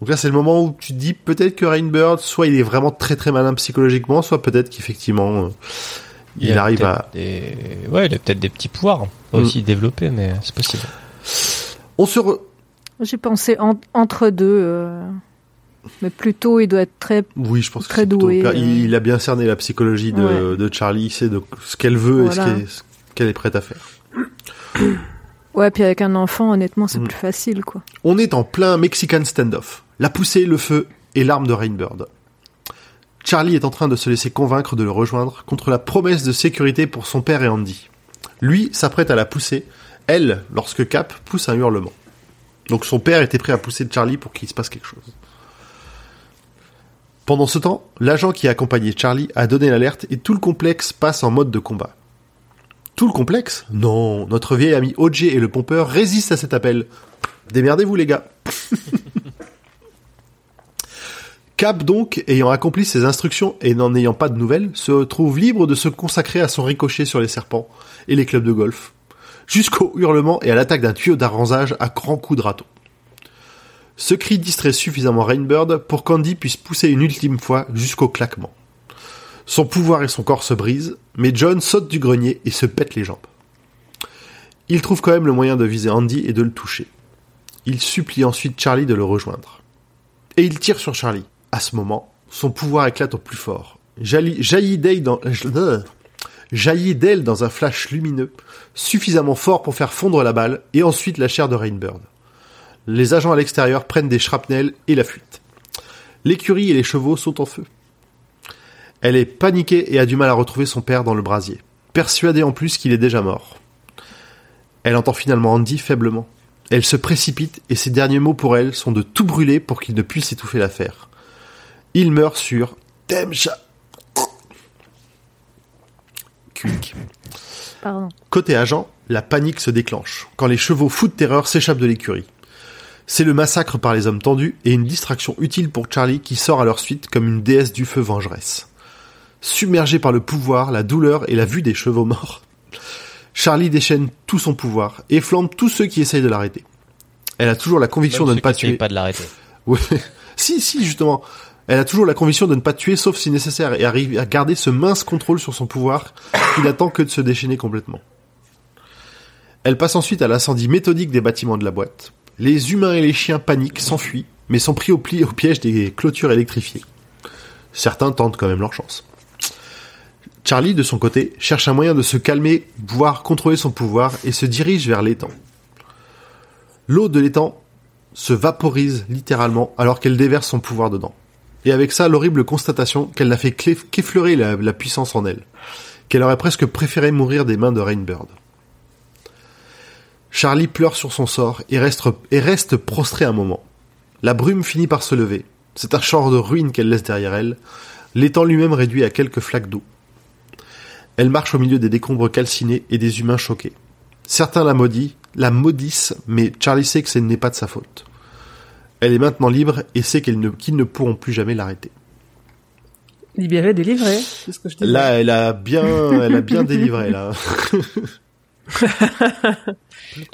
Donc là, c'est le moment où tu te dis peut-être que Rainbird, soit il est vraiment très très malin psychologiquement, soit peut-être qu'effectivement, euh, il, arrive à... Des... Ouais, il a peut-être des petits pouvoirs. Mm. aussi développés, mais c'est possible. On se re... J'ai pensé en- entre deux, euh, mais plutôt il doit être très Oui, je pense que Très c'est le doué, euh. Il, il a bien cerné la psychologie de, Ouais. de Charlie, il sait de ce qu'elle veut et ce Voilà. qu'elle est, ce qu'elle est prête à faire. ouais puis avec un enfant honnêtement c'est Mm. plus facile quoi. On est en plein Mexican standoff. La poussée, le feu et l'arme de Rainbird. Charlie est en train de se laisser convaincre de le rejoindre contre la promesse de sécurité pour son père et Andy. Lui s'apprête à la pousser, elle, lorsque Cap pousse un hurlement. Donc son père était prêt à pousser Charlie pour qu'il se passe quelque chose. Pendant ce temps, l'agent qui a accompagné Charlie a donné l'alerte et tout le complexe passe en mode de combat. Tout le complexe? Non, notre vieil ami OJ et le pompeur résistent à cet appel. Démerdez-vous les gars. <laughs> Cap donc, ayant accompli ses instructions et n'en ayant pas de nouvelles, se trouve libre de se consacrer à son ricochet sur les serpents et les clubs de golf, jusqu'au hurlement et à l'attaque d'un tuyau d'arrosage à grands coups de râteau. Ce cri distrait suffisamment Rainbird pour qu'Andy puisse pousser une ultime fois jusqu'au claquement. Son pouvoir et son corps se brisent, mais John saute du grenier et se pète les jambes. Il trouve quand même le moyen de viser Andy et de le toucher. Il supplie ensuite Charlie de le rejoindre. Et il tire sur Charlie. À ce moment, son pouvoir éclate au plus fort. Jaillit, d'elle dans, euh, d'elle dans un flash lumineux, suffisamment fort pour faire fondre la balle et ensuite la chair de Rainbird. Les agents à l'extérieur prennent des shrapnels et la fuite. L'écurie et les chevaux sont en feu. Elle est paniquée et a du mal à retrouver son père dans le brasier, persuadée en plus qu'il est déjà mort. Elle entend finalement Andy faiblement. Elle se précipite et ses derniers mots pour elle sont de tout brûler pour qu'il ne puisse étouffer l'affaire. Il meurt sur Temcha. Quick. Pardon. Côté agent, la panique se déclenche quand les chevaux fous de terreur s'échappent de l'écurie. C'est le massacre par les hommes tendus et une distraction utile pour Charlie qui sort à leur suite comme une déesse du feu vengeresse. Submergé par le pouvoir, la douleur et la vue des chevaux morts, Charlie déchaîne tout son pouvoir et flambe tous ceux qui essayent de l'arrêter. Elle a toujours la conviction Même de ne pas tuer. pas de l'arrêter. Ouais. <laughs> si, si, justement. Elle a toujours la conviction de ne pas tuer sauf si nécessaire et arrive à garder ce mince contrôle sur son pouvoir qui n'attend que de se déchaîner complètement. Elle passe ensuite à l'incendie méthodique des bâtiments de la boîte. Les humains et les chiens paniquent, s'enfuient, mais sont pris au, pli, au piège des clôtures électrifiées. Certains tentent quand même leur chance. Charlie, de son côté, cherche un moyen de se calmer, voire contrôler son pouvoir, et se dirige vers l'étang. L'eau de l'étang se vaporise littéralement alors qu'elle déverse son pouvoir dedans. Et avec ça, l'horrible constatation qu'elle n'a fait qu'effleurer la, puissance en elle, qu'elle aurait presque préféré mourir des mains de Rainbird. Charlie pleure sur son sort et reste, prostré un moment. La brume finit par se lever. C'est un champ de ruines qu'elle laisse derrière elle, l'étang lui-même réduit à quelques flaques d'eau. Elle marche au milieu des décombres calcinés et des humains choqués. Certains la maudissent, mais Charlie sait que ce n'est pas de sa faute. Elle est maintenant libre et sait qu'elle ne- qu'ils ne pourront plus jamais l'arrêter. Libéré, délivré, c'est ce que je disais. Là, elle a bien, elle a bien délivré là. <laughs>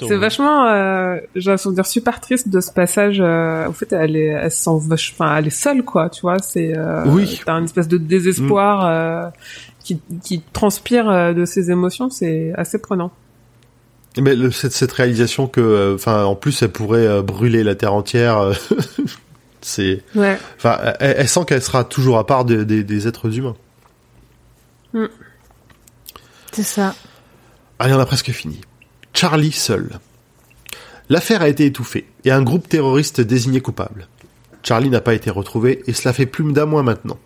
C'est vachement, euh, j'ai un souvenir super triste de ce passage. Euh, en fait, elle est, elle se sent vache, enfin, elle est seule, quoi. Tu vois, c'est, euh, Oui. t'as une espèce de désespoir euh, qui, qui transpire euh, de ses émotions. C'est assez prenant. Mais le, cette, cette réalisation que, euh, enfin, en plus, elle pourrait euh, brûler la terre entière. euh, <laughs> c'est, Ouais. enfin, elle, elle sent qu'elle sera toujours à part de- des- des êtres humains. C'est ça. Allez, on a presque fini. Charlie seul. L'affaire a été étouffée et un groupe terroriste désigné coupable. Charlie n'a pas été retrouvé et cela fait plus d'un mois maintenant.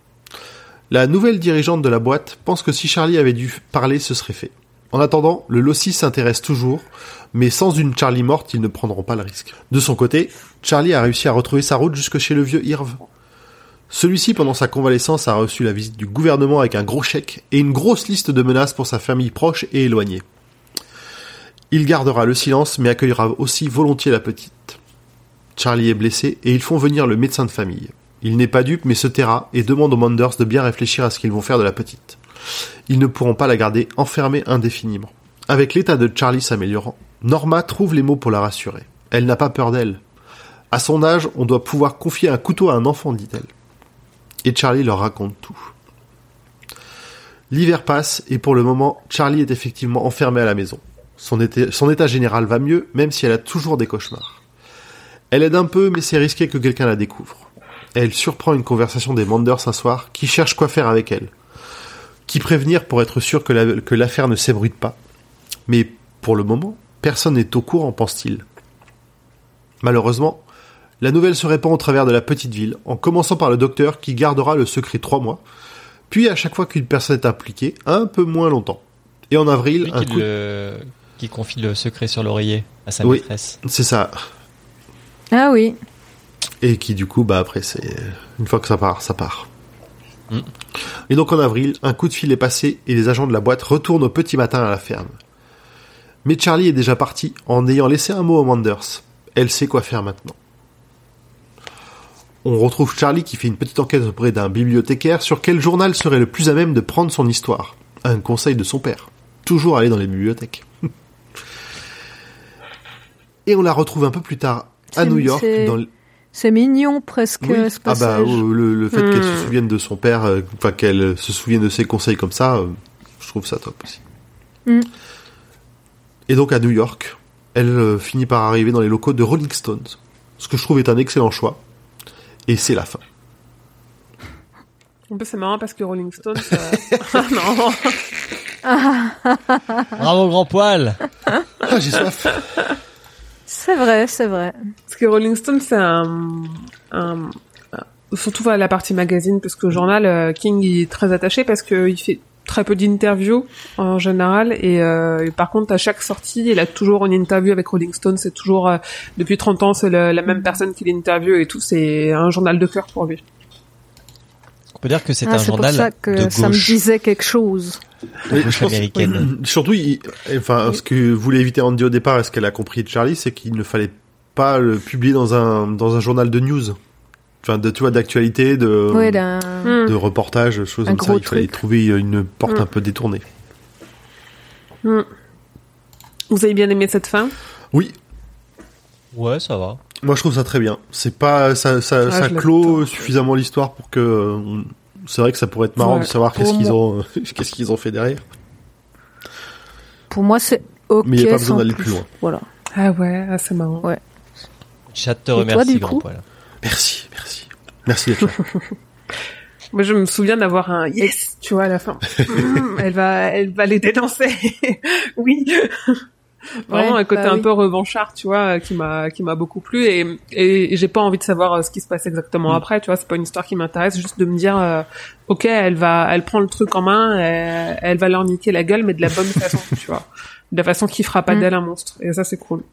La nouvelle dirigeante de la boîte pense que si Charlie avait dû parler, ce serait fait. En attendant, le Lossi s'intéresse toujours, mais sans une Charlie morte, ils ne prendront pas le risque. De son côté, Charlie a réussi à retrouver sa route jusque chez le vieux Irv. Celui-ci, pendant sa convalescence, a reçu la visite du gouvernement avec un gros chèque et une grosse liste de menaces pour sa famille proche et éloignée. Il gardera le silence, mais accueillera aussi volontiers la petite. Charlie est blessé et ils font venir le médecin de famille. Il n'est pas dupe, mais se taira et demande aux Manders de bien réfléchir à ce qu'ils vont faire de la petite. Ils ne pourront pas la garder enfermée indéfiniment. Avec l'état de Charlie s'améliorant, Norma trouve les mots pour la rassurer. Elle n'a pas peur d'elle. À son âge, on doit pouvoir confier un couteau à un enfant, dit-elle. Et Charlie leur raconte tout. L'hiver passe et pour le moment, Charlie est effectivement enfermée à la maison. Son, état général va mieux, même si elle a toujours des cauchemars. Elle aide un peu, mais c'est risqué que quelqu'un la découvre. Elle surprend une conversation des Manders un soir, qui cherchent quoi faire avec elle. Qui prévenir pour être sûr que la- que l'affaire ne s'ébruite pas. Mais pour le moment, personne n'est au courant, pense-t-il. Malheureusement, la nouvelle se répand au travers de la petite ville, en commençant par le docteur qui gardera le secret trois mois, puis à chaque fois qu'une personne est impliquée, un peu moins longtemps. Et en avril, Lui un qui, coup... le... qui confie le secret sur l'oreiller à sa Oui. maîtresse. C'est ça. Ah oui. Et qui du coup, bah après, c'est une fois que ça part, ça part. Et donc en avril, un coup de fil est passé et les agents de la boîte retournent au petit matin à la ferme. Mais Charlie est déjà parti en ayant laissé un mot aux Manders. Elle sait quoi faire maintenant. On retrouve Charlie qui fait une petite enquête auprès d'un bibliothécaire sur quel journal serait le plus à même de prendre son histoire. Un conseil de son père. Toujours aller dans les bibliothèques. <laughs> Et on la retrouve un peu plus tard à New York. Dans l- C'est mignon presque oui. ce Ah bah euh, le, le fait qu'elle se Hmm. souvienne de son père, euh, enfin qu'elle se souvienne de ses conseils comme ça, euh, je trouve ça top aussi. Hmm. Et donc à New York, elle euh, finit par arriver dans les locaux de Rolling Stones, ce que je trouve est un excellent choix. Et c'est la fin. En plus, c'est marrant parce que Rolling Stones. euh, <laughs> <laughs> ah non. Bravo grand poil Ah j'ai soif. C'est vrai, c'est vrai. Parce que Rolling Stone, c'est un, un, surtout à la partie magazine, parce que le journal, euh, King il est très attaché parce qu'il fait très peu d'interviews en général, et, euh, par contre à chaque sortie, il a toujours une interview avec Rolling Stone. C'est toujours euh, depuis 30 ans, c'est la même personne qui l'interview et tout. C'est un journal de cœur pour lui. On peut dire que c'est Ah, un c'est pour journal ça de que ça me disait quelque chose. de gauche américaine. Surtout, il- enfin, ce que voulait éviter Andy au départ, et ce qu'elle a compris de Charlie, c'est qu'il ne fallait pas le publié dans un dans un journal de news. Enfin, de, tu vois, d'actualité, de Hmm. de reportage, choses Un comme ça. Il fallait truc. trouver une porte Mm. un peu détournée. Hmm. Vous avez bien aimé cette fin? Oui, Ouais, ça va. moi je trouve ça très bien. C'est pas ça ça, Ah, clôt suffisamment l'histoire pour que euh, c'est vrai que ça pourrait être marrant Ouais. de savoir qu'est-ce qu'ils ont <laughs> qu'est-ce qu'ils ont fait derrière. Pour moi, c'est ok. Mais il y a pas besoin d'aller plus loin. Voilà. Ah ouais, ah, c'est marrant. Chat te toi, remercie, du grand poil. Merci, merci. Merci là. <laughs> Moi, je me souviens d'avoir un yes, tu vois, à la fin. Hmm, <laughs> elle va, elle va les dénoncer. oui. Vraiment Ouais, un côté bah un oui. peu revanchard, tu vois, qui m'a, qui m'a beaucoup plu et, et j'ai pas envie de savoir euh, ce qui se passe exactement Mm. après, tu vois, c'est pas une histoire qui m'intéresse, juste de me dire, euh, ok, elle va, elle prend le truc en main, elle, elle va leur niquer la gueule, mais de la bonne <laughs> façon, tu vois, de la façon qui fera pas Mm. d'elle un monstre. Et ça, c'est cool.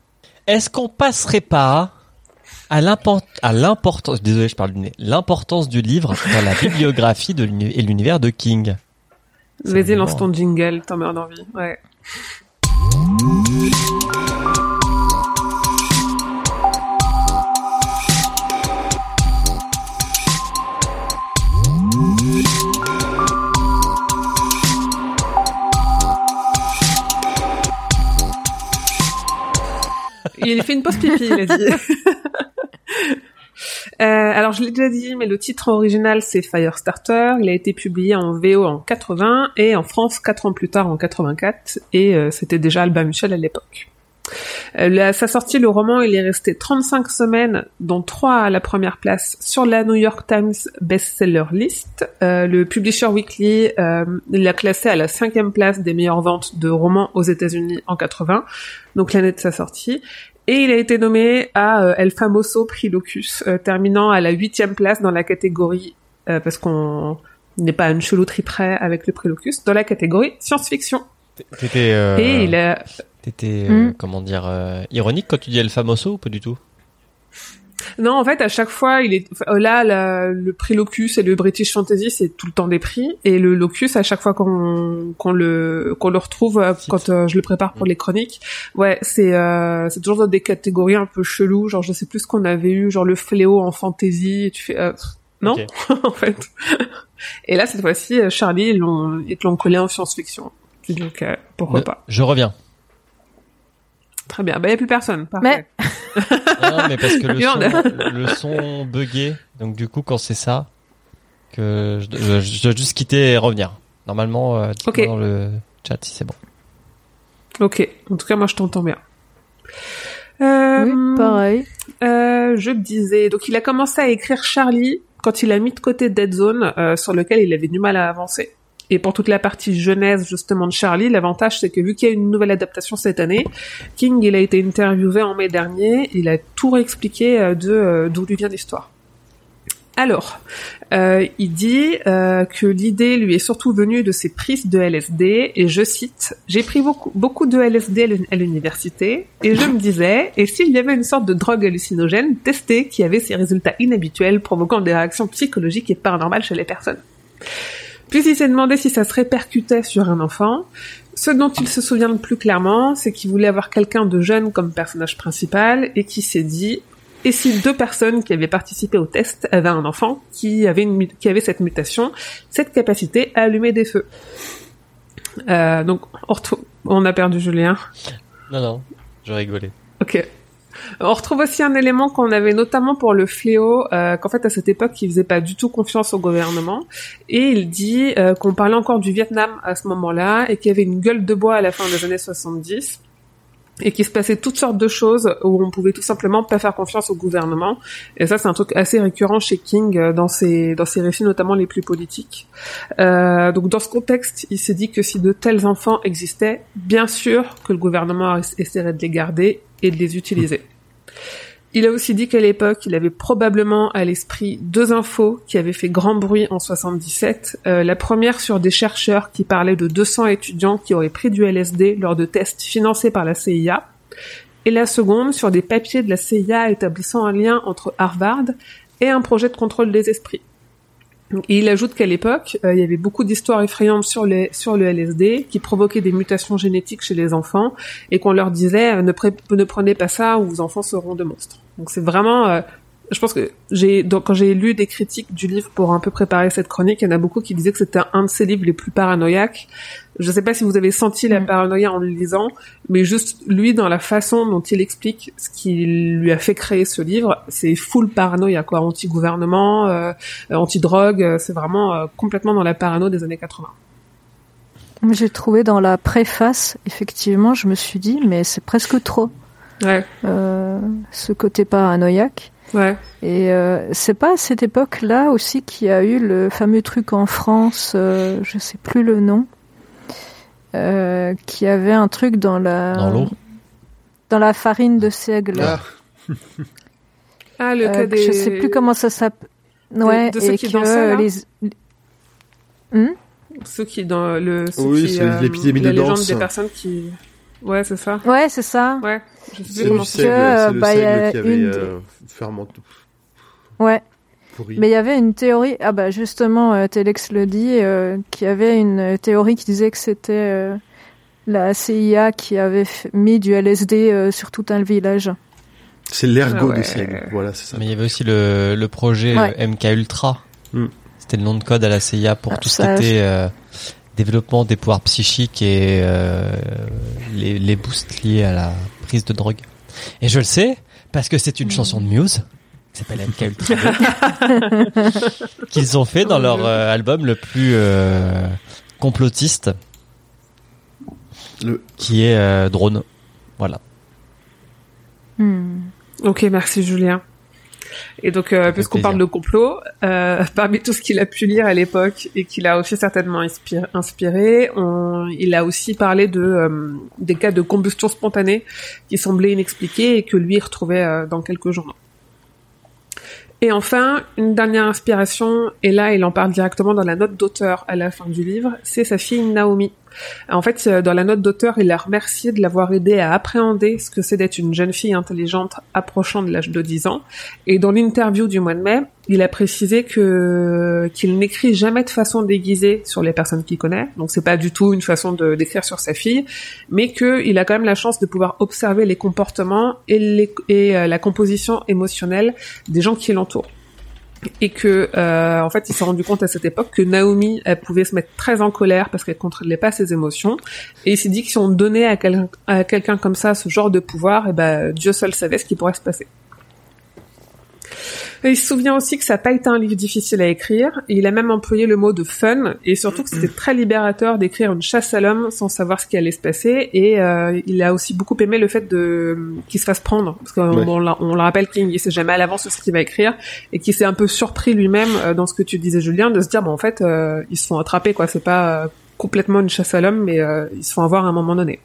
Est-ce qu'on passerait pas à l'import- à l'importance, désolé, je parle l'importance du livre dans la bibliographie de et l'univers de King? Vas-y, lance ton jingle, t'en mets envie. Ouais. Il fait une pause pipi, il a dit. <laughs> Euh, alors je l'ai déjà dit, mais le titre original c'est Firestarter. Il a été publié en VO en 80 et en France quatre ans plus tard en 84 et euh, c'était déjà Alba Michel à l'époque. Euh, sa sortie, le roman il est resté 35 semaines, dont 3 à la première place sur la New York Times Bestseller List. Euh, le Publisher Weekly euh, l'a classé à la cinquième place des meilleures ventes de romans aux États-Unis en 80, donc l'année de sa sortie. Et il a été nommé à euh, El Famoso Prix Locus, euh, terminant à la huitième place dans la catégorie, euh, parce qu'on n'est pas à une chelouterie près avec le Prix Locus, dans la catégorie science-fiction. T'étais, euh, Et il a... t'étais, euh, Mm. comment dire, ironique quand tu dis El Famoso ou pas du tout? Non, en fait, à chaque fois, il est enfin, là la- le prix Locus et le British Fantasy, c'est tout le temps des prix. Et le Locus, à chaque fois qu'on qu'on le qu'on le retrouve euh, quand euh, je le prépare pour les chroniques, ouais, c'est euh, c'est toujours dans des catégories un peu cheloues. Genre, je sais plus ce qu'on avait eu, genre le fléau en fantasy. Et tu fais euh, non, <laughs> en fait. Et là, cette fois-ci, euh, Charlie, ils l'ont ils te l'ont collé en science-fiction. Donc euh, pourquoi pas Je reviens. Très bien. Bah, y a plus personne. Parfait. <laughs> Non, mais parce que le son, le son buguait. Donc du coup, quand c'est ça, que je, je, je dois juste quitter et revenir. Normalement, euh, dites-moi Ok. dans le chat si c'est bon. Ok. En tout cas, moi, je t'entends bien. Euh, Oui, pareil. Euh, je disais, donc il a commencé à écrire Charlie quand il a mis de côté Dead Zone, euh, sur lequel il avait du mal à avancer. Et pour toute la partie jeunesse justement de Charlie, l'avantage c'est que vu qu'il y a une nouvelle adaptation cette année, King il a été interviewé en mai dernier, il a tout réexpliqué euh, de euh, d'où lui vient l'histoire. Alors, euh, il dit euh, que l'idée lui est surtout venue de ses prises de LSD, et je cite, « J'ai pris beaucoup, beaucoup de LSD à l'uni- à l'université, et je me disais, et s'il y avait une sorte de drogue hallucinogène testée qui avait ces résultats inhabituels provoquant des réactions psychologiques et paranormales chez les personnes ?» Puis il s'est demandé si ça se répercutait sur un enfant. Ce dont il se souvient le plus clairement, c'est qu'il voulait avoir quelqu'un de jeune comme personnage principal, et qui s'est dit, et si deux personnes qui avaient participé au test avaient un enfant qui avait, une, mu- qui avait cette mutation, cette capacité à allumer des feux. Euh, donc, on a perdu Julien. Non, non, je rigolais. Ok. On retrouve aussi un élément qu'on avait notamment pour le fléau, euh, qu'en fait à cette époque il faisait pas du tout confiance au gouvernement, et il dit euh, qu'on parlait encore du Vietnam à ce moment-là, et qu'il y avait une gueule de bois à la fin des années 70, et qu'il se passait toutes sortes de choses où on pouvait tout simplement pas faire confiance au gouvernement, et ça c'est un truc assez récurrent chez King euh, dans ses dans ses récits notamment les plus politiques. Euh, donc dans ce contexte, il s'est dit que si de tels enfants existaient, bien sûr que le gouvernement essaierait de les garder et de les utiliser. Il a aussi dit qu'à l'époque, il avait probablement à l'esprit deux infos qui avaient fait grand bruit en 77. Euh, la première sur des chercheurs qui parlaient de 200 étudiants qui auraient pris du LSD lors de tests financés par la CIA. Et la seconde sur des papiers de la CIA établissant un lien entre Harvard et un projet de contrôle des esprits. Il ajoute qu'à l'époque, euh, il y avait beaucoup d'histoires effrayantes sur, sur le LSD qui provoquaient des mutations génétiques chez les enfants et qu'on leur disait euh, ne, ne, prenez pas ça ou vos enfants seront de monstres. Donc c'est vraiment... Euh, je pense que j'ai donc quand j'ai lu des critiques du livre pour un peu préparer cette chronique, il y en a beaucoup qui disaient que c'était un de ses livres les plus paranoïaques je ne sais pas si vous avez senti la mm. paranoïa en le lisant, mais juste lui dans la façon dont il explique ce qui lui a fait créer ce livre, c'est full paranoïa quoi, anti-gouvernement, euh, anti-drogue, euh, c'est vraiment euh, complètement dans la parano des années 80. J'ai trouvé dans la préface, effectivement, je me suis dit, mais c'est presque trop. Ouais. Euh, ce côté paranoïaque. Ouais. Et euh, c'est pas à cette époque-là aussi qu'il y a eu le fameux truc en France, euh, je sais plus le nom, euh, qui avait un truc dans la dans dans la farine de seigle. Ah, <laughs> ah le euh, Je sais plus comment ça s'appelle. Ouais, de, ceux et qui que les... Hmm ceux qui dans le ceux oui, c'est euh, l'épidémie de danse. des personnes qui ouais c'est ça ouais c'est ça ouais je sais c'est le, le, bah, y a qui avait une... euh, fermenté ouais mais il y avait une théorie, ah bah justement, euh, Telex le dit, euh, qu'il y avait une théorie qui disait que c'était euh, la CIA qui avait mis du LSD euh, sur tout un village. C'est l'ergot ah ouais. de Saigle, voilà, c'est ça. Mais il y avait aussi le, le projet ouais. MK Ultra. Mm. C'était le nom de code à la CIA pour ah, tout ça, ce qui était développement des pouvoirs psychiques et les, les boosts liés à la prise de drogue. Et je le sais parce que c'est une chanson de Muse qui s'appelle MK Ultra <laughs> qu'ils ont fait dans leur euh, album le plus euh, complotiste le... qui est euh, Drone. Voilà. Hmm. Ok, merci Julien. Et donc, euh, puisqu'on parle de complot, euh, <laughs> parmi tout ce qu'il a pu lire à l'époque et qu'il a aussi certainement inspiré, inspiré on, il a aussi parlé de euh, des cas de combustion spontanée qui semblaient inexpliqués et que lui retrouvait euh, dans quelques journaux. Et enfin, une dernière inspiration, et là il en parle directement dans la note d'auteur à la fin du livre, c'est sa fille Naomi. En fait, euh, dans la note d'auteur, il a remercié de l'avoir aidé à appréhender ce que c'est d'être une jeune fille intelligente approchant de l'âge de 10 ans. Et dans l'interview du mois de mai, il a précisé que qu'il n'écrit jamais de façon déguisée sur les personnes qu'il connaît. Donc c'est pas du tout une façon d'écrire sur sa fille, mais qu'il a quand même la chance de pouvoir observer les comportements et euh, la composition émotionnelle des gens qui l'entourent et que euh, en fait il s'est rendu compte à cette époque que Naomi elle pouvait se mettre très en colère parce qu'elle contrôlait pas ses émotions. Et il s'est dit que si on donnait à, à quelqu'un comme ça ce genre de pouvoir et eh ben Dieu seul savait ce qui pourrait se passer il se souvient aussi que ça n'a pas été un livre difficile à écrire. il a même employé le mot de fun et surtout que c'était très libérateur d'écrire une chasse à l'homme sans savoir ce qui allait se passer. Et euh, il a aussi beaucoup aimé le fait de qu'il se fasse prendre parce qu'on ouais. on, le rappelle qu'il sait jamais à l'avance ce qu'il va écrire et qu'il s'est un peu surpris lui-même euh, dans ce que tu disais Julien de se dire bon en fait euh, ils se font attraper quoi. C'est pas complètement une chasse à l'homme mais ils se font avoir à un moment donné.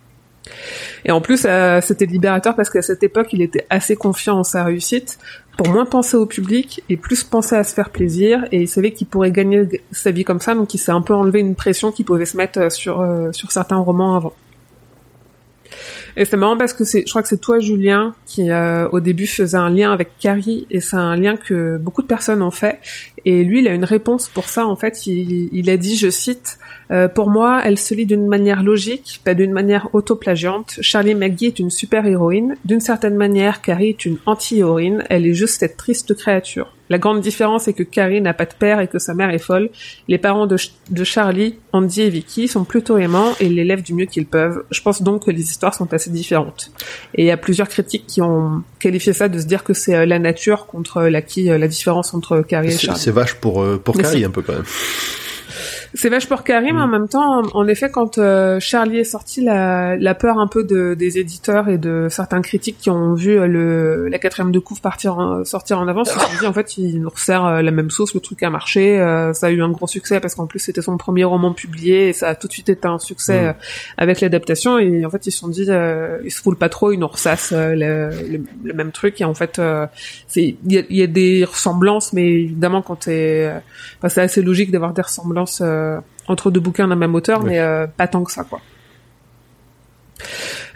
Et en plus, euh, c'était libérateur parce qu'à cette époque, il était assez confiant en sa réussite pour moins penser au public et plus penser à se faire plaisir. Et il savait qu'il pourrait gagner sa vie comme ça, donc il s'est un peu enlevé une pression qu'il pouvait se mettre euh, sur euh, sur certains romans avant. Et c'est marrant parce que c'est, je crois que c'est toi, Julien, qui au début faisait un lien avec Carrie, et c'est un lien que beaucoup de personnes ont fait. Et lui, il a une réponse pour ça. En fait, il a dit, je cite, euh, pour moi, elle se lit d'une manière logique, pas d'une manière autoplagiante. Charlie McGee est une super héroïne. D'une certaine manière, Carrie est une anti-héroïne. Elle est juste cette triste créature. La grande différence est que Carrie n'a pas de père et que sa mère est folle. Les parents de, de Charlie, Andy et Vicky sont plutôt aimants et l'élèvent du mieux qu'ils peuvent. Je pense donc que les histoires sont assez différentes. Et il y a plusieurs critiques qui ont qualifié ça de se dire que c'est euh, la nature contre euh, la différence entre Carrie et Charlie. C'est vache pour, pour Carrie un peu quand même. C'est vache pour Karim, mm. en même temps, en effet, quand euh, Charlie est sorti, la, la peur un peu de, des éditeurs et de certains critiques qui ont vu euh, le, la quatrième de couvre partir en, sortir en avance, se sont dit en fait, il nous resserre euh, la même sauce, le truc a marché, ça a eu un gros succès parce qu'en plus c'était son premier roman publié et ça a tout de suite été un succès mm. avec l'adaptation et en fait ils se sont dit, ils se foulent pas trop, ils nous ressassent le, le, le, même truc et en fait, il y, y a, des ressemblances, mais évidemment quand t'es, enfin, c'est assez logique d'avoir des ressemblances euh, entre deux bouquins d'un même auteur, mais euh, pas tant que ça, quoi.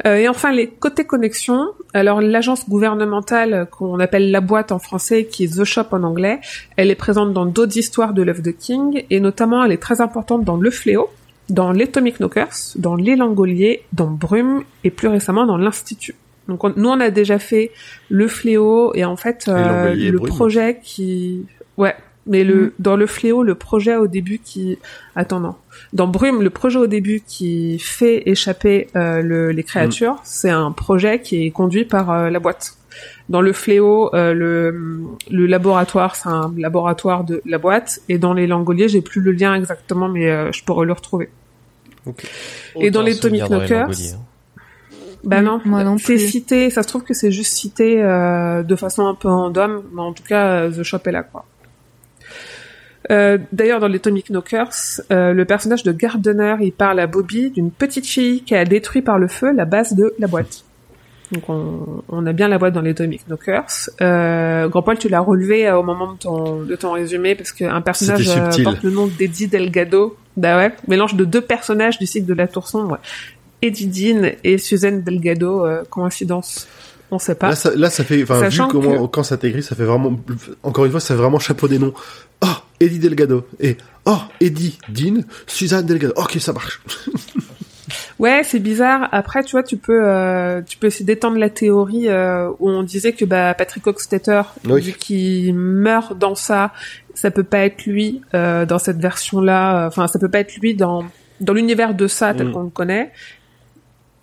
Euh, et enfin, les côtés connexions. Alors, l'agence gouvernementale qu'on appelle la boîte en français, qui est The Shop en anglais, elle est présente dans d'autres histoires de l'œuvre de King, et notamment, elle est très importante dans Le Fléau, dans l'Atomic Knockers, dans Les Langoliers, dans Brume, et plus récemment dans l'Institut. Donc, on- nous, on a déjà fait Le Fléau, et en fait, Les euh, le projet qui... Ouais, mais le dans Le Fléau, le projet au début qui... Attends, non. Dans Brume, le projet au début qui fait échapper euh, le- les créatures, c'est un projet qui est conduit par euh, la boîte. Dans le fléau, euh, le, le laboratoire, c'est un laboratoire de la boîte, et dans les langoliers, j'ai plus le lien exactement, mais euh, je pourrais le retrouver. Et dans les les Knockers, hein. Bah Mm, non, moi non c'est cité, ça se trouve que c'est juste cité euh, de façon un peu random, mais en tout cas, euh, The Shop est là, quoi. Euh, D'ailleurs, dans les Atomic Knockers, euh, le personnage de Gardener, il parle à Bobby d'une petite fille qui a détruit par le feu la base de la boîte. Donc on, on a bien la boîte dans les Atomic Knockers. Euh, Grand Paul, tu l'as relevé au moment de ton, de ton résumé parce qu'un personnage porte le nom d'Eddie Delgado. Bah ouais, mélange de deux personnages du cycle de la Tour Sombre. Eddie Dean et Suzanne Delgado, coïncidence, on sait pas. Là, ça, là, ça fait, enfin, vu comment, quand ça t'écrit, ça fait vraiment, encore une fois, c'est vraiment chapeau des noms. Oh, Eddie Delgado. Et, oh, Eddie Dean, Suzanne Delgado. Ok, ça marche. <laughs> Ouais, c'est bizarre. Après, tu vois, tu peux, euh, tu peux essayer d'étendre la théorie euh, où on disait que bah, Patrick Hockstetter, Oui. vu qu'il meurt dans ça, ça peut pas être lui euh, dans cette version-là. Enfin, ça peut pas être lui dans dans l'univers de ça tel Mm. qu'on le connaît.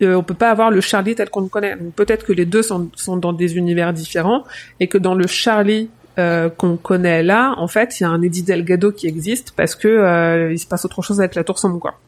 Euh, on peut pas avoir le Charlie tel qu'on le connaît. Donc peut-être que les deux sont, sont dans des univers différents et que dans le Charlie euh, qu'on connaît là, en fait, il y a un Eddie Delgado qui existe parce que euh, il se passe autre chose avec la tour sombre, quoi.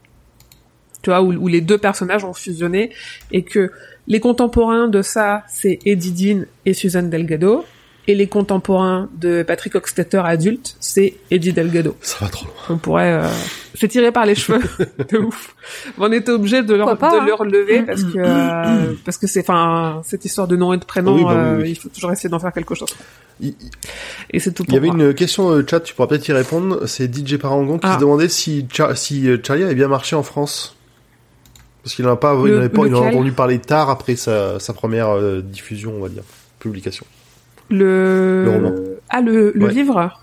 Tu vois, où, où les deux personnages ont fusionné et que les contemporains de ça, c'est Eddie Dean et Suzanne Delgado, et les contemporains de Patrick Hockstetter adulte, c'est Eddie Delgado. Ça va trop loin. On pourrait, euh, c'est tiré par les cheveux, <laughs> de ouf. On était obligé de leur, pas, de hein. leur lever parce que, euh, parce que c'est, enfin, cette histoire de nom et de prénom, Oui, bah euh, oui. il faut toujours essayer d'en faire quelque chose. Il, il- Et c'est tout il pour y avait moi. une question euh, chat, tu pourras peut-être y répondre. C'est DJ Parangon qui Ah. se demandait si, Char- si euh, Charlie avait bien marché en France. Parce qu'il en a pas, il en avait pas, il en a entendu parler tard après sa, sa première euh, diffusion, on va dire, publication. Le, Le roman. ah le, le Ouais. livre.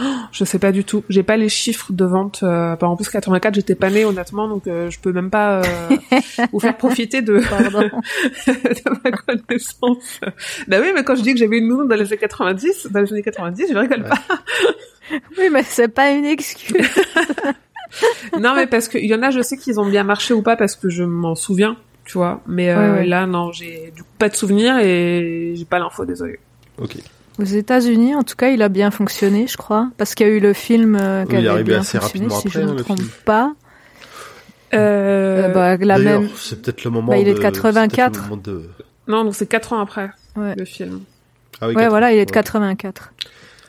Oh, je sais pas du tout. J'ai pas les chiffres de vente. Euh, en plus 84, j'étais pas née honnêtement, donc euh, je peux même pas euh, vous faire profiter de, <laughs> <laughs> ma connaissance. Bah oui, mais quand je dis que j'avais une nounou dans les années 90, dans les années 90, je rigole pas. Oui, mais c'est pas une excuse. <laughs> non, mais parce qu'il y en a, je sais qu'ils ont bien marché ou pas parce que je m'en souviens, tu vois. Mais euh, Ouais, ouais. là, non, j'ai du coup pas de souvenir et j'ai pas l'info, désolé. Ok. Aux États-Unis, en tout cas, il a bien fonctionné, je crois, parce qu'il y a eu le film euh, qui Oui, il est avait arrivé bien assez fonctionné, rapidement si je ne hein, me trompe film. pas. Euh, Euh, bah, la D'ailleurs, même. c'est peut-être le moment Bah, il est de c'est 84. peut-être le moment de... Non, donc c'est quatre ans après Ouais. le film. Ah oui, Ouais, voilà, il est de ouais. 84.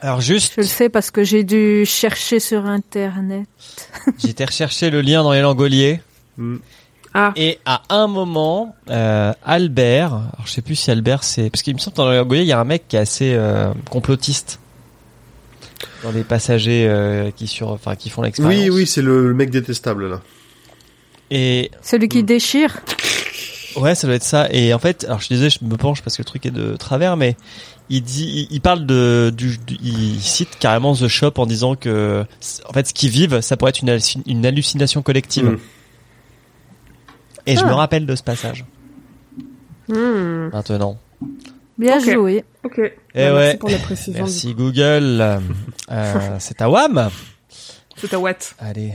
Alors juste, Je le sais parce que j'ai dû chercher sur Internet. j'ai été rechercher le lien dans les Langoliers. Hmm. Ah, Et à un moment, euh, Albert, alors je sais plus si Albert c'est, parce qu'il me semble que dans les Langoliers, il y a un mec qui est assez euh, complotiste dans les passagers euh, qui sur, enfin qui font l'expérience. Oui, oui, c'est le, le mec détestable là. Et Celui qui Mm. déchire. ouais, ça doit être ça. Et en fait, alors je suis désolé, je me penche parce que le truc est de travers, mais il dit, il, il parle de, du, du- il cite carrément The Shop en disant que, en fait, ce qu'ils vivent, ça pourrait être une, halluci- une hallucination collective. Mm. Et je Ah. me rappelle de ce passage. hmm, Maintenant. Bien joué. ok. Eh Ouais, ouais. Merci pour la précision. Merci Google. Euh, <laughs> c'est à WAM. C'est à what Allez.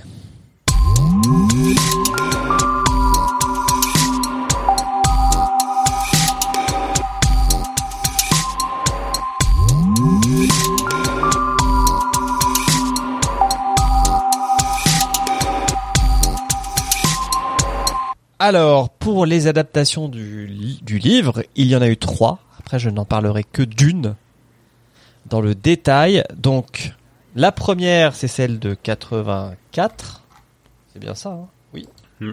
Alors, pour les adaptations du, du livre, il y en a eu trois. Après, je n'en parlerai que d'une dans le détail. Donc, la première, c'est celle de 84. C'est bien ça, hein? Oui. <laughs>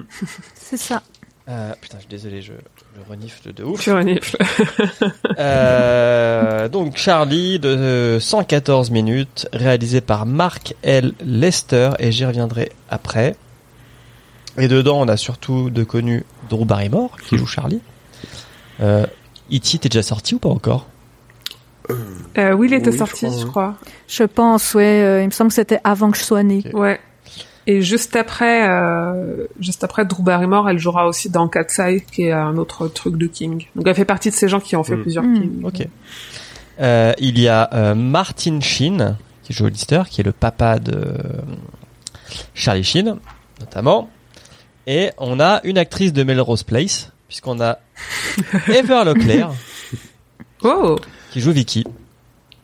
C'est ça. Euh, putain, je suis désolé, je, je renifle de ouf. Tu renifles. <laughs> Euh, donc, Charlie de euh, 114 minutes, réalisé par Mark L. Lester, et j'y reviendrai après. Et dedans, on a surtout de connus Drew Barrymore, qui joue Charlie. Euh, E.T. t'es déjà sorti ou pas encore? Euh, oui, il était Oui, je sorti, crois, je crois. Je pense, ouais. euh, il me semble que c'était avant que je sois née. Ouais. Et juste après, euh, juste après Drew Barrymore, elle jouera aussi dans Cat's Eye, qui est un autre truc de King. Donc elle fait partie de ces gens qui ont fait Mm. plusieurs Mm. King. Ok. Euh, il y a euh, Martin Sheen, qui joue Lister, qui est le papa de euh, Charlie Sheen, notamment. Et on a une actrice de Melrose Place, puisqu'on a <laughs> Heather Locklear, Oh, qui joue Vicky.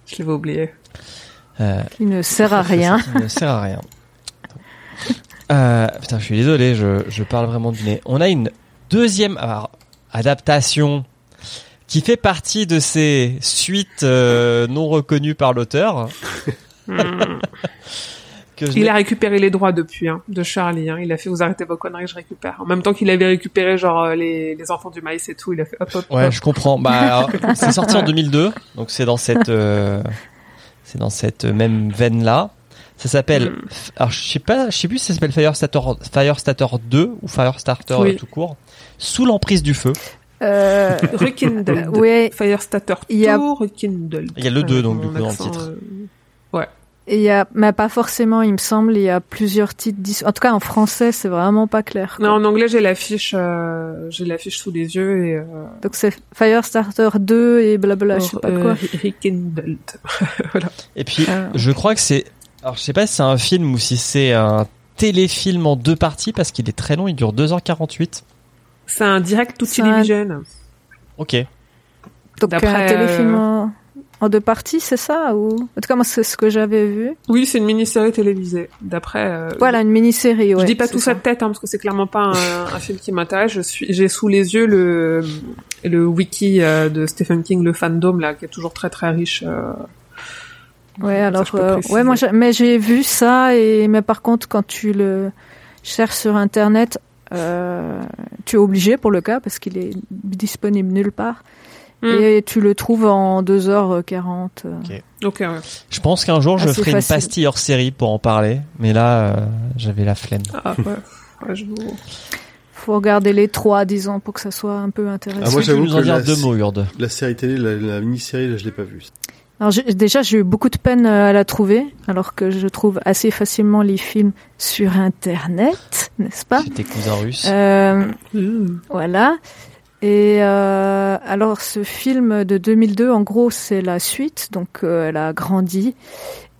je l'avais oublié. Euh, Qui ne sert à rien. Ça ne sert à rien. Euh, putain, je suis désolé, je, je parle vraiment du nez. On a une deuxième alors, adaptation qui fait partie de ces suites euh, non reconnues par l'auteur. <laughs> que je Il a récupéré les droits depuis, hein, de Charlie. Hein. Il a fait vous arrêtez vos conneries, je récupère. En même temps qu'il avait récupéré genre euh, les, les enfants du maïs et tout, il a fait hop hop. Ouais, hop. je comprends. Bah, <laughs> c'est sorti en 2002, donc c'est dans cette, euh, c'est dans cette même veine là. Ça s'appelle, Mm. alors je sais pas, je sais plus si ça s'appelle Firestarter, Firestarter 2 ou Firestarter Oui. tout court. Sous l'emprise du feu. Euh, Rekindled. <laughs> ouais. Firestarter Il y a- 2, Rekindled. Il y a le deux, donc, du Mon coup, dans le titre. euh, Et il y a, mais pas forcément, il me semble, il y a plusieurs titres. dis- En tout cas, en français, c'est vraiment pas clair. quoi. Non, en anglais, j'ai l'affiche, euh, j'ai l'affiche sous les yeux et. Euh, Donc c'est Firestarter 2 et blabla, je sais pas euh, quoi. <laughs> Rekindled. Et puis, Ah. je crois que c'est, alors je sais pas si c'est un film ou si c'est un téléfilm en deux parties parce qu'il est très long, il dure 2h48. C'est un direct to C'est un- television. Ok. Donc D'après, un téléfilm euh, en, en deux parties, c'est ça ou? En tout cas, moi, c'est ce que j'avais vu. Oui, c'est une mini-série télévisée. D'après. euh, Voilà, une mini-série. Ouais, je dis pas tout ça de tête, hein, parce que c'est clairement pas un, un film qui m'intéresse. Je suis, j'ai sous les yeux le le wiki euh, de Stephen King, le fandom là, qui est toujours très très riche. euh. Ouais, Ça, alors, euh, ouais, moi, mais j'ai vu ça et mais par contre, quand tu le cherches sur internet, tu es obligé pour le cas parce qu'il est disponible nulle part Hmm. et tu le trouves en 2h40. euh. Ok. Ok, ouais. Je pense qu'un jour je Assez ferai facile. une pastille hors série pour en parler, mais là, euh, j'avais la flemme. Ah, ouais. <laughs> Ouais, je vous- Faut regarder les trois, disons, pour que ça soit un peu intéressant. Ah, moi, que j'avoue nous en que dire deux mots, Urde La série télé, la, la mini-série, là, je l'ai pas vue. Alors déjà, j'ai eu beaucoup de peine euh, à la trouver, alors que je trouve assez facilement les films sur Internet, n'est-ce pas? Chez tes cousins russes. euh, Hmm. Voilà. Et euh, alors, ce film de 2002, en gros, c'est la suite. Donc, euh, elle a grandi.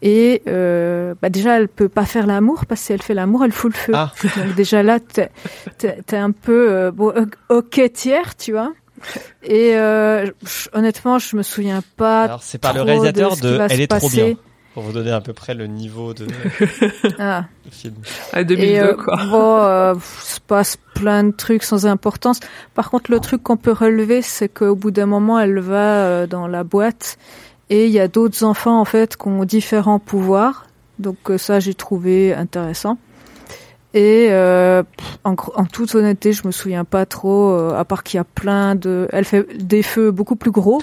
Et euh, bah déjà, elle peut pas faire l'amour parce que si elle fait l'amour, elle fout le feu. Ah. <laughs> Donc déjà là, t'es t'es- t'es un peu euh, bon, euh, ok tiers, tu vois. Et euh, honnêtement, je me souviens pas. Alors c'est par le réalisateur de, va Elle est trop bien, pour vous donner à peu près le niveau de, <laughs> Ah. de film. Ah, 2002, Et euh, quoi. bon, euh, se passe plein de trucs sans importance. Par contre, le truc qu'on peut relever, c'est qu'au bout d'un moment, elle va euh, dans la boîte et il y a d'autres enfants en fait qui ont différents pouvoirs. Donc euh, ça, j'ai trouvé intéressant. Et euh, en, toute honnêteté, je me souviens pas trop, euh, à part qu'il y a plein de... Elle fait des feux beaucoup plus gros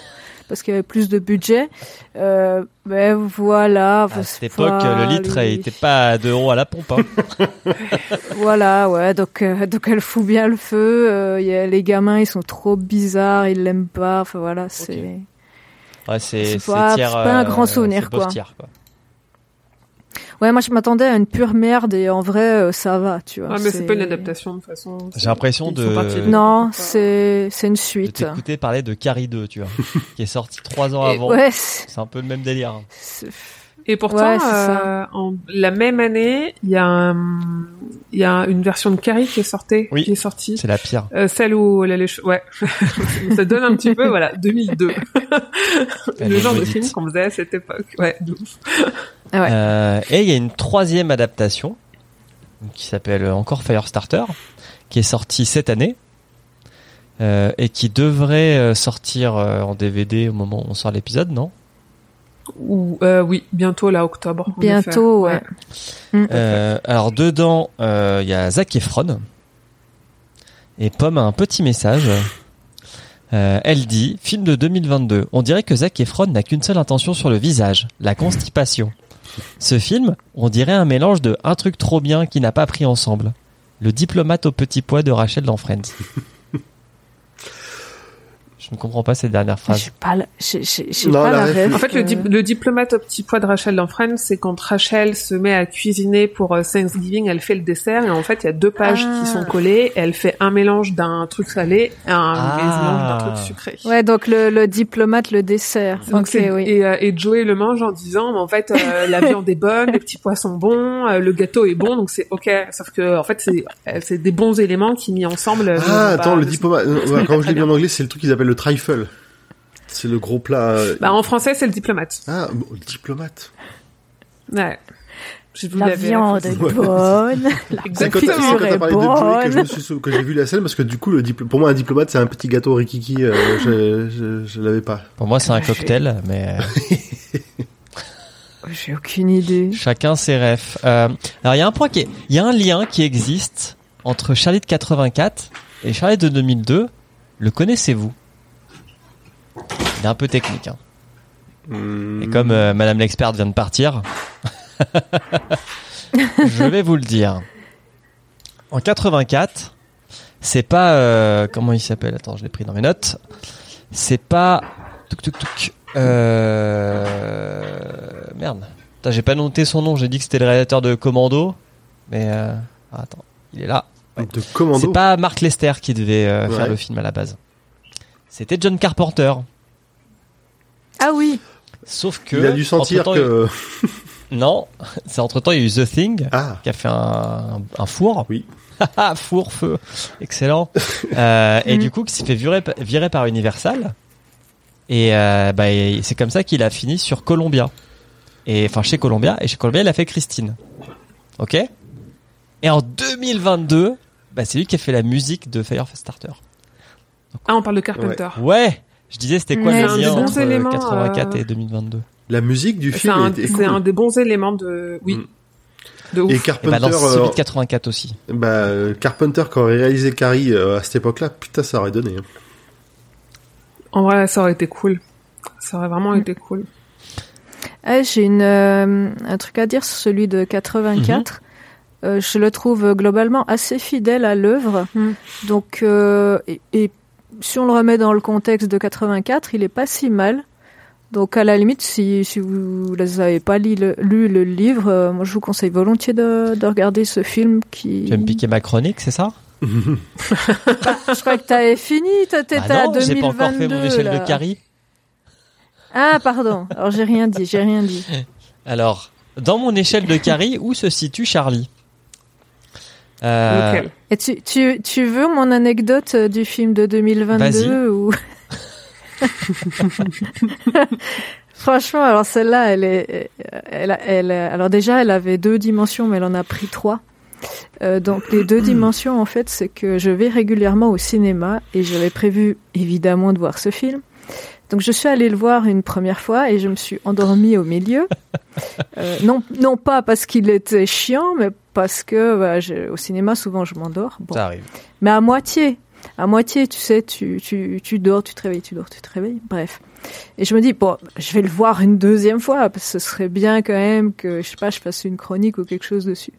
parce qu'il y avait plus de budget. Euh, mais voilà. À cette époque, le litre Voilà, il était pas à 2 euros à la pompe. Hein. <laughs> Voilà, ouais, donc, euh, donc elle fout bien le feu. euh, y a, les gamins, ils sont trop bizarres, ils l'aiment pas. Enfin voilà, c'est. Ouais, c'est pas- un grand souvenir, quoi. quoi. Ouais, moi je m'attendais à une pure merde et en vrai, euh, ça va, tu vois. Ah, mais c'est pas une adaptation, de toute façon. J'ai l'impression de- Non, c'est c'est une suite. t'écouter parler de Carrie 2, tu vois, <laughs> qui est sorti 3 ans Et avant. ouais, c'est- un peu le même délire. Et pourtant, Ouais, euh, en la même année, il y a un, il y a une version de Carrie qui est sortie, Oui. qui est sortie. C'est la pire. Euh, celle où elle a les cheveux, ouais. <laughs> ça donne un petit peu, voilà, 2002. <laughs> Elle le genre de film qu'on faisait à cette époque. Ouais, de ouf. Ah ouais. Euh, et il y a une troisième adaptation qui s'appelle encore Firestarter, qui est sortie cette année euh, et qui devrait euh, sortir en DVD au moment où on sort l'épisode, non? Ou, euh, oui, bientôt, là, octobre. en Bientôt, ouais. Euh, Alors dedans, euh, il y a Zac Efron et Pomme a un petit message. Euh, elle dit film de 2022. On dirait que Zac Efron n'a qu'une seule intention sur le visage, la constipation. Ce film, on dirait un mélange de un truc trop bien qui n'a pas pris ensemble. Le diplomate au petit pois de Rachel dans. Je ne comprends pas cette dernière phrase. J'ai pas, Non, pas la ref-. En fait, le, dip- le diplomate au petit pois de Rachel dans Friends, c'est quand Rachel se met à cuisiner pour euh, Thanksgiving, elle fait le dessert et en fait, il y a deux pages Ah. qui sont collées. Elle fait un mélange d'un truc salé et un Ah. mélange d'un truc sucré. Ouais, donc le, le diplomate, le dessert. Donc ok, c'est- oui. et, euh, et Joey le mange en disant, mais en fait, euh, <laughs> la viande est bonne, les petits pois sont bons, euh, le gâteau est bon, donc c'est ok. Sauf que en fait, c'est des bons éléments qui mis ensemble. Ah, attends, pas- le diplomate. Quand je l'ai bien en anglais, c'est le truc qu'ils appellent le trifle. C'est le gros plat. euh, Bah en français, c'est le diplomate. Ah, bon, le diplomate. Ouais. J'ai vu La viande est bonne. La C'est quand, quand t'as parlé de Joey que je me bonne. suis sou- que j'ai vu la scène parce que du coup, le dipl- pour moi, un diplomate, c'est un petit gâteau rikiki. Euh, je, je, je l'avais pas. Pour moi, c'est un Ah, cocktail, mais euh, <laughs> J'ai aucune idée. chacun ses refs. Euh, alors, il y a un point qui est, il y a un lien qui existe entre Charlie de 84 et Charlie de 2002. Le connaissez-vous? Il est un peu technique. Hein. Hmm. Et comme euh, Madame l'experte vient de partir, <laughs> je vais vous le dire. En 84, c'est pas euh, comment il s'appelle? Attends, je l'ai pris dans mes notes. C'est pas Touc, touc, touc. Euh... Merde. J'ai pas noté son nom. J'ai dit que c'était le réalisateur de Commando, mais ah, attends, il est là. de commando. C'est pas Mark Lester qui devait faire le film à la base. C'était John Carpenter. Ah oui. Sauf que Il a dû sentir que. <laughs> non, c'est entre temps il y a eu The Thing Ah, qui a fait un, un four. Oui. Haha, <laughs> four feu, excellent. <laughs> Euh, et du coup, qui s'est fait virer, virer par Universal. Et euh, bah, c'est comme ça qu'il a fini sur Columbia. Et enfin chez Columbia. Et chez Columbia, il a fait Christine. Ok? Et en 2022, bah, c'est lui qui a fait la musique de Firestarter. Ah, on parle de Carpenter. Ouais. Je disais, c'était quoi le c'est lien un des entre bons éléments, 84 euh, et 2022 la musique du C'est film un, c'est cool. un des bons éléments de, oui. Mm. De ouf. Et Et Carpenter, bah dans euh, celui de 84 aussi. bah, euh, Carpenter quand il a réalisé Carrie euh, à cette époque-là, putain, ça aurait donné. hein. En vrai, ça aurait été cool. Ça aurait vraiment Mm. été cool. Ah, j'ai une, euh, un truc à dire sur celui de 84. Euh, je le trouve globalement assez fidèle à l'œuvre. Mm. Donc, euh, et, et si on le remet dans le contexte de 84, il est pas si mal. Donc, à la limite, si, si vous n'avez pas lu le, lu le livre, euh, moi je vous conseille volontiers de, de regarder ce film qui. Tu vas me piquer ma chronique, c'est ça? <laughs> Je crois que t'avais fini, t'étais Ah à non, j'ai pas encore fait 2022. mon échelle là. de Carrie. Ah, pardon. Alors, j'ai rien dit, j'ai rien dit. <laughs> Alors, dans mon échelle de Carrie, où se situe Charlie? Euh, Et tu, tu, tu veux mon anecdote euh, du film de 2022 ou <laughs> Franchement, alors celle-là, elle est, elle, elle, alors déjà, elle avait deux dimensions, mais elle en a pris trois. Euh, donc les deux dimensions, en fait, c'est que je vais régulièrement au cinéma et j'avais prévu évidemment de voir ce film. Donc je suis allée le voir une première fois et je me suis endormie au milieu. <laughs> Euh, non, non pas parce qu'il était chiant, mais parce que bah, je- au cinéma souvent je m'endors. Bon. Ça arrive. Mais à moitié. À moitié, tu sais, tu, tu, tu dors, tu te réveilles, tu dors, tu te réveilles. Bref. Et je me dis, bon, je vais le voir une deuxième fois, parce que ce serait bien quand même que, je sais pas, je fasse une chronique ou quelque chose dessus.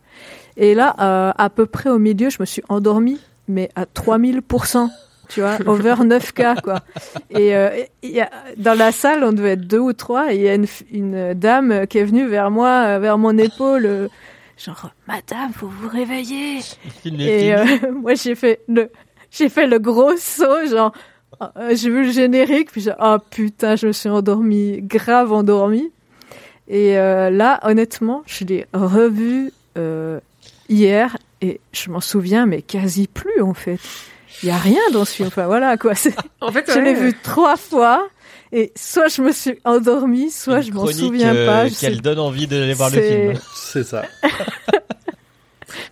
Et là, euh, à peu près au milieu, je me suis endormie, mais à 3000%. Tu vois, over 9K, quoi. Et euh, y a, dans la salle, on devait être deux ou trois, et il y a une, dame qui est venue vers moi, euh, vers mon épaule, euh, genre, Madame, faut vous réveiller. Et euh, moi, j'ai fait le, j'ai fait le gros saut, genre, euh, j'ai vu le générique, puis j'ai, oh putain, je me suis endormie, grave endormie. Et là, honnêtement, je l'ai revu hier et je m'en souviens, mais quasi plus en fait. Il y a rien dans ce film. Enfin voilà quoi. c'est- <laughs> En fait, Je l'ai vu trois fois et soit je me suis endormie, soit Une je m'en souviens euh, pas. Sais Qu'elle donne envie d'aller voir le c'est- film. C'est ça. <laughs>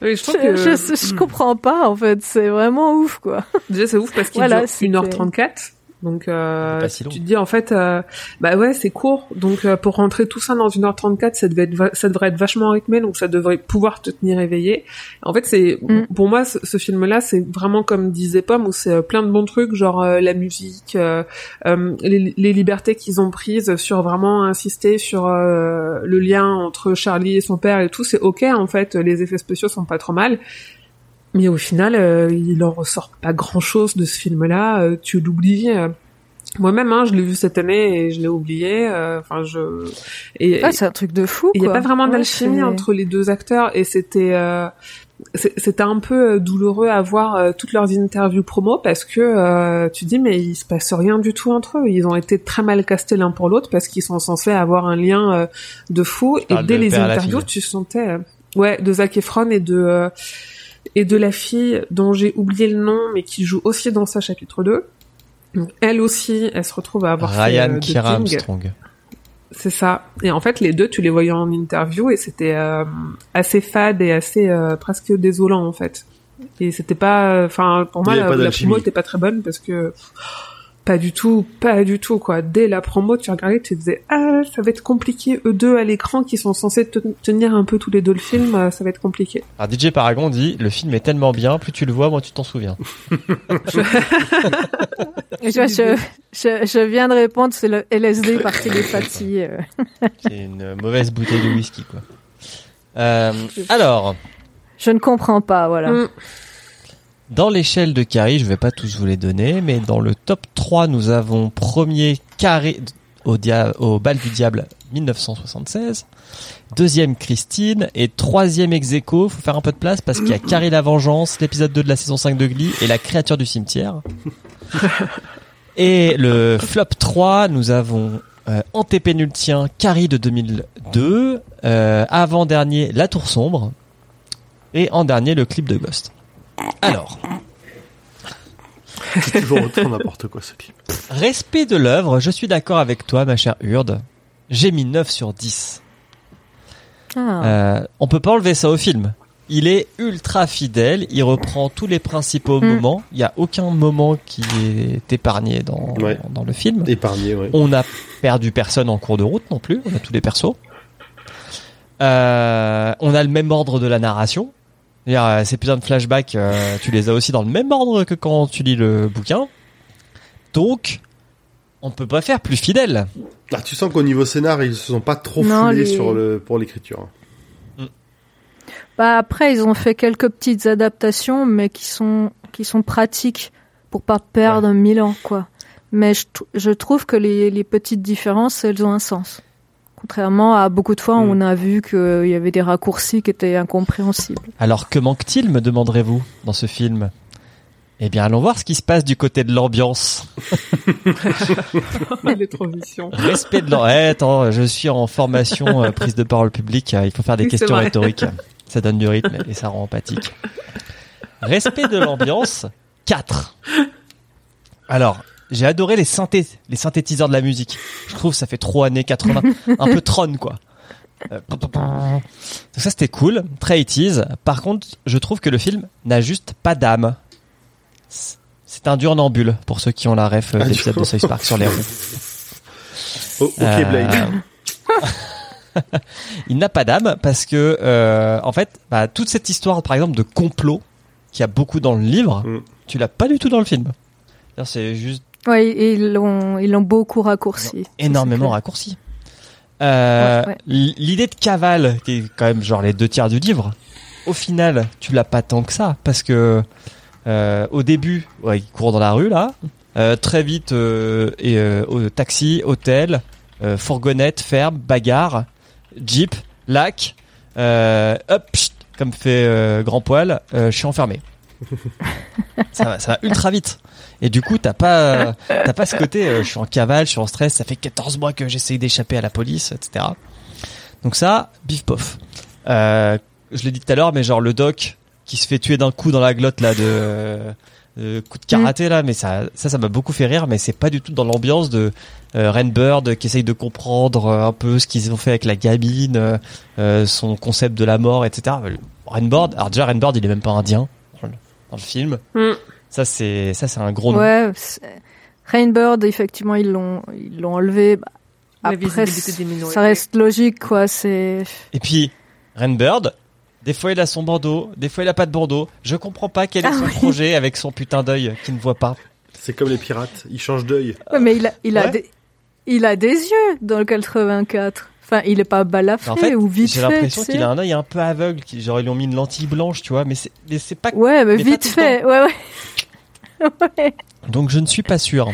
Oui, je trouve Je, que je, je comprends pas en fait. C'est vraiment ouf quoi. déjà c'est ouf parce <laughs> qu'il Voilà, dure c'était- 1h34. Donc euh, si tu te dis en fait euh, bah ouais c'est court donc euh, pour rentrer tout ça dans 1h34 ça devait être ça devrait être vachement rythmé donc ça devrait pouvoir te tenir éveillé. En fait c'est Mm. pour moi ce, ce film là c'est vraiment comme disait Pomme où c'est euh, plein de bons trucs genre euh, la musique euh, euh, les, les libertés qu'ils ont prises sur vraiment insister sur euh, le lien entre Charlie et son père et tout c'est OK en fait les effets spéciaux sont pas trop mal Mais au final, euh, il en ressort pas grand-chose de ce film-là. euh, tu l'oublies. euh. Moi-même, hein, je l'ai vu cette année et je l'ai oublié. euh, Enfin, je. Et, Ouais, c'est un truc de fou. il y a pas vraiment Ouais, d'alchimie entre les deux acteurs et c'était euh, c'était un peu douloureux à voir toutes leurs interviews promo parce que euh, tu dis mais il se passe rien du tout entre eux. Ils ont été très mal castés l'un pour l'autre parce qu'ils sont censés avoir un lien euh, de fou et dès les interviews tu sentais euh, ouais de Zac Efron et de euh, et de la fille dont j'ai oublié le nom mais qui joue aussi dans sa chapitre 2. Donc, elle aussi, elle se retrouve à avoir fait, Ryan euh, The Kira. Armstrong. C'est ça. Et en fait, les deux, tu les voyais en interview et c'était euh, assez fade et assez euh, presque désolant en fait. Et c'était pas, enfin pour moi la, la promo était pas très bonne parce que pff, pas du tout, pas du tout quoi. Dès la promo, tu regardais, tu te disais ah ça va être compliqué eux deux à l'écran qui sont censés te- tenir un peu tous les deux le film, euh, ça va être compliqué. Alors DJ Paragon dit le film est tellement bien, plus tu le vois, moins tu t'en souviens. <laughs> Je, je, je, je viens de répondre, c'est le LSD par télépathie. euh. C'est une mauvaise bouteille de whisky quoi. Euh, alors, Je ne comprends pas, voilà. Mm. Dans l'échelle de Carrie, je vais pas tous vous les donner, mais dans le top 3, nous avons premier Carrie au, dia- au bal du diable 1976, deuxième Christine et troisième Execo. Faut faire un peu de place parce qu'il y a <clears throat> Carrie la vengeance, l'épisode 2 de la saison 5 de Glee et la créature du cimetière. <laughs> Et le flop 3, nous avons euh, antépénultien Carrie de 2002, euh, avant-dernier La Tour Sombre, et en dernier le clip de Ghost. Alors, C'est toujours autant n'importe quoi ce clip. respect de l'œuvre, je suis d'accord avec toi ma chère Urde, j'ai mis 9 sur 10. Ah. Euh, on peut pas enlever ça au film. Il est ultra fidèle, il reprend tous les principaux Mm. moments, il y a aucun moment qui est épargné dans, Ouais. dans le film. Épargné, ouais. On n'a perdu personne en cours de route non plus. On a tous les persos. Euh, on a le même ordre de la narration. Euh, Ces putains de flashbacks, euh, tu les as aussi dans le même ordre que quand tu lis le bouquin. Donc, on peut pas faire plus fidèle. Ah, tu sens qu'au niveau scénar, ils se sont pas trop Non, foulés les- sur le, pour l'écriture. Bah après, ils ont fait quelques petites adaptations, mais qui sont qui sont pratiques pour pas perdre mille ans, quoi. Mais je trouve que les, les petites différences, elles ont un sens. Contrairement à beaucoup de fois, où Mm. on a vu qu'il y avait des raccourcis qui étaient incompréhensibles. Alors, que manque-t-il, me demanderez-vous, dans ce film? Eh bien, allons voir ce qui se passe du côté de l'ambiance. <laughs> Les transitions. Respect de l'ambiance. Eh, attends, je suis en formation euh, prise de parole publique. euh, Il faut faire des questions vrai. rhétoriques. Ça donne du rythme et ça rend empathique. Respect de l'ambiance, 4. Alors, j'ai adoré les synthés, les synthétiseurs de la musique. Je trouve ça fait trop années 80, <laughs> un peu Tron quoi. Euh, Donc ça c'était cool, très 80s. Par contre, je trouve que le film n'a juste pas d'âme. C'est un dur nambule pour ceux qui ont la ref euh, Ah, de l'épisode de South Park sur les roues. <laughs> Oh, ok, Euh, Blade. <laughs> il n'a pas d'âme parce que euh, en fait, bah, toute cette histoire, par exemple, de complot qu'il y a beaucoup dans le livre, Mm. tu l'as pas du tout dans le film. C'est juste Oui, et ils l'ont ils l'ont beaucoup raccourci. énormément raccourci. Euh, Ouais, ouais. l- L'idée de cavale, qui est quand même genre les deux tiers du livre, au final, tu l'as pas tant que ça, parce que euh, au début, ouais, il court dans la rue là, euh, très vite, euh, et euh, au taxi, hôtel, euh, fourgonnette, ferme, bagarre, jeep, lac, euh, hop, pchit, comme fait euh, Grand Poil, euh, je suis enfermé. <laughs> ça, va, ça va ultra vite. Et du coup, t'as pas, t'as pas ce côté, euh, je suis en cavale, je suis en stress, ça fait 14 mois que j'essaye d'échapper à la police, etc. Donc ça, bif pof. Euh, je l'ai dit tout à l'heure, mais genre le doc qui se fait tuer d'un coup dans la glotte là de, de coup de karaté là, mais ça, ça, ça m'a beaucoup fait rire, mais c'est pas du tout dans l'ambiance de euh, Rainbird qui essaye de comprendre euh, un peu ce qu'ils ont fait avec la gamine, euh, euh, son concept de la mort, etc. Rainbird, alors déjà Rainbird, il est même pas indien dans le, dans le film. Mm. Ça c'est, ça c'est un gros nom. Ouais, Rainbird, effectivement, ils l'ont ils l'ont enlevé. Bah, La Après, ça reste logique, quoi. C'est Et puis, Rainbird, des fois il a son bandeau, des fois il a pas de bandeau. Je comprends pas quel est Ah son oui. projet avec son putain d'œil qui ne voit pas. C'est comme les pirates, ils changent d'œil. Ouais, mais il a, il a Ouais. des, il a des yeux dans le 84. Enfin, il est pas balafré En fait, ou vite j'ai fait. l'impression tu qu'il a un œil un peu aveugle, genre ils lui ont mis une lentille blanche, tu vois, mais c'est, mais c'est pas. Ouais, mais, mais vite fait. Ouais, ouais. Donc je ne suis pas sûr.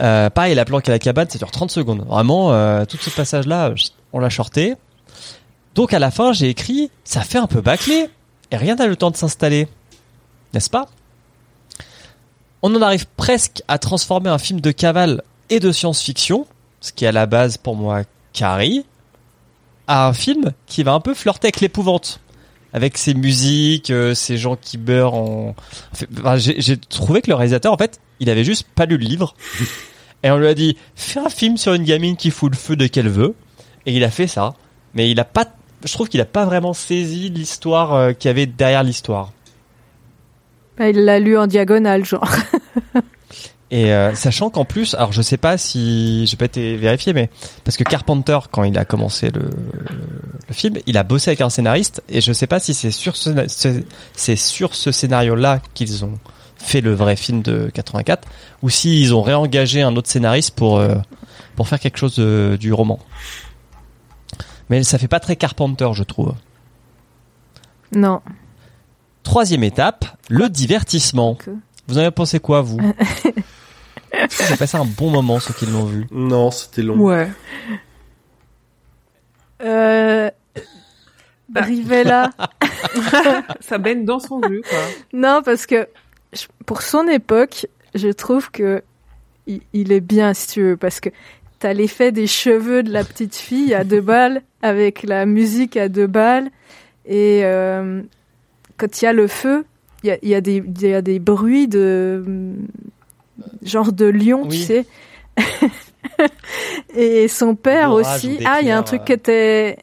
Euh, pareil, la planque à la cabane, ça dure 30 secondes. Vraiment, euh, tout ce passage-là, on l'a shorté. Donc à la fin, j'ai écrit, ça fait un peu bâclé, et rien n'a le temps de s'installer. N'est-ce pas? On en arrive presque à transformer un film de cavale et de science-fiction, ce qui est à la base pour moi Carrie, à un film qui va un peu flirter avec l'épouvante. Avec ses musiques, euh, ces gens qui beurrent en... Enfin, j'ai j'ai trouvé que le réalisateur, en fait, il avait juste pas lu le livre. <laughs> Et on lui a dit, fais un film sur une gamine qui fout le feu de qu'elle veut. Et il a fait ça. Mais il a pas, je trouve qu'il a pas vraiment saisi l'histoire euh, qu'il y avait derrière l'histoire. Bah, il l'a lu en diagonale, genre. <laughs> Et euh, sachant qu'en plus, alors je sais pas si j'ai pas été vérifié, mais parce que Carpenter, quand il a commencé le, le film, il a bossé avec un scénariste, et je sais pas si c'est sur ce, ce- c'est sur ce scénario-là qu'ils ont fait le vrai film de 84, ou s'ils ont réengagé un autre scénariste pour euh, pour faire quelque chose de- du roman. Mais ça fait pas très Carpenter, je trouve. Non. Troisième étape, le divertissement. Vous en avez pensé quoi, vous? <laughs> J'ai passé un bon moment, ceux qui l'ont vu. Non, c'était long. Ouais. Euh... Bah. Rivella. <laughs> Ça baigne dans son jus, quoi. non, parce que je- pour son époque, je trouve que il, il est bien, si tu veux, parce que t'as l'effet des cheveux de la petite fille à deux balles, avec la musique à deux balles, et euh, quand il y a le feu, il y a, il y, a des- il y a des bruits de genre de lion, Oui. tu sais. <laughs> et son père aussi. Ah, il y a un truc euh. qui était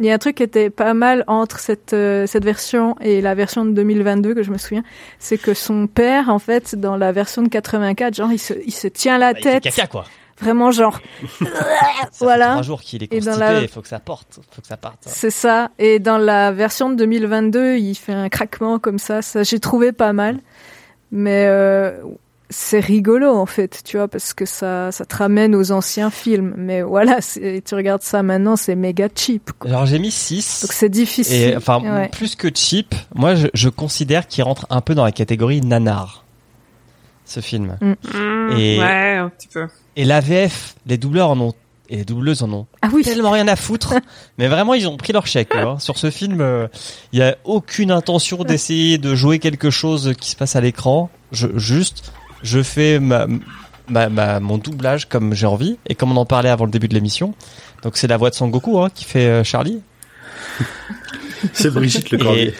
il y a un truc qui était pas mal entre cette euh, cette version et la version de 2022 que je me souviens, c'est que son père en fait dans la version de 84, genre il se il se tient la Bah, il fait tête, caca quoi. vraiment genre Ça <laughs> Voilà. fait trois jours qu'il est constipé, la- il faut que ça porte, faut que ça parte. c'est ça et dans la version de 2022, il fait un craquement comme ça, ça j'ai trouvé pas mal. Mais euh, c'est rigolo en fait, tu vois, parce que ça, ça te ramène aux anciens films. Mais voilà, <laughs> tu regardes ça maintenant, c'est méga cheap. Quoi. Alors j'ai mis 6. Donc c'est difficile. Et enfin, Ouais. plus que cheap, moi je, je considère qu'il rentre un peu dans la catégorie nanar. Ce film. Mmh, Et- Ouais, un petit peu. Et la VF, les doubleurs en ont, et les doubleuses en ont Ah oui, tellement rien à foutre. <laughs> mais vraiment, ils ont pris leur chèque. hein. Sur ce film, euh, il y a aucune intention d'essayer de jouer quelque chose qui se passe à l'écran. Je, juste, je fais ma, ma, ma- mon doublage comme j'ai envie et comme on en parlait avant le début de l'émission. Donc c'est la voix de Son Goku hein, qui fait euh, Charlie. <laughs> C'est Brigitte le cordier.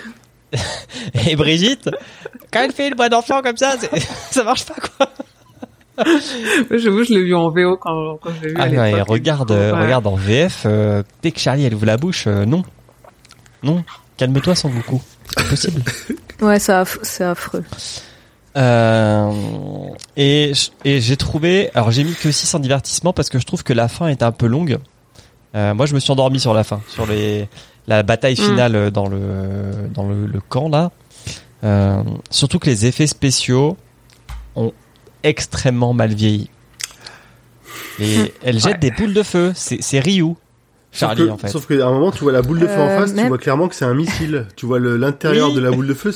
<laughs> Et Brigitte, quand elle fait une voix d'enfant comme ça, <laughs> ça marche pas quoi. J'avoue, je l'ai vu en VO quand, quand je l'ai vu Ah à non, et l'époque. regarde, Ouais. regarde en VF, euh, dès que Charlie elle ouvre la bouche, euh, non, non, calme-toi Son Goku, c'est pas possible. ouais, c'est affreux. Euh, et j'ai trouvé, alors j'ai mis que 6 en divertissement parce que je trouve que la fin est un peu longue. Euh, moi je me suis endormi sur la fin, sur les la bataille Mm. finale euh, dans le dans le, le camp là. Euh, surtout que les effets spéciaux ont extrêmement mal vieilli. Et elle jette Ouais. des boules de feu, c'est c'est Ryu. Sauf Charlie que- en fait. Sauf qu'à un moment, tu vois la boule de feu en face, tu vois clairement que c'est un missile. Tu vois l'intérieur Oui. de la boule de feu.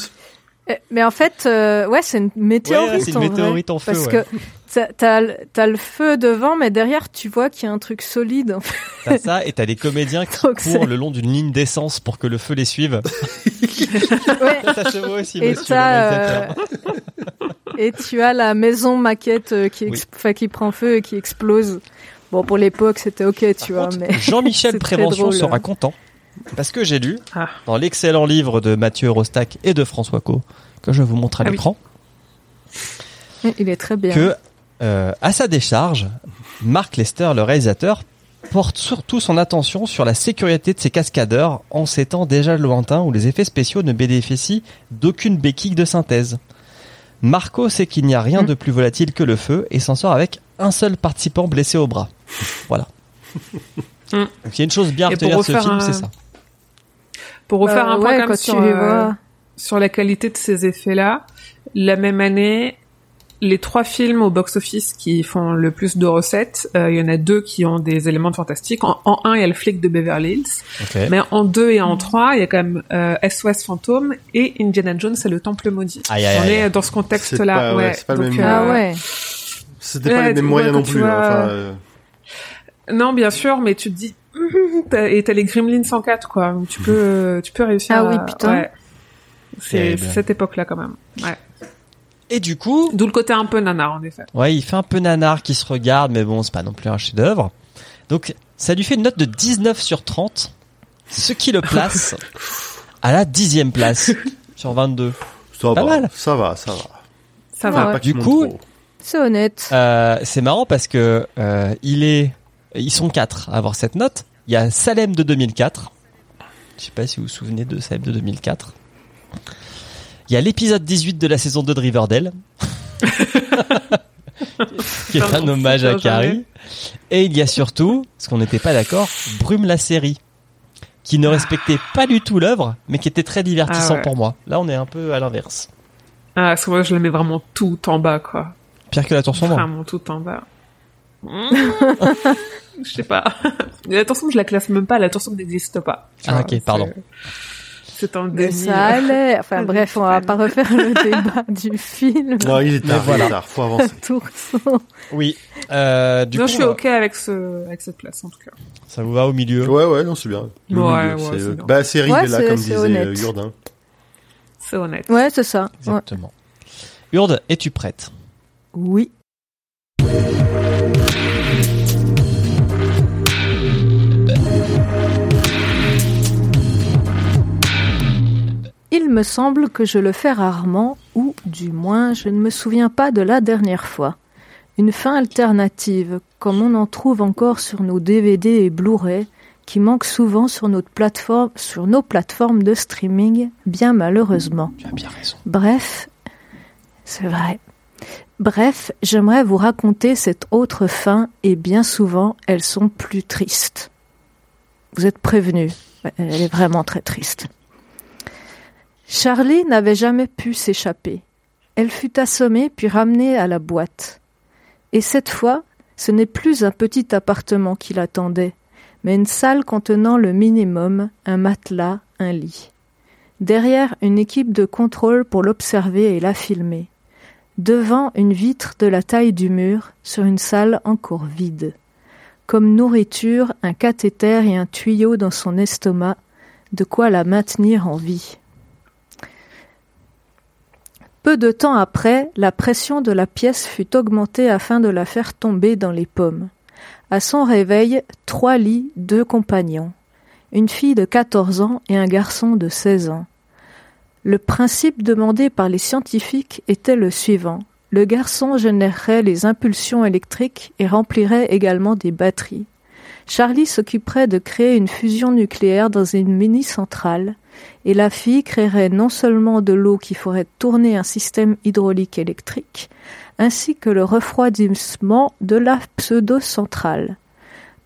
Eh, Mais en fait, euh, ouais, c'est une météorite. Ouais, une en vrai. météorite en feu, Parce ouais. que t'as- t'as le- feu devant, mais derrière, tu vois qu'il y a un truc solide. En fait. T'as ça et t'as des comédiens qui <laughs> courent le long d'une ligne d'essence pour que le feu les suive. <laughs> Ouais. Ça aussi, Et monsieur le euh, <laughs> et tu as la maison maquette euh, qui, ex- enfin, qui prend feu et qui explose. Bon, pour l'époque, c'était ok, tu vois, contre, mais Jean-Michel Prévention sera content parce que j'ai lu Ah. dans l'excellent livre de Mathieu Rostac et de François Co que je vous montre à Ah oui. l'écran il est très bien. que euh, à sa décharge, Mark Lester, le réalisateur, porte surtout son attention sur la sécurité de ses cascadeurs en ces temps déjà lointains où les effets spéciaux ne bénéficient d'aucune béquille de synthèse. Marco sait qu'il n'y a rien Mm. de plus volatile que le feu et s'en sort avec un seul participant blessé au bras. Voilà. Mm. Donc il y a une chose bien à retenir de ce film, un- c'est ça. Pour refaire Euh, un point ouais, comme quand sur, euh, sur la qualité de ces effets-là, la même année, les trois films au box-office qui font le plus de recettes, euh, il y en a deux qui ont des éléments de fantastique. En, en un, il y a le flic de Beverly Hills. Mais en deux et en trois, il y a quand même euh, SOS Fantôme et Indiana Jones et le Temple maudit. Aïe, aïe, On aïe. est dans ce C'est contexte-là. pas- ouais, ouais. c'est pas le Donc, même- euh, Ah ouais. C'était pas Ouais, les mêmes moyens non plus. hein, enfin, euh, Non, bien sûr, mais tu te dis <laughs> et t'as les Gremlins 104 quoi. Donc tu peux tu peux réussir. Ah à- oui, putain. ouais. C'est Eh bien. cette époque-là quand même. Ouais. Et du coup, D'où le côté un peu nanar en effet. ouais, il fait un peu nanar qui se regarde, mais bon, c'est pas non plus un chef-d'œuvre. Donc, ça lui fait une note de 19 sur 30, ce qui le place à la dixième place <laughs> sur 22. ça Pas va, mal. ça va, ça va. Ça va. Pas Du coup. C'est honnête. Euh, c'est marrant parce que euh, il est, ils sont quatre à avoir cette note. Il y a Salem de 2004. Je sais pas si vous vous souvenez de Salem de 2004. Il y a l'épisode 18 de la saison 2 de Riverdale. <laughs> qui est un hommage à Carrie. Et il y a surtout, parce qu'on n'était pas d'accord, Brume la série. Qui ne respectait pas du tout l'œuvre, mais qui était très divertissant Ah ouais. pour moi. Là, on est un peu à l'inverse. Ah, parce que moi je la mets vraiment tout en bas quoi. Pire que la tour sombre. Vraiment tout en bas. Je sais pas. La sombre, je la classe même pas. La sombre n'existe pas. Ah, vois, ok, pardon. C'est un déni. ça allait. Enfin Ah, bref, on va pas refaire le <laughs> débat du film. Non, il est tard, il voilà. est tard, faut avancer. <laughs> Tour sombre. Oui. Euh, du non, coup, je suis euh, ok avec ce, avec cette place en tout cas. ça vous va au milieu. Ouais, ouais, non, c'est bien. Le Ouais, milieu, ouais, c'est c'est bien. bah, c'est Ouais, c'est- comme disait honnête. euh, Jourdain. C'est honnête. Ouais, c'est ça. Ouais. Exactement. Urde, es-tu prête? Oui. Il me semble que je le fais rarement, ou du moins je ne me souviens pas de la dernière fois. Une fin alternative, comme on en trouve encore sur nos DVD et Blu-ray, qui manque souvent sur, notre plateforme, sur nos plateformes de streaming, bien malheureusement. Tu as bien raison. Bref, c'est vrai. Bref, j'aimerais vous raconter cette autre fin et bien souvent elles sont plus tristes. Vous êtes prévenus, elle est vraiment très triste. Charlie n'avait jamais pu s'échapper. Elle fut assommée puis ramenée à la boîte. Et cette fois, ce n'est plus un petit appartement qui l'attendait, mais une salle contenant le minimum, un matelas, un lit derrière une équipe de contrôle pour l'observer et la filmer, devant une vitre de la taille du mur sur une salle encore vide. Comme nourriture, un cathéter et un tuyau dans son estomac, de quoi la maintenir en vie. Peu de temps après, la pression de la pièce fut augmentée afin de la faire tomber dans les pommes. À son réveil, trois lits, deux compagnons. Une fille de 14 ans et un garçon de 16 ans. Le principe demandé par les scientifiques était le suivant. Le garçon générerait les impulsions électriques et remplirait également des batteries. Charlie s'occuperait de créer une fusion nucléaire dans une mini-centrale, et la fille créerait non seulement de l'eau qui ferait tourner un système hydraulique électrique, ainsi que le refroidissement de la pseudo-centrale.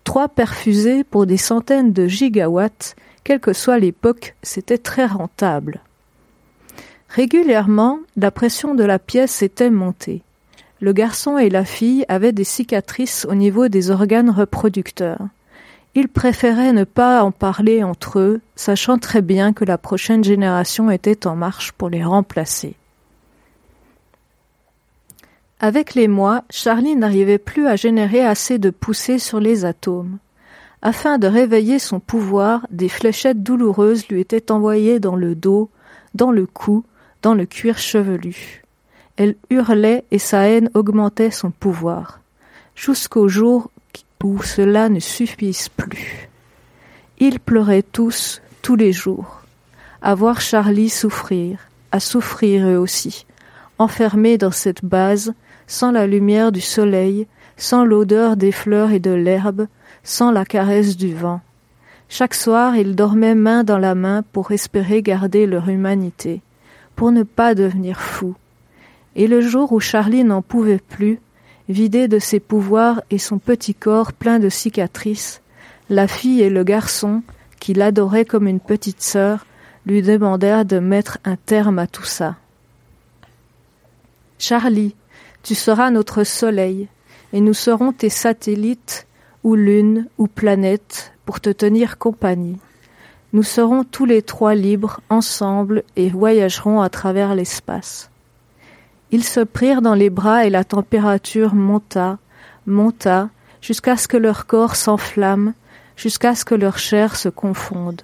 Trois perfusés pour des centaines de gigawatts, quelle que soit l'époque, c'était très rentable. Régulièrement, la pression de la pièce était montée. Le garçon et la fille avaient des cicatrices au niveau des organes reproducteurs. Ils préféraient ne pas en parler entre eux, sachant très bien que la prochaine génération était en marche pour les remplacer. Avec les mois, Charlie n'arrivait plus à générer assez de poussée sur les atomes. Afin de réveiller son pouvoir, des fléchettes douloureuses lui étaient envoyées dans le dos, dans le cou, dans le cuir chevelu. Elle hurlait et sa haine augmentait son pouvoir, jusqu'au jour où cela ne suffise plus. Ils pleuraient tous, tous les jours, à voir Charlie souffrir, à souffrir eux aussi, enfermés dans cette base, sans la lumière du soleil, sans l'odeur des fleurs et de l'herbe, sans la caresse du vent. Chaque soir, ils dormaient main dans la main pour espérer garder leur humanité, pour ne pas devenir fous. Et le jour où Charlie n'en pouvait plus, vidé de ses pouvoirs et son petit corps plein de cicatrices, la fille et le garçon, qui l'adoraient comme une petite sœur, lui demandèrent de mettre un terme à tout ça. Charlie, Tu seras notre soleil, et nous serons tes satellites, ou lune, ou planète, pour te tenir compagnie. Nous serons tous les trois libres, ensemble, et voyagerons à travers l'espace. Ils se prirent dans les bras et la température monta, monta, jusqu'à ce que leur corps s'enflamme, jusqu'à ce que leur chair se confonde.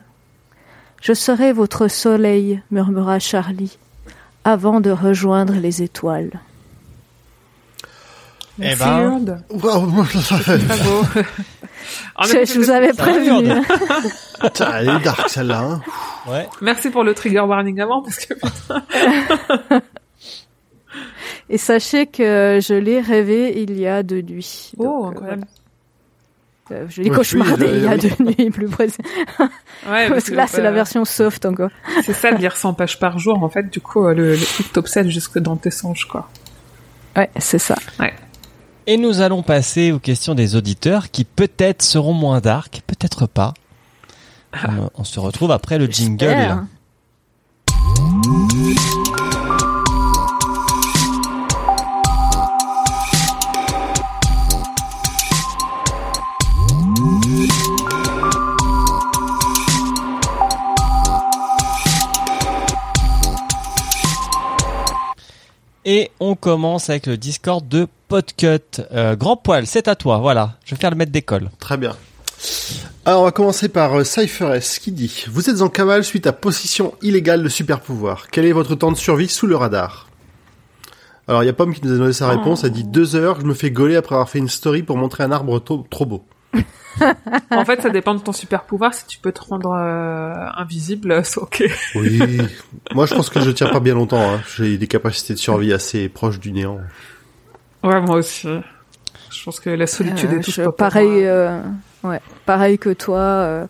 Je serai votre soleil, murmura Charlie, avant de rejoindre les étoiles. Eh ben. Je, même je vous avais prévenu. Putain, elle est dark celle-là. Hein. Ouais. Merci pour le trigger warning avant parce que <laughs> Et sachez que je l'ai rêvé il y a deux nuits. oh Donc, euh, incroyable. voilà. Euh, Je l'ai Ouais, cauchemardé oui, il y a oui. deux nuits plus précisément. <laughs> Ouais, Parce que là, c'est la version soft encore. C'est ça de lire 100 pages par jour en fait. Du coup, euh, le, le truc t'obsède jusque dans tes songes quoi. Ouais, c'est ça. Et nous allons passer aux questions des auditeurs qui peut-être seront moins dark, peut-être pas. On, on se retrouve après le jingle. Et on commence avec le Discord de Podcut. Euh, Grand poil, c'est à toi. Voilà, je vais faire le maître d'école. Très bien. Alors, on va commencer par euh, Cypher S qui dit Vous êtes en cavale suite à possession illégale de super pouvoir. Quel est votre temps de survie sous le radar? Alors, il y a Pomme qui nous a donné sa réponse. Elle dit Deux heures, je me fais gauler après avoir fait une story pour montrer un arbre trop beau. En fait, ça dépend de ton super pouvoir. Si tu peux te rendre euh, invisible, <laughs> c'est ok. Oui. Moi, je pense que je tiens pas bien longtemps. hein. J'ai des capacités de survie assez proches du néant. Ouais, moi aussi. Je pense que la solitude Euh, est tout je- pareil, euh, ouais, pareil que toi. euh,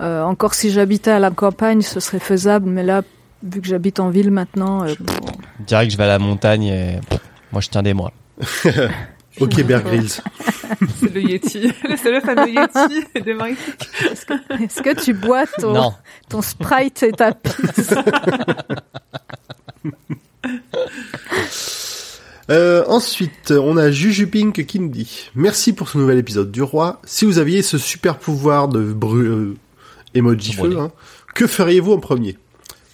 euh, encore si j'habitais à la campagne, ce serait faisable, mais là, vu que j'habite en ville maintenant, euh, pff, Direct, je vais à la montagne et moi je tiens des mois. <laughs> Ok, Bear Grylls. <laughs> C'est le Yeti. <laughs> c'est le fameux Yeti de Marie. est-ce que tu bois ton, Non. ton Sprite et ta pisse <laughs> Euh, ensuite, on a Jujupink qui nous dit Merci pour ce nouvel épisode du roi. Si vous aviez ce super pouvoir de bru euh, emoji feu, Brûler. hein, que feriez-vous en premier?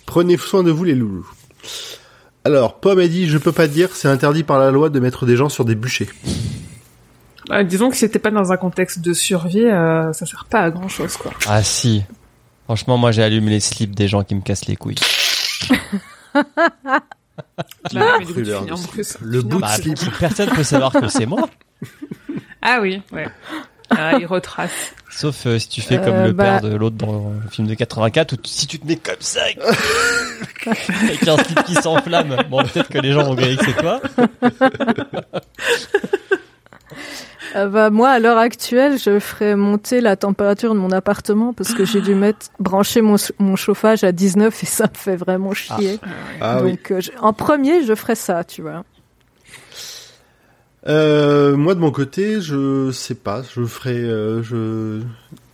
Prenez soin de vous les loulous. Alors, Pomme a dit Je peux pas dire, c'est interdit par la loi de mettre des gens sur des bûchers. Euh, disons que si t'es pas dans un contexte de survie, euh, ça sert pas à grand chose, quoi. Ah si. Franchement, moi j'ai allumé les slips des gens qui me cassent les couilles. <laughs> Mais du coup, tu Brûleur finis de en slip. plus. Le bout de Bah, slip. personne peut savoir que c'est moi. Ah oui, ouais. Ah, il retrace. Sauf euh, si tu fais comme Euh, le bah- père de l'autre dans le film de 84 où tu- si tu te mets comme ça <laughs> avec, un slip qui s'enflamme. Bon, peut-être que les gens vont griller que c'est toi. <laughs> Euh, bah, Moi, à l'heure actuelle, je ferais monter la température de mon appartement parce que j'ai dû mettre brancher mon, mon chauffage à 19 et ça me fait vraiment chier. Ah oui. Donc, euh, je- en premier, je ferais ça, tu vois. Euh, moi, de mon côté, je sais pas. Je ferai, euh, je,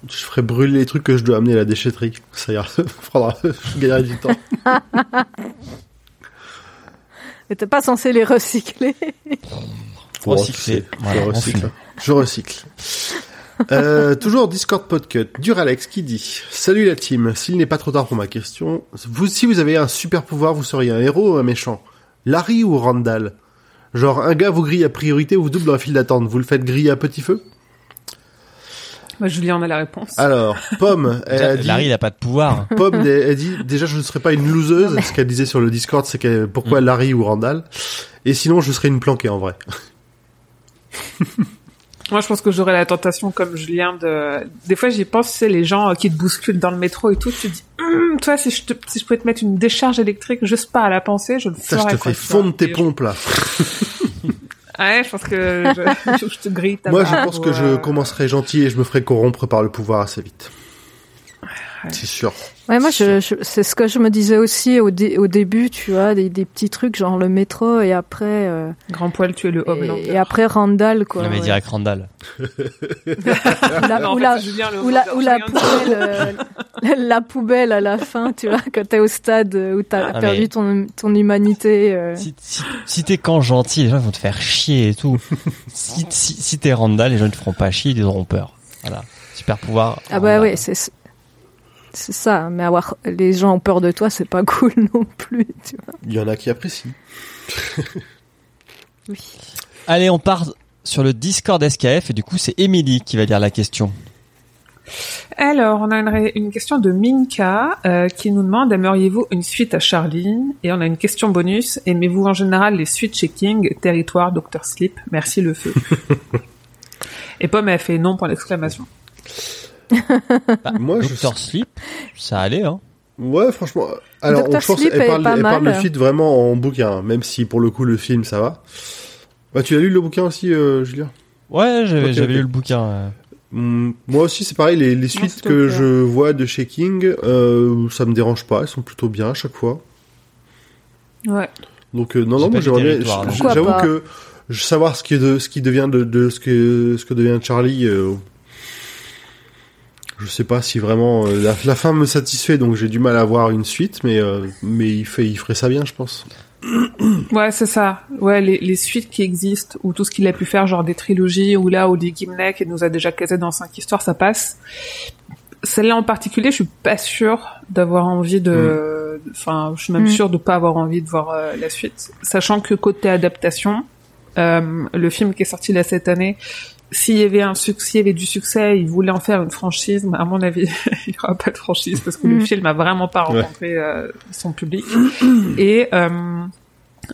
je ferai brûler les trucs que je dois amener à la déchetterie. Ça ira. <laughs> Faudra- <laughs> je gagnerai du temps. <laughs> Mais t'es pas censé les recycler. Faut Recycler. recycler. Voilà, je recycle. Je recycle. Euh, toujours Discord Podcut. Duralex qui dit Salut la team. S'il n'est pas trop tard pour ma question, vous, si vous avez un super pouvoir, vous seriez un héros ou un méchant Larry ou Randall? Genre, un gars vous grille à priorité ou vous double dans la file d'attente. Vous le faites griller à petit feu Bah, Julien, on a la réponse. Alors, Pomme, <laughs> elle a dit... Larry, il a pas de pouvoir. <laughs> Pomme, elle elle dit déjà je ne serais pas une loseuse. Ce qu'elle disait sur le Discord, c'est que pourquoi Mm. Larry ou Randall. Et sinon, je serais une planquée en vrai. <laughs> Moi, je pense que j'aurais la tentation, comme Julien, de... Des fois, j'y pense, c'est les gens euh, qui te bousculent dans le métro et tout. Tu te dis, Hum, toi, si je, te... si je pouvais te mettre une décharge électrique juste pas à la pensée, je le Ça, ferais. je te fais fondre tes je- pompes là. <laughs> Ouais, je pense que <laughs> je, je te grille ta Moi, je pense ou, que je euh, commencerai gentil et je me ferai corrompre par le pouvoir assez vite. après. C'est sûr. Ouais, moi, je, je- c'est ce que je me disais aussi au, dé- au début, tu vois, des, des petits trucs genre le métro et après euh, Grand poil, tu es le homme. et, et après Randall quoi. Non, mais ouais. direct Randall. <laughs> Ou la, Non, ou la- ou ou poubelle, euh, la, <laughs> la poubelle à la fin, tu vois, quand t'es au stade où t'as Ah, perdu mais- ton, ton humanité. euh. Si, si, si t'es quand gentil, les gens vont te faire chier et tout. si si, si t'es Randall, les gens ne te feront pas chier, ils auront peur. Voilà. Super pouvoir. Ah bah Randall. oui, c'est c'est ça. Mais avoir les gens ont peur de toi, c'est pas <laughs> cool non plus, tu vois. Il y en a qui apprécient. <laughs> Oui. Allez, on part sur le Discord SKF et du coup c'est Émilie qui va lire la question. Alors, on a une, question de Minka euh, qui nous demande aimeriez-vous une suite à Charlie Et on a une question bonus aimez-vous en général les suites chez King, Territoire, Doctor Sleep? Merci le feu. <laughs> Et Pomme a fait non pour l'exclamation. <laughs> Moi, je Doctor Sleep, ça allait hein. Ouais, franchement. Alors, Dr. je pense Sleep qu'elle parle, elle parle le feat vraiment en bouquin, même si pour le coup le film ça va. Bah, tu as lu le bouquin aussi, euh, Julien? Ouais, j'avais lu le bouquin. euh. Hmm, Moi aussi, c'est pareil. Les, les suites que je vois de chez King, euh, ça me dérange pas. Elles sont plutôt bien à chaque fois. Ouais. Donc euh, non, non, moi j'aimerais J'avoue pas que je savoir ce qui est de ce qui devient de, de ce que ce que devient Charlie. Je sais pas si vraiment euh, la, la fin me satisfait, donc j'ai du mal à voir une suite, mais euh, mais il fait il ferait ça bien, je pense. <clears throat> Ouais, c'est ça. Ouais, les, les suites qui existent, ou tout ce qu'il a pu faire, genre des trilogies, ou là, ou des Gimlet, qui nous a déjà casé dans cinq histoires, ça passe. Celle-là en particulier, je suis pas sûre d'avoir envie de... Enfin, je suis même Mm. sûre de pas avoir envie de voir euh, la suite. Sachant que côté adaptation, euh, le film qui est sorti là cette année, s'il y avait un succès, s'il y avait du succès, il voulait en faire une franchise, mais à mon avis, <laughs> il n'y aura pas de franchise parce que le Mm. film a vraiment pas rencontré euh, son public. <clears throat> Et euh,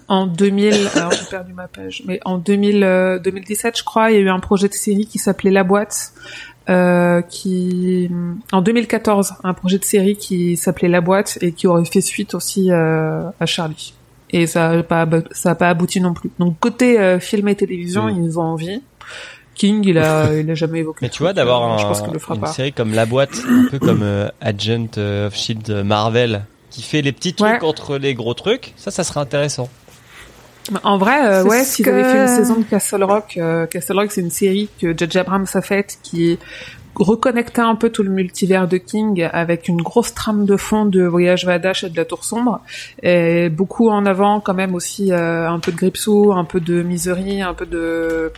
en 2000, <coughs> alors j'ai perdu ma page, mais en 2000, euh, 2017, je crois, il y a eu un projet de série qui s'appelait La Boîte, euh, qui, en 2014, un projet de série qui s'appelait La Boîte et qui aurait fait suite aussi euh, à Charlie. Et ça a pas, ça a pas abouti non plus. Donc côté euh, film et télévision, Mm. ils ont envie. King, il a, il a jamais évoqué. Mais tu vois, d'avoir euh, je un- pense qu'il le fera une pas. série comme La Boîte, un peu comme euh, Agent of Shield Marvel, qui fait les petits trucs Ouais. contre les gros trucs, ça, ça serait intéressant. En vrai, euh, ouais, s'ils que- avaient fait une saison de Castle Rock, euh, Castle Rock, c'est une série que J.J. Abrams a faite qui reconnectait un peu tout le multivers de King avec une grosse trame de fond de Voyage Vadash et de la Tour Sombre et beaucoup en avant quand même aussi euh, un peu de Gripsou, un peu de Misery, un peu de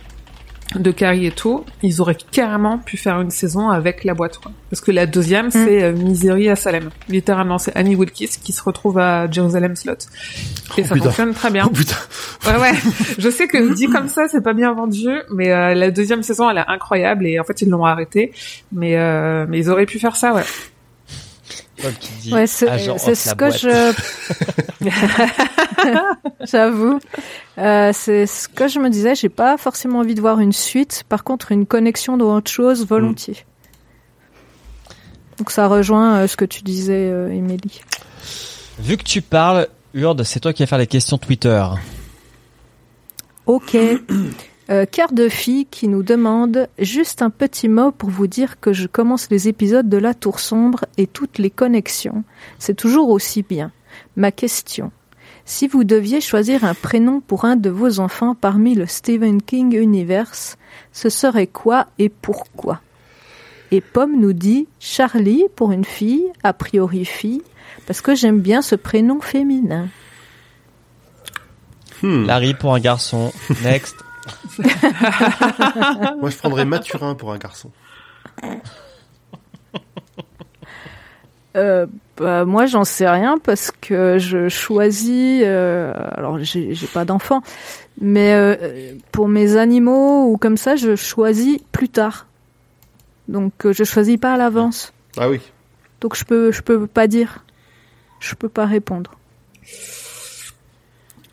de Carrie et tout, ils auraient carrément pu faire une saison avec la boîte, quoi. Parce que la deuxième, c'est euh, Misery à Salem. Littéralement, c'est Annie Wilkes qui se retrouve à Jerusalem Slot. Et Oh, ça putain. fonctionne très bien. Oh putain. Ouais, ouais. <laughs> Je sais que dit comme ça, c'est pas bien vendu, mais euh, la deuxième saison, elle est incroyable et en fait, ils l'ont arrêté. Mais, euh, mais ils auraient pu faire ça, ouais. Comme tu dis, Ouais, c'est agent c'est of ce que boîte. je. <laughs> J'avoue. Euh, c'est ce que je me disais. J'ai pas forcément envie de voir une suite. Par contre, une connexion d'autre chose, volontiers. Donc ça rejoint euh, ce que tu disais, euh, Émilie. Vu que tu parles, Urde, c'est toi qui vas faire les questions Twitter. Ok. Euh, Cœur de fille qui nous demande juste un petit mot pour vous dire que je commence les épisodes de La Tour Sombre et toutes les connexions. C'est toujours aussi bien. Ma question. Si vous deviez choisir un prénom pour un de vos enfants parmi le Stephen King Universe, ce serait quoi et pourquoi? Et Pomme nous dit Charlie pour une fille, a priori fille, parce que j'aime bien ce prénom féminin. Hmm. Larry pour un garçon. Next. <laughs> Moi, je prendrais Mathurin pour un garçon. Euh, bah, moi, j'en sais rien parce que je choisis. euh, alors, j'ai pas d'enfant, mais euh, pour mes animaux ou comme ça, je choisis plus tard. Donc, euh, je choisis pas à l'avance. Ah oui. Donc, je peux, je peux pas dire. Je peux pas répondre.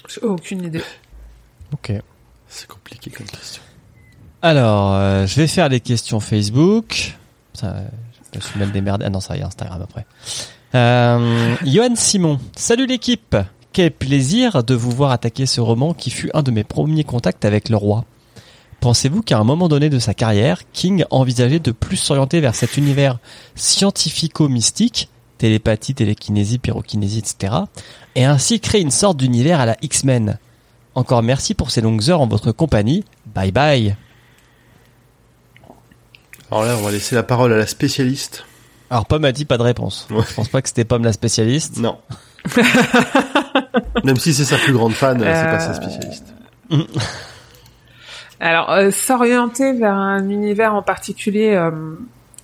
J'ai aucune idée. Ok. C'est compliqué comme question. Alors, euh, je vais faire les questions Facebook. Je me suis mal démerdé. Ah non, ça y est, Instagram après. Euh, Johan Simon. Salut l'équipe. Quel plaisir de vous voir attaquer ce roman qui fut un de mes premiers contacts avec le roi. Pensez-vous qu'à un moment donné de sa carrière, King envisageait de plus s'orienter vers cet univers scientifico-mystique, télépathie, télékinésie, pyrokinésie, etc., et ainsi créer une sorte d'univers à la X-Men? Encore merci pour ces longues heures en votre compagnie. Bye bye. Alors là, on va laisser la parole à la spécialiste. Alors Pomme a dit pas de réponse. Ouais. Je pense pas que c'était Pomme la spécialiste. Non. <laughs> Même si c'est sa plus grande fan, c'est pas Euh, sa spécialiste. <laughs> Alors, euh, s'orienter vers un univers en particulier, euh,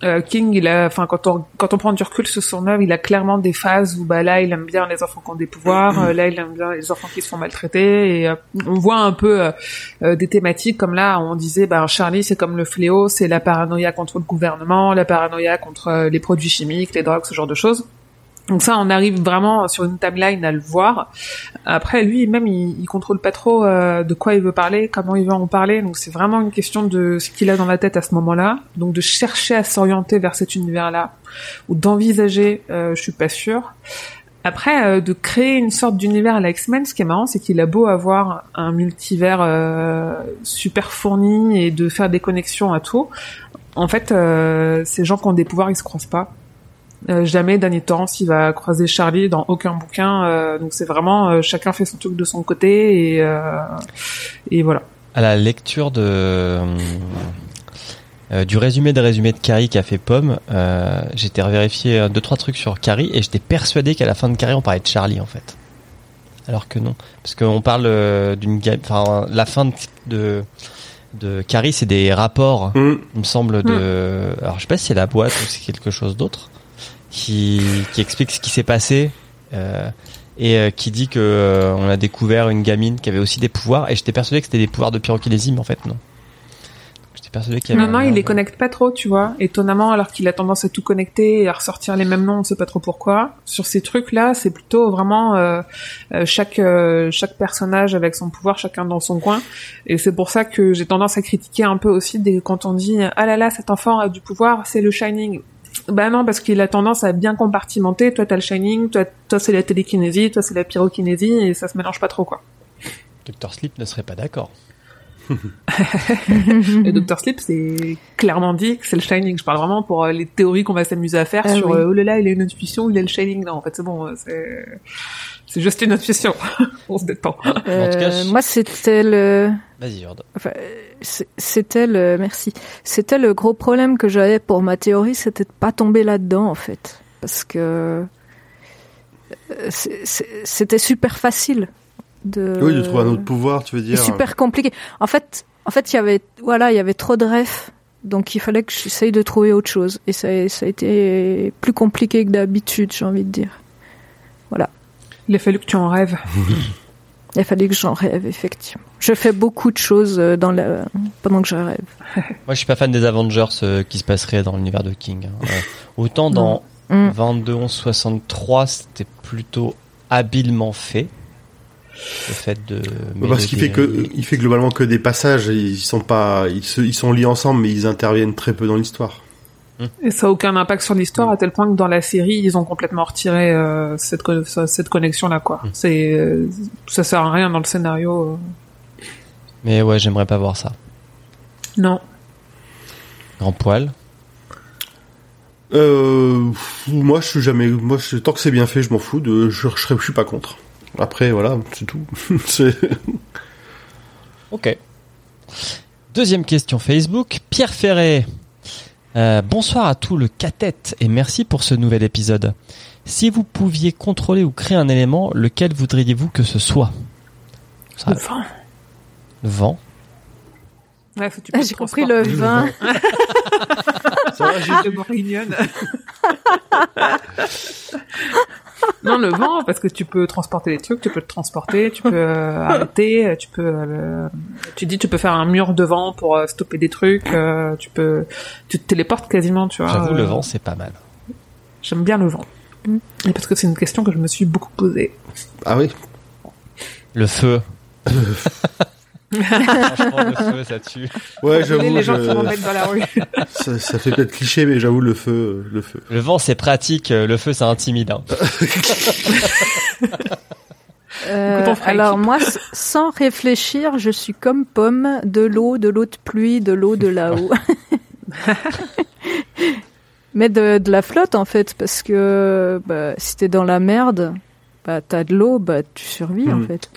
euh, King, il a, enfin, quand on quand on prend du recul sur son œuvre, il a clairement des phases où, bah là, il aime bien les enfants qui ont des pouvoirs, euh, là, il aime bien les enfants qui se font maltraiter, et euh, on voit un peu euh, euh, des thématiques comme là, on disait, bah Charlie, c'est comme le fléau, c'est la paranoïa contre le gouvernement, la paranoïa contre les produits chimiques, les drogues, ce genre de choses. Donc ça, on arrive vraiment sur une timeline à le voir. Après, lui, même, il, il contrôle pas trop euh, de quoi il veut parler, comment il veut en parler. Donc c'est vraiment une question de ce qu'il a dans la tête à ce moment-là. Donc de chercher à s'orienter vers cet univers-là ou d'envisager, euh, je suis pas sûre. Après, euh, de créer une sorte d'univers à la X-Men, ce qui est marrant, c'est qu'il a beau avoir un multivers euh, super fourni et de faire des connexions à tout. En fait, euh, ces gens qui ont des pouvoirs, ils se croisent pas. Euh, jamais Danny Torrance il va croiser Charlie dans aucun bouquin euh, donc c'est vraiment euh, chacun fait son truc de son côté et euh, et voilà À la lecture de euh, du résumé des résumés de Carrie qu'a fait Pomme, euh, j'étais revérifié euh, deux trois trucs sur Carrie et j'étais persuadé qu'à la fin de Carrie on parlait de Charlie en fait. Alors que non, parce qu'on parle euh, d'une ga- enfin la fin de de, de Carrie c'est des rapports Hum. il me semble de alors je sais pas si c'est la boîte ou c'est quelque chose d'autre qui qui explique ce qui s'est passé euh, et euh, qui dit que euh, on a découvert une gamine qui avait aussi des pouvoirs et j'étais persuadé que c'était des pouvoirs de pyrokinésie mais en fait non. J'étais persuadé qu'il y avait un- il les connecte pas trop tu vois. Étonnamment alors qu'il a tendance à tout connecter et à ressortir les mêmes noms on sait pas trop pourquoi. Sur ces trucs là c'est plutôt vraiment euh, euh, chaque euh, chaque personnage avec son pouvoir chacun dans son coin. Et c'est pour ça que j'ai tendance à critiquer un peu aussi des, quand on dit ah là là cet enfant a du pouvoir c'est le shining bah non parce qu'il a tendance à bien compartimenter toi t'as le shining toi toi c'est la télékinésie toi c'est la pyrokinésie et ça se mélange pas trop quoi Dr Sleep ne serait pas d'accord. <laughs> Et Dr Sleep, c'est clairement dit que c'est le Shining. Je parle vraiment pour euh, les théories qu'on va s'amuser à faire Ah sur oui. euh, oh là là, il a une intuition, il a le Shining. Non, en fait, c'est bon, euh, c'est c'est juste une intuition. <laughs> On se détend. En tout cas, Euh, je- moi, c'était le, Vas-y Jord. enfin, c'était le, merci. C'était le gros problème que j'avais pour ma théorie, c'était de pas tomber là-dedans, en fait. Parce que euh, c'était super facile de. Oui, de trouver un autre pouvoir, tu veux C'est dire. super compliqué. En fait, en fait, il y avait, voilà, il y avait trop de rêves. Donc il fallait que j'essaye de trouver autre chose. Et ça, ça a été plus compliqué que d'habitude, j'ai envie de dire. Il a fallu que tu en rêves. <laughs> Il a fallu que j'en rêve, effectivement. Je fais beaucoup de choses euh, dans la... pendant que je rêve. <laughs> Moi, je suis pas fan des Avengers euh, qui se passeraient dans l'univers de King. hein. Euh, autant dans Mm. 22 11 63, c'était plutôt habilement fait. Le fait de mêler Parce qu'il des- fait que, il fait globalement que des passages, ils sont pas, ils, se, ils sont liés ensemble, mais ils interviennent très peu dans l'histoire. Et ça a aucun impact sur l'histoire à tel point que dans la série, ils ont complètement retiré euh, cette, co- cette connexion-là, quoi. C'est, euh, ça sert à rien dans le scénario. euh. Mais ouais, j'aimerais pas voir ça. Non. Grand poil. Euh, moi, je suis jamais, moi, je- tant que c'est bien fait, je m'en fous. De, je, je, serais- je suis pas contre. Après, voilà, c'est tout. <laughs> c'est, Ok. Deuxième question Facebook. Pierre Ferré. Euh, bonsoir à tout le cathète et merci pour ce nouvel épisode. Si vous pouviez contrôler ou créer un élément, lequel voudriez-vous que ce soit? Ça, Le vent. Le vent. Ouais, faut que tu Ah, J'ai compris le vin. <laughs> ça va, j'ai- Le bourguignon. non, le vent, parce que tu peux transporter des trucs, tu peux te transporter, tu peux euh, arrêter, tu peux... euh, tu dis, tu peux faire un mur de vent pour euh, stopper des trucs, euh, tu peux... Tu te téléportes quasiment, tu vois. J'avoue, euh, le vent, c'est pas mal. J'aime bien le vent. Mm. Et parce que c'est une question que je me suis beaucoup posée. Ah oui. Le feu. <laughs> Franchement, le feu, ça tue. Ouais, Et j'avoue, les gens qui je- m'embêtent dans la rue. <laughs> ça, ça fait peut-être cliché, mais j'avoue, le feu, euh, le feu. Le vent, c'est pratique. euh, Le feu, c'est intimidant. <laughs> Euh, on fera alors moi, sans réfléchir, je suis comme pomme, de l'eau, de l'eau de pluie, de l'eau de là-haut. <laughs> Mais de, de la flotte en fait, parce que bah, si t'es dans la merde, bah t'as de l'eau, bah tu survis en Hmm. fait.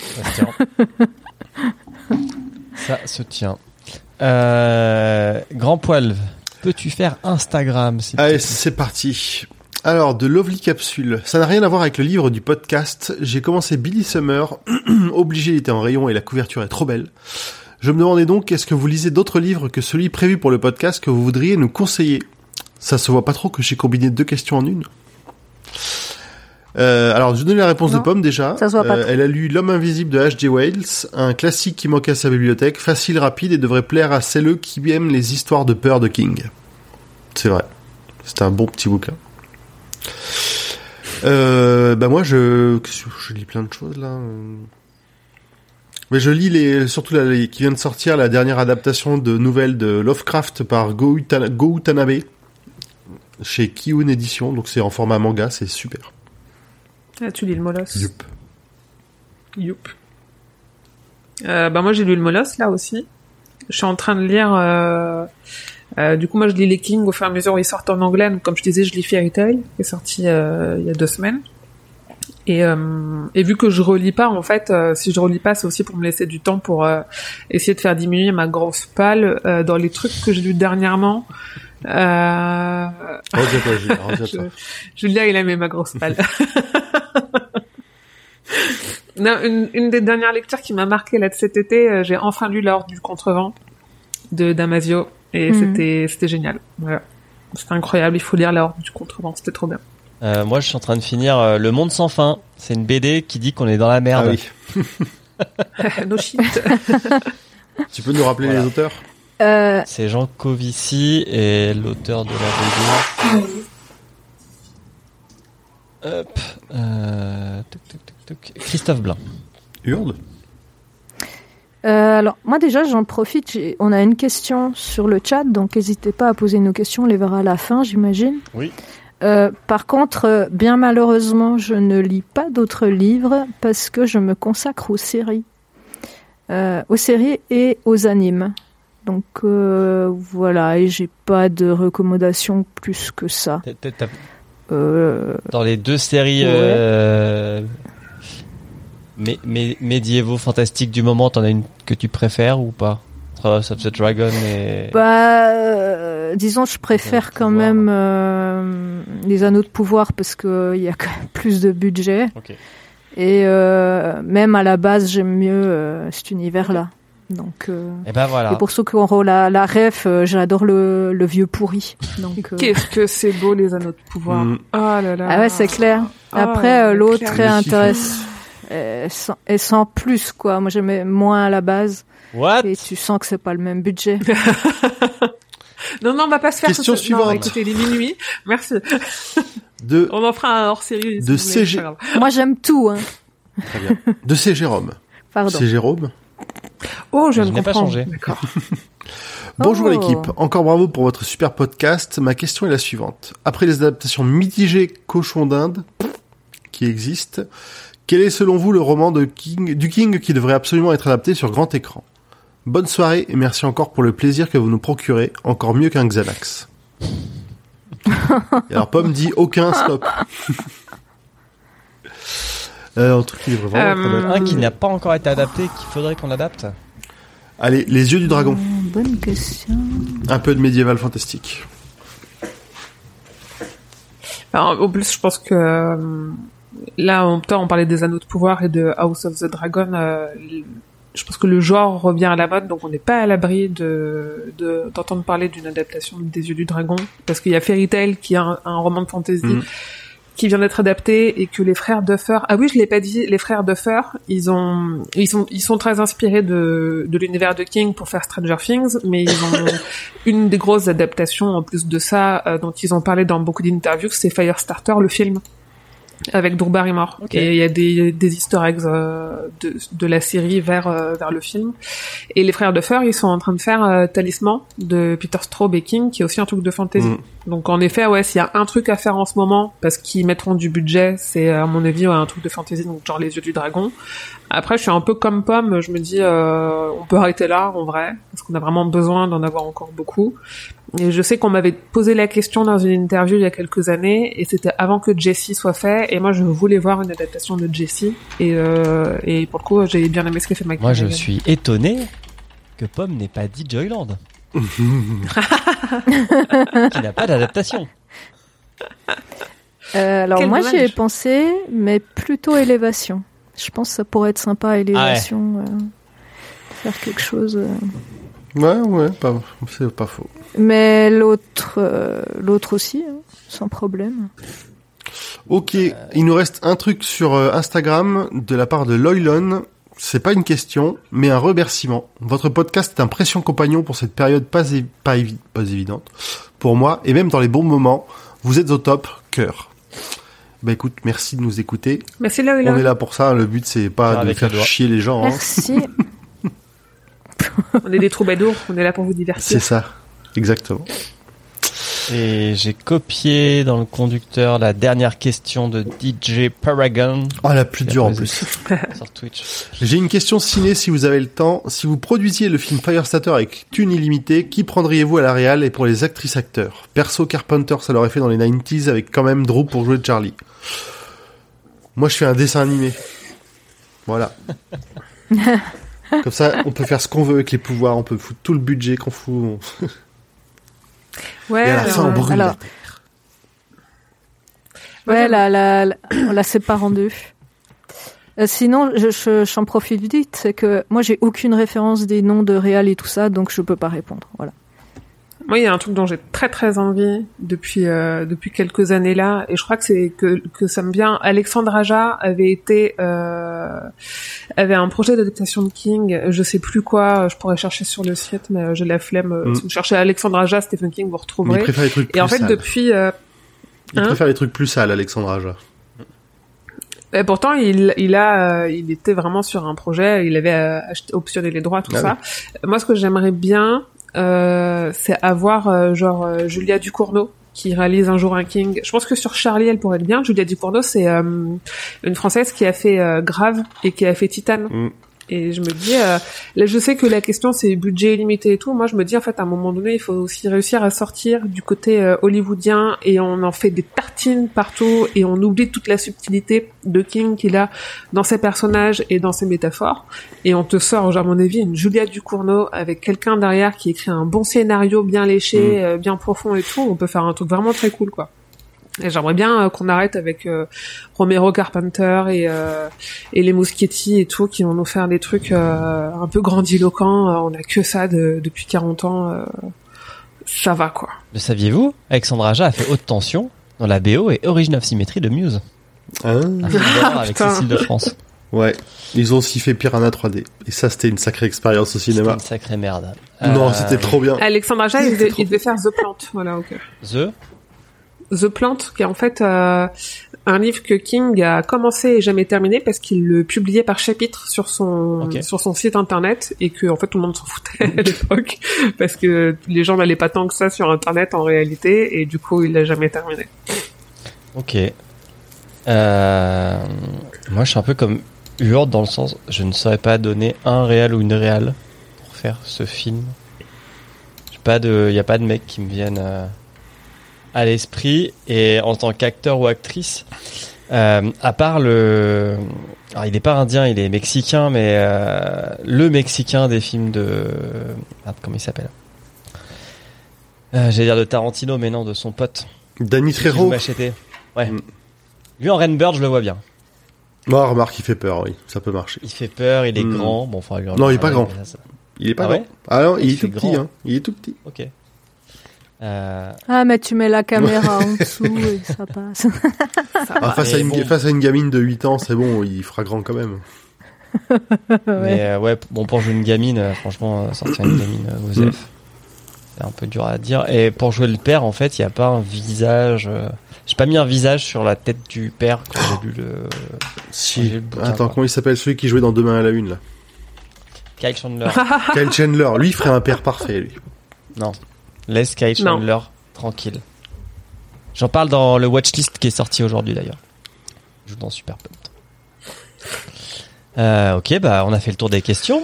<laughs> Ça se tient. Euh, grand poil, peux-tu faire Instagram te Allez, c'est parti. Alors, de Lovely Capsule. Ça n'a rien à voir avec le livre du podcast. J'ai commencé Billy Summer. <clears throat> Obligé, il était en rayon et la couverture est trop belle. Je me demandais donc, est-ce que vous lisez d'autres livres que celui prévu pour le podcast que vous voudriez nous conseiller? Ça se voit pas trop que j'ai combiné deux questions en une. Euh, alors, je donne la réponse Non, de Pomme déjà. ça se voit pas Euh, elle a lu L'homme invisible de H.G. Wells, un classique qui manquait à sa bibliothèque, facile, rapide et devrait plaire à celles qui aiment les histoires de peur de King. C'est vrai. C'était un bon petit bouquin. Euh, bah moi je je lis plein de choses là. euh. Mais je lis les surtout la, les- qui vient de sortir la dernière adaptation de nouvelles de Lovecraft par Go, Utanabe chez Kiun Edition donc c'est en format manga c'est super. Ah, tu lis le Molos. Yup. Youp. Euh, bah moi j'ai lu le Molos là aussi. Je suis en train de lire. euh, euh, du coup moi je lis les Kings au fur et à mesure où ils sortent en anglais. Donc, comme je disais je lis Fairy Tail qui est sorti euh, il y a deux semaines. Et, euh, et vu que je relis pas en fait, euh, si je relis pas c'est aussi pour me laisser du temps pour euh, essayer de faire diminuer ma grosse palle euh, dans les trucs que j'ai lus dernièrement. Euh, Retiens-toi, Gilles, retiens-toi. <laughs> Julien, il aimait ma grosse palle. <laughs> <laughs> non, une, une des dernières lectures qui m'a marqué là de cet été, euh, j'ai enfin lu L'Ordre du Contrevent de Damasio et Mhm. c'était c'était génial. Voilà. C'était incroyable, il faut lire L'Ordre du Contrevent, c'était trop bien. Euh, Moi, je suis en train de finir euh, Le Monde sans fin. C'est une BD qui dit qu'on est dans la Ah merde. oui. <laughs> no shit. <laughs> Tu peux nous rappeler Voilà. les auteurs? Euh, C'est Jean Covici et l'auteur de la BD. Hop. Euh, tuc, tuc, tuc, tuc. Christophe Blain. Hurle. euh, alors moi déjà j'en profite, on a une question sur le chat, donc n'hésitez pas à poser nos questions, on les verra à la fin j'imagine. Oui. Euh, par contre, euh, bien malheureusement, je ne lis pas d'autres livres parce que je me consacre aux séries, Euh, aux séries et aux animes. Donc euh, voilà, et j'ai pas de recommandations plus que ça. T'as- t'as- t'as- Euh, Dans les deux séries Ouais. Euh, mé- mé- médiévaux fantastiques du moment, t'en as une que tu préfères ou pas? Entre House of the Dragon et... Bah, euh, disons, je préfère quand pouvoir. même euh, les anneaux de pouvoir parce que il y a quand même plus de budget. Et euh, même à la base, j'aime mieux euh, cet univers-là. Donc, euh, Et ben voilà. et pour ceux qui auront la, la ref, euh, j'adore le, le vieux pourri. Donc, euh, Qu'est-ce que c'est beau les anneaux de pouvoir. Mm. Oh là là. ah ouais, c'est clair. Ah, Après, euh, l'autre kiff. intéressant. Et sans, et sans plus, quoi. Moi, j'aimais moins à la base. What? Et tu sens que c'est pas le même budget. <laughs> Non, non, on va pas se faire Question tout ça. Non, suivante. écoutez, il est minuit. Merci. De, <laughs> On en fera un hors série. De CG. Moi, j'aime tout, hein. très bien. De C. Jérôme. Pardon. C'est Jérôme. Oh, je de n'ai pas changé. D'accord. <laughs> Bonjour Oh. l'équipe, encore bravo pour votre super podcast. Ma question est la suivante. Après les adaptations mitigées Cochon d'Inde qui existent, quel est selon vous le roman de King, du King qui devrait absolument être adapté sur grand écran? Bonne soirée et merci encore pour le plaisir que vous nous procurez, encore mieux qu'un Xanax. et alors Pomme dit aucun stop. <laughs> euh, un truc qui devrait vraiment être Euh, adapté. Un qui n'a pas encore été adapté, qu'il faudrait qu'on adapte? Allez, les yeux du dragon. Euh, bonne question. Un peu de médiéval fantastique. Alors, en plus, je pense que euh, là, en même temps, on parlait des anneaux de pouvoir et de House of the Dragon. euh, je pense que le genre revient à la mode, donc on n'est pas à l'abri de de- d'entendre parler d'une adaptation des Yeux du Dragon, parce qu'il y a Fairy Tail qui est un, un roman de fantasy Mhm. qui vient d'être adapté et que les frères Duffer. Ah oui, je l'ai pas dit. Les frères Duffer, ils ont ils sont ils sont très inspirés de de l'univers de King pour faire Stranger Things, mais ils ont <laughs> une des grosses adaptations en plus de ça euh, dont ils ont parlé dans beaucoup d'interviews, c'est Firestarter, le film avec Drew Barrymore. Ok. Et il y a des, des easter eggs euh, de, de la série vers euh, vers le film. Et les frères Duffer, ils sont en train de faire euh, Talisman de Peter Straub et King, qui est aussi un truc de fantasy. Mm. Donc en effet, ouais, s'il y a un truc à faire en ce moment, parce qu'ils mettront du budget, c'est à mon avis ouais, un truc de fantasy, donc genre les yeux du dragon. Après, je suis un peu comme Pomme, je me dis, euh, on peut arrêter là, en vrai, parce qu'on a vraiment besoin d'en avoir encore beaucoup. Et je sais qu'on m'avait posé la question dans une interview il y a quelques années, et c'était avant que Jessie soit fait, et moi je voulais voir une adaptation de Jessie, et, euh, et pour le coup, j'ai bien aimé ce qu'a fait Mike Moi, je suis étonné que Pomme n'ait pas dit Joyland. <laughs> qui n'a pas d'adaptation. Euh, alors Quel moi j'y ai pensé, mais plutôt élévation. Je pense que ça pourrait être sympa élévation, euh, faire quelque chose. euh. Ouais, ouais, pas, c'est pas faux. Mais l'autre, euh, l'autre aussi, hein, sans problème. Ok, il nous reste un truc sur Instagram de la part de Loylon. C'est pas une question, mais un remerciement. Votre podcast est un précieux compagnon pour cette période pas, é- pas, évi- pas évidente. Pour moi, et même dans les bons moments, vous êtes au top, cœur. Bah écoute, merci de nous écouter. Merci Loïla. On est là pour ça, le but c'est pas de faire chier les gens. hein. Merci. <laughs> On est des troubadours, on est là pour vous C'est divertir. ça, exactement. Et j'ai copié dans le conducteur la dernière question de DJ Paragon Oh la plus dure en plus. <laughs> sur Twitch. J'ai une question ciné si vous avez le temps. Si vous produisiez le film Firestarter avec thune illimitée, qui prendriez-vous à la réal et pour les actrices acteurs? Perso Carpenter, ça l'aurait fait dans les 90s avec quand même Drew pour jouer Charlie. Moi, je fais un dessin animé. Voilà. <laughs> Comme ça, on peut faire ce qu'on veut avec les pouvoirs, on peut foutre tout le budget qu'on fout. Ouais, Et à la alors, fin, on euh, brûle alors- la terre. Ouais, la, la, la- on la sépare en deux. Euh, sinon, je, je- j'en profite vite, c'est que moi j'ai aucune référence des noms de réal et tout ça, donc je peux pas répondre. Voilà. Moi, il y a un truc dont j'ai très très envie depuis euh, depuis quelques années là, et je crois que c'est que que ça me vient. Alexandre Aja avait été euh, avait un projet d'adaptation de King, je sais plus quoi. Je pourrais chercher sur le site, mais euh, j'ai la flemme. Mm. Si vous cherchez Alexandre Aja, Stephen King, vous Mais il retrouverez. préfère les trucs plus Et en fait, sales. depuis euh, Il hein préfère les trucs plus sales, Alexandre Aja. Et pourtant, il, il a, euh, il était vraiment sur un projet. Il avait euh, acheté, optionné les droits, tout Ah ça. Moi, ce que j'aimerais bien, euh, c'est avoir euh, genre euh, Julia Ducournau qui réalise un jour un King. Je pense que sur Charlie, elle pourrait être bien. Julia Ducournau, c'est euh, une française qui a fait euh, Grave et qui a fait Titane. Mm. Et je me dis, euh, là, je sais que la question c'est budget illimité et tout. Moi, je me dis en fait, à un moment donné, il faut aussi réussir à sortir du côté euh, hollywoodien et on en fait des tartines partout et on oublie toute la subtilité de King qu'il a dans ses personnages et dans ses métaphores. Et on te sort, genre, à mon avis, une Julia Ducournau avec quelqu'un derrière qui écrit un bon scénario bien léché, euh, bien profond et tout. On peut faire un truc vraiment très cool, quoi. Et j'aimerais bien euh, qu'on arrête avec euh, Romero Carpenter et, euh, et les Muschietti et tout, qui vont nous faire des trucs euh, un peu grandiloquents. Euh, on a que ça de- depuis 40 ans. euh, ça va, quoi. Le saviez-vous? Alexandre Aja a fait haute tension dans la BO et Origin of Symmetry de Muse. Hein Un film d'horreur avec. Cécile de France. ouais. Ils ont aussi fait Piranha 3D. Et ça, c'était une sacrée expérience au C'était cinéma. une sacrée merde. Non, c'était trop bien. Alexandre Aja, il, devait- il devait faire The Plant. Voilà, ok. The? The Plant, qui est en fait euh, un livre que King a commencé et jamais terminé parce qu'il le publiait par chapitre sur son sur son site internet et que en fait tout le monde s'en foutait <laughs> à l'époque parce que les gens n'allaient pas tant que ça sur internet en réalité et du coup il l'a jamais terminé. Ok. Euh, moi, je suis un peu comme Urde dans le sens, je ne saurais pas donner un réal ou une réal pour faire ce film. Il y a pas de mecs qui me viennent euh, à l'esprit et en tant qu'acteur ou actrice, euh, à part le, alors il est pas indien, il est mexicain, mais euh, le mexicain des films de, ah, comment il s'appelle? Euh, J'allais dire de Tarantino, mais non, de son pote. Danny Trejo? Machete. Ouais. Mm. Lui en Rainbird, je le vois bien. Moi, remarque, il fait peur, oui. Ça peut marcher. Il fait peur, il est Mm. grand. Bon, enfin, lui en Non, il est pas grand. mais ça, ça- Il est pas Ah grand. ouais? Ah non, il, Il est tout petit, hein. Il est tout petit. Ok. Euh, Ah, mais tu mets la caméra en <laughs> dessous et ça passe. Ah, face, à une, bon. face à une gamine de 8 ans, c'est bon, il fera grand quand même. <laughs> Mais euh, ouais, bon, pour jouer une gamine, euh, franchement, sortir une gamine aux Mm. C'est un peu dur à dire. Et pour jouer le père, en fait, il n'y a pas un visage. J'ai pas mis un visage sur la tête du père quand j'ai lu le. Si. j'ai le bouquin, Attends, quoi. comment il s'appelle celui qui jouait dans Demain à la Une, là? Kyle Chandler. Kyle Chandler. Lui, il ferait un père parfait, lui. non. Laisse Kyle Non. Chandler tranquille. J'en parle dans le watchlist qui est sorti aujourd'hui d'ailleurs. Je joue dans Super Punt. Euh, ok, bah on a fait le tour des questions.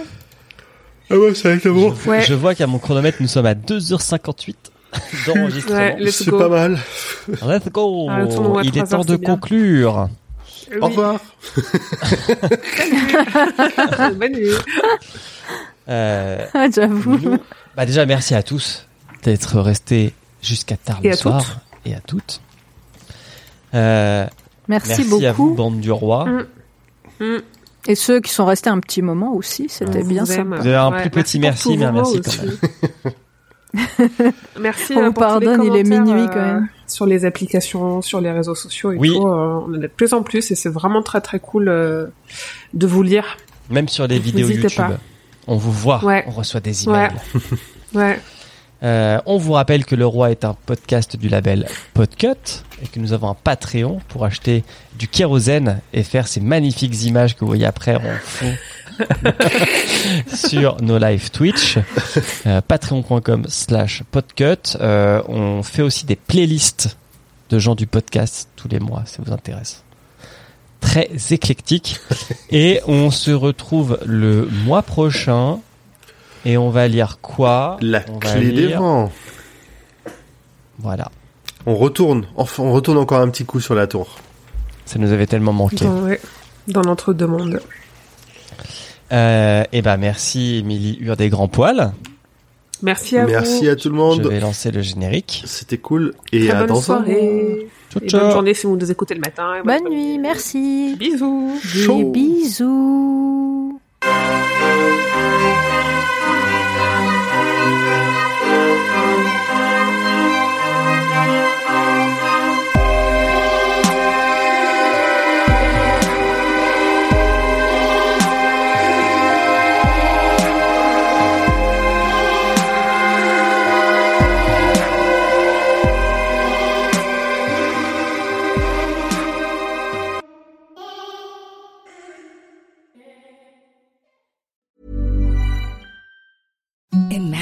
Ah ouais, c'est avec le bon. Ouais. Je vois qu'à mon chronomètre, nous sommes à 2h58 <laughs> d'enregistrement. Ouais, let's C'est go. pas mal. Let's go Ah, Il est temps de bien. conclure. Oui. Au revoir. <laughs> Bonne nuit. Euh, Ah, <laughs> j'avoue. bah déjà, merci à tous d'être restés jusqu'à tard Et le soir. toutes. Et à toutes. Euh, Merci, merci à vous, beaucoup. bande du roi. Mm. Mm. Et ceux qui sont restés un petit moment aussi, c'était On bien sympa. Vous avez un Ouais, plus petit merci, mais merci quand aussi. <laughs> merci On euh, vous pour tous les pardonne, il est minuit euh, quand même. Sur les applications, sur les réseaux sociaux et Oui. tout. euh, on en a de plus en plus et c'est vraiment très très cool euh, de vous lire. Même sur les vidéos N'hésitez YouTube. pas. On vous voit, Ouais. on reçoit des emails. Ouais. <laughs> Euh, on vous rappelle que Le Roi est un podcast du label Podcut et que nous avons un Patreon pour acheter du kérosène et faire ces magnifiques images que vous voyez après en fond <laughs> sur nos live Twitch. Euh, Patreon.com slash podcut. Euh, on fait aussi des playlists de gens du podcast tous les mois, ça vous intéresse. Très éclectique. Et on se retrouve le mois prochain. Et on va lire quoi La On clé des vents. Voilà. On retourne. Enfin, on retourne encore un petit coup sur la tour. Ça nous avait tellement manqué. Dans, ouais. Dans l'entre-deux mondes. Euh, et ben merci Émilie Hur des grands poils. Merci à Merci vous. à tout le Je monde. vais lancer le générique. C'était cool. Et Très à bonne dans soirée. Ciao, Et ciao. bonne journée si vous nous écoutez le matin. bonne Bonne nuit, merci. Bisous. Des Chaud. bisous.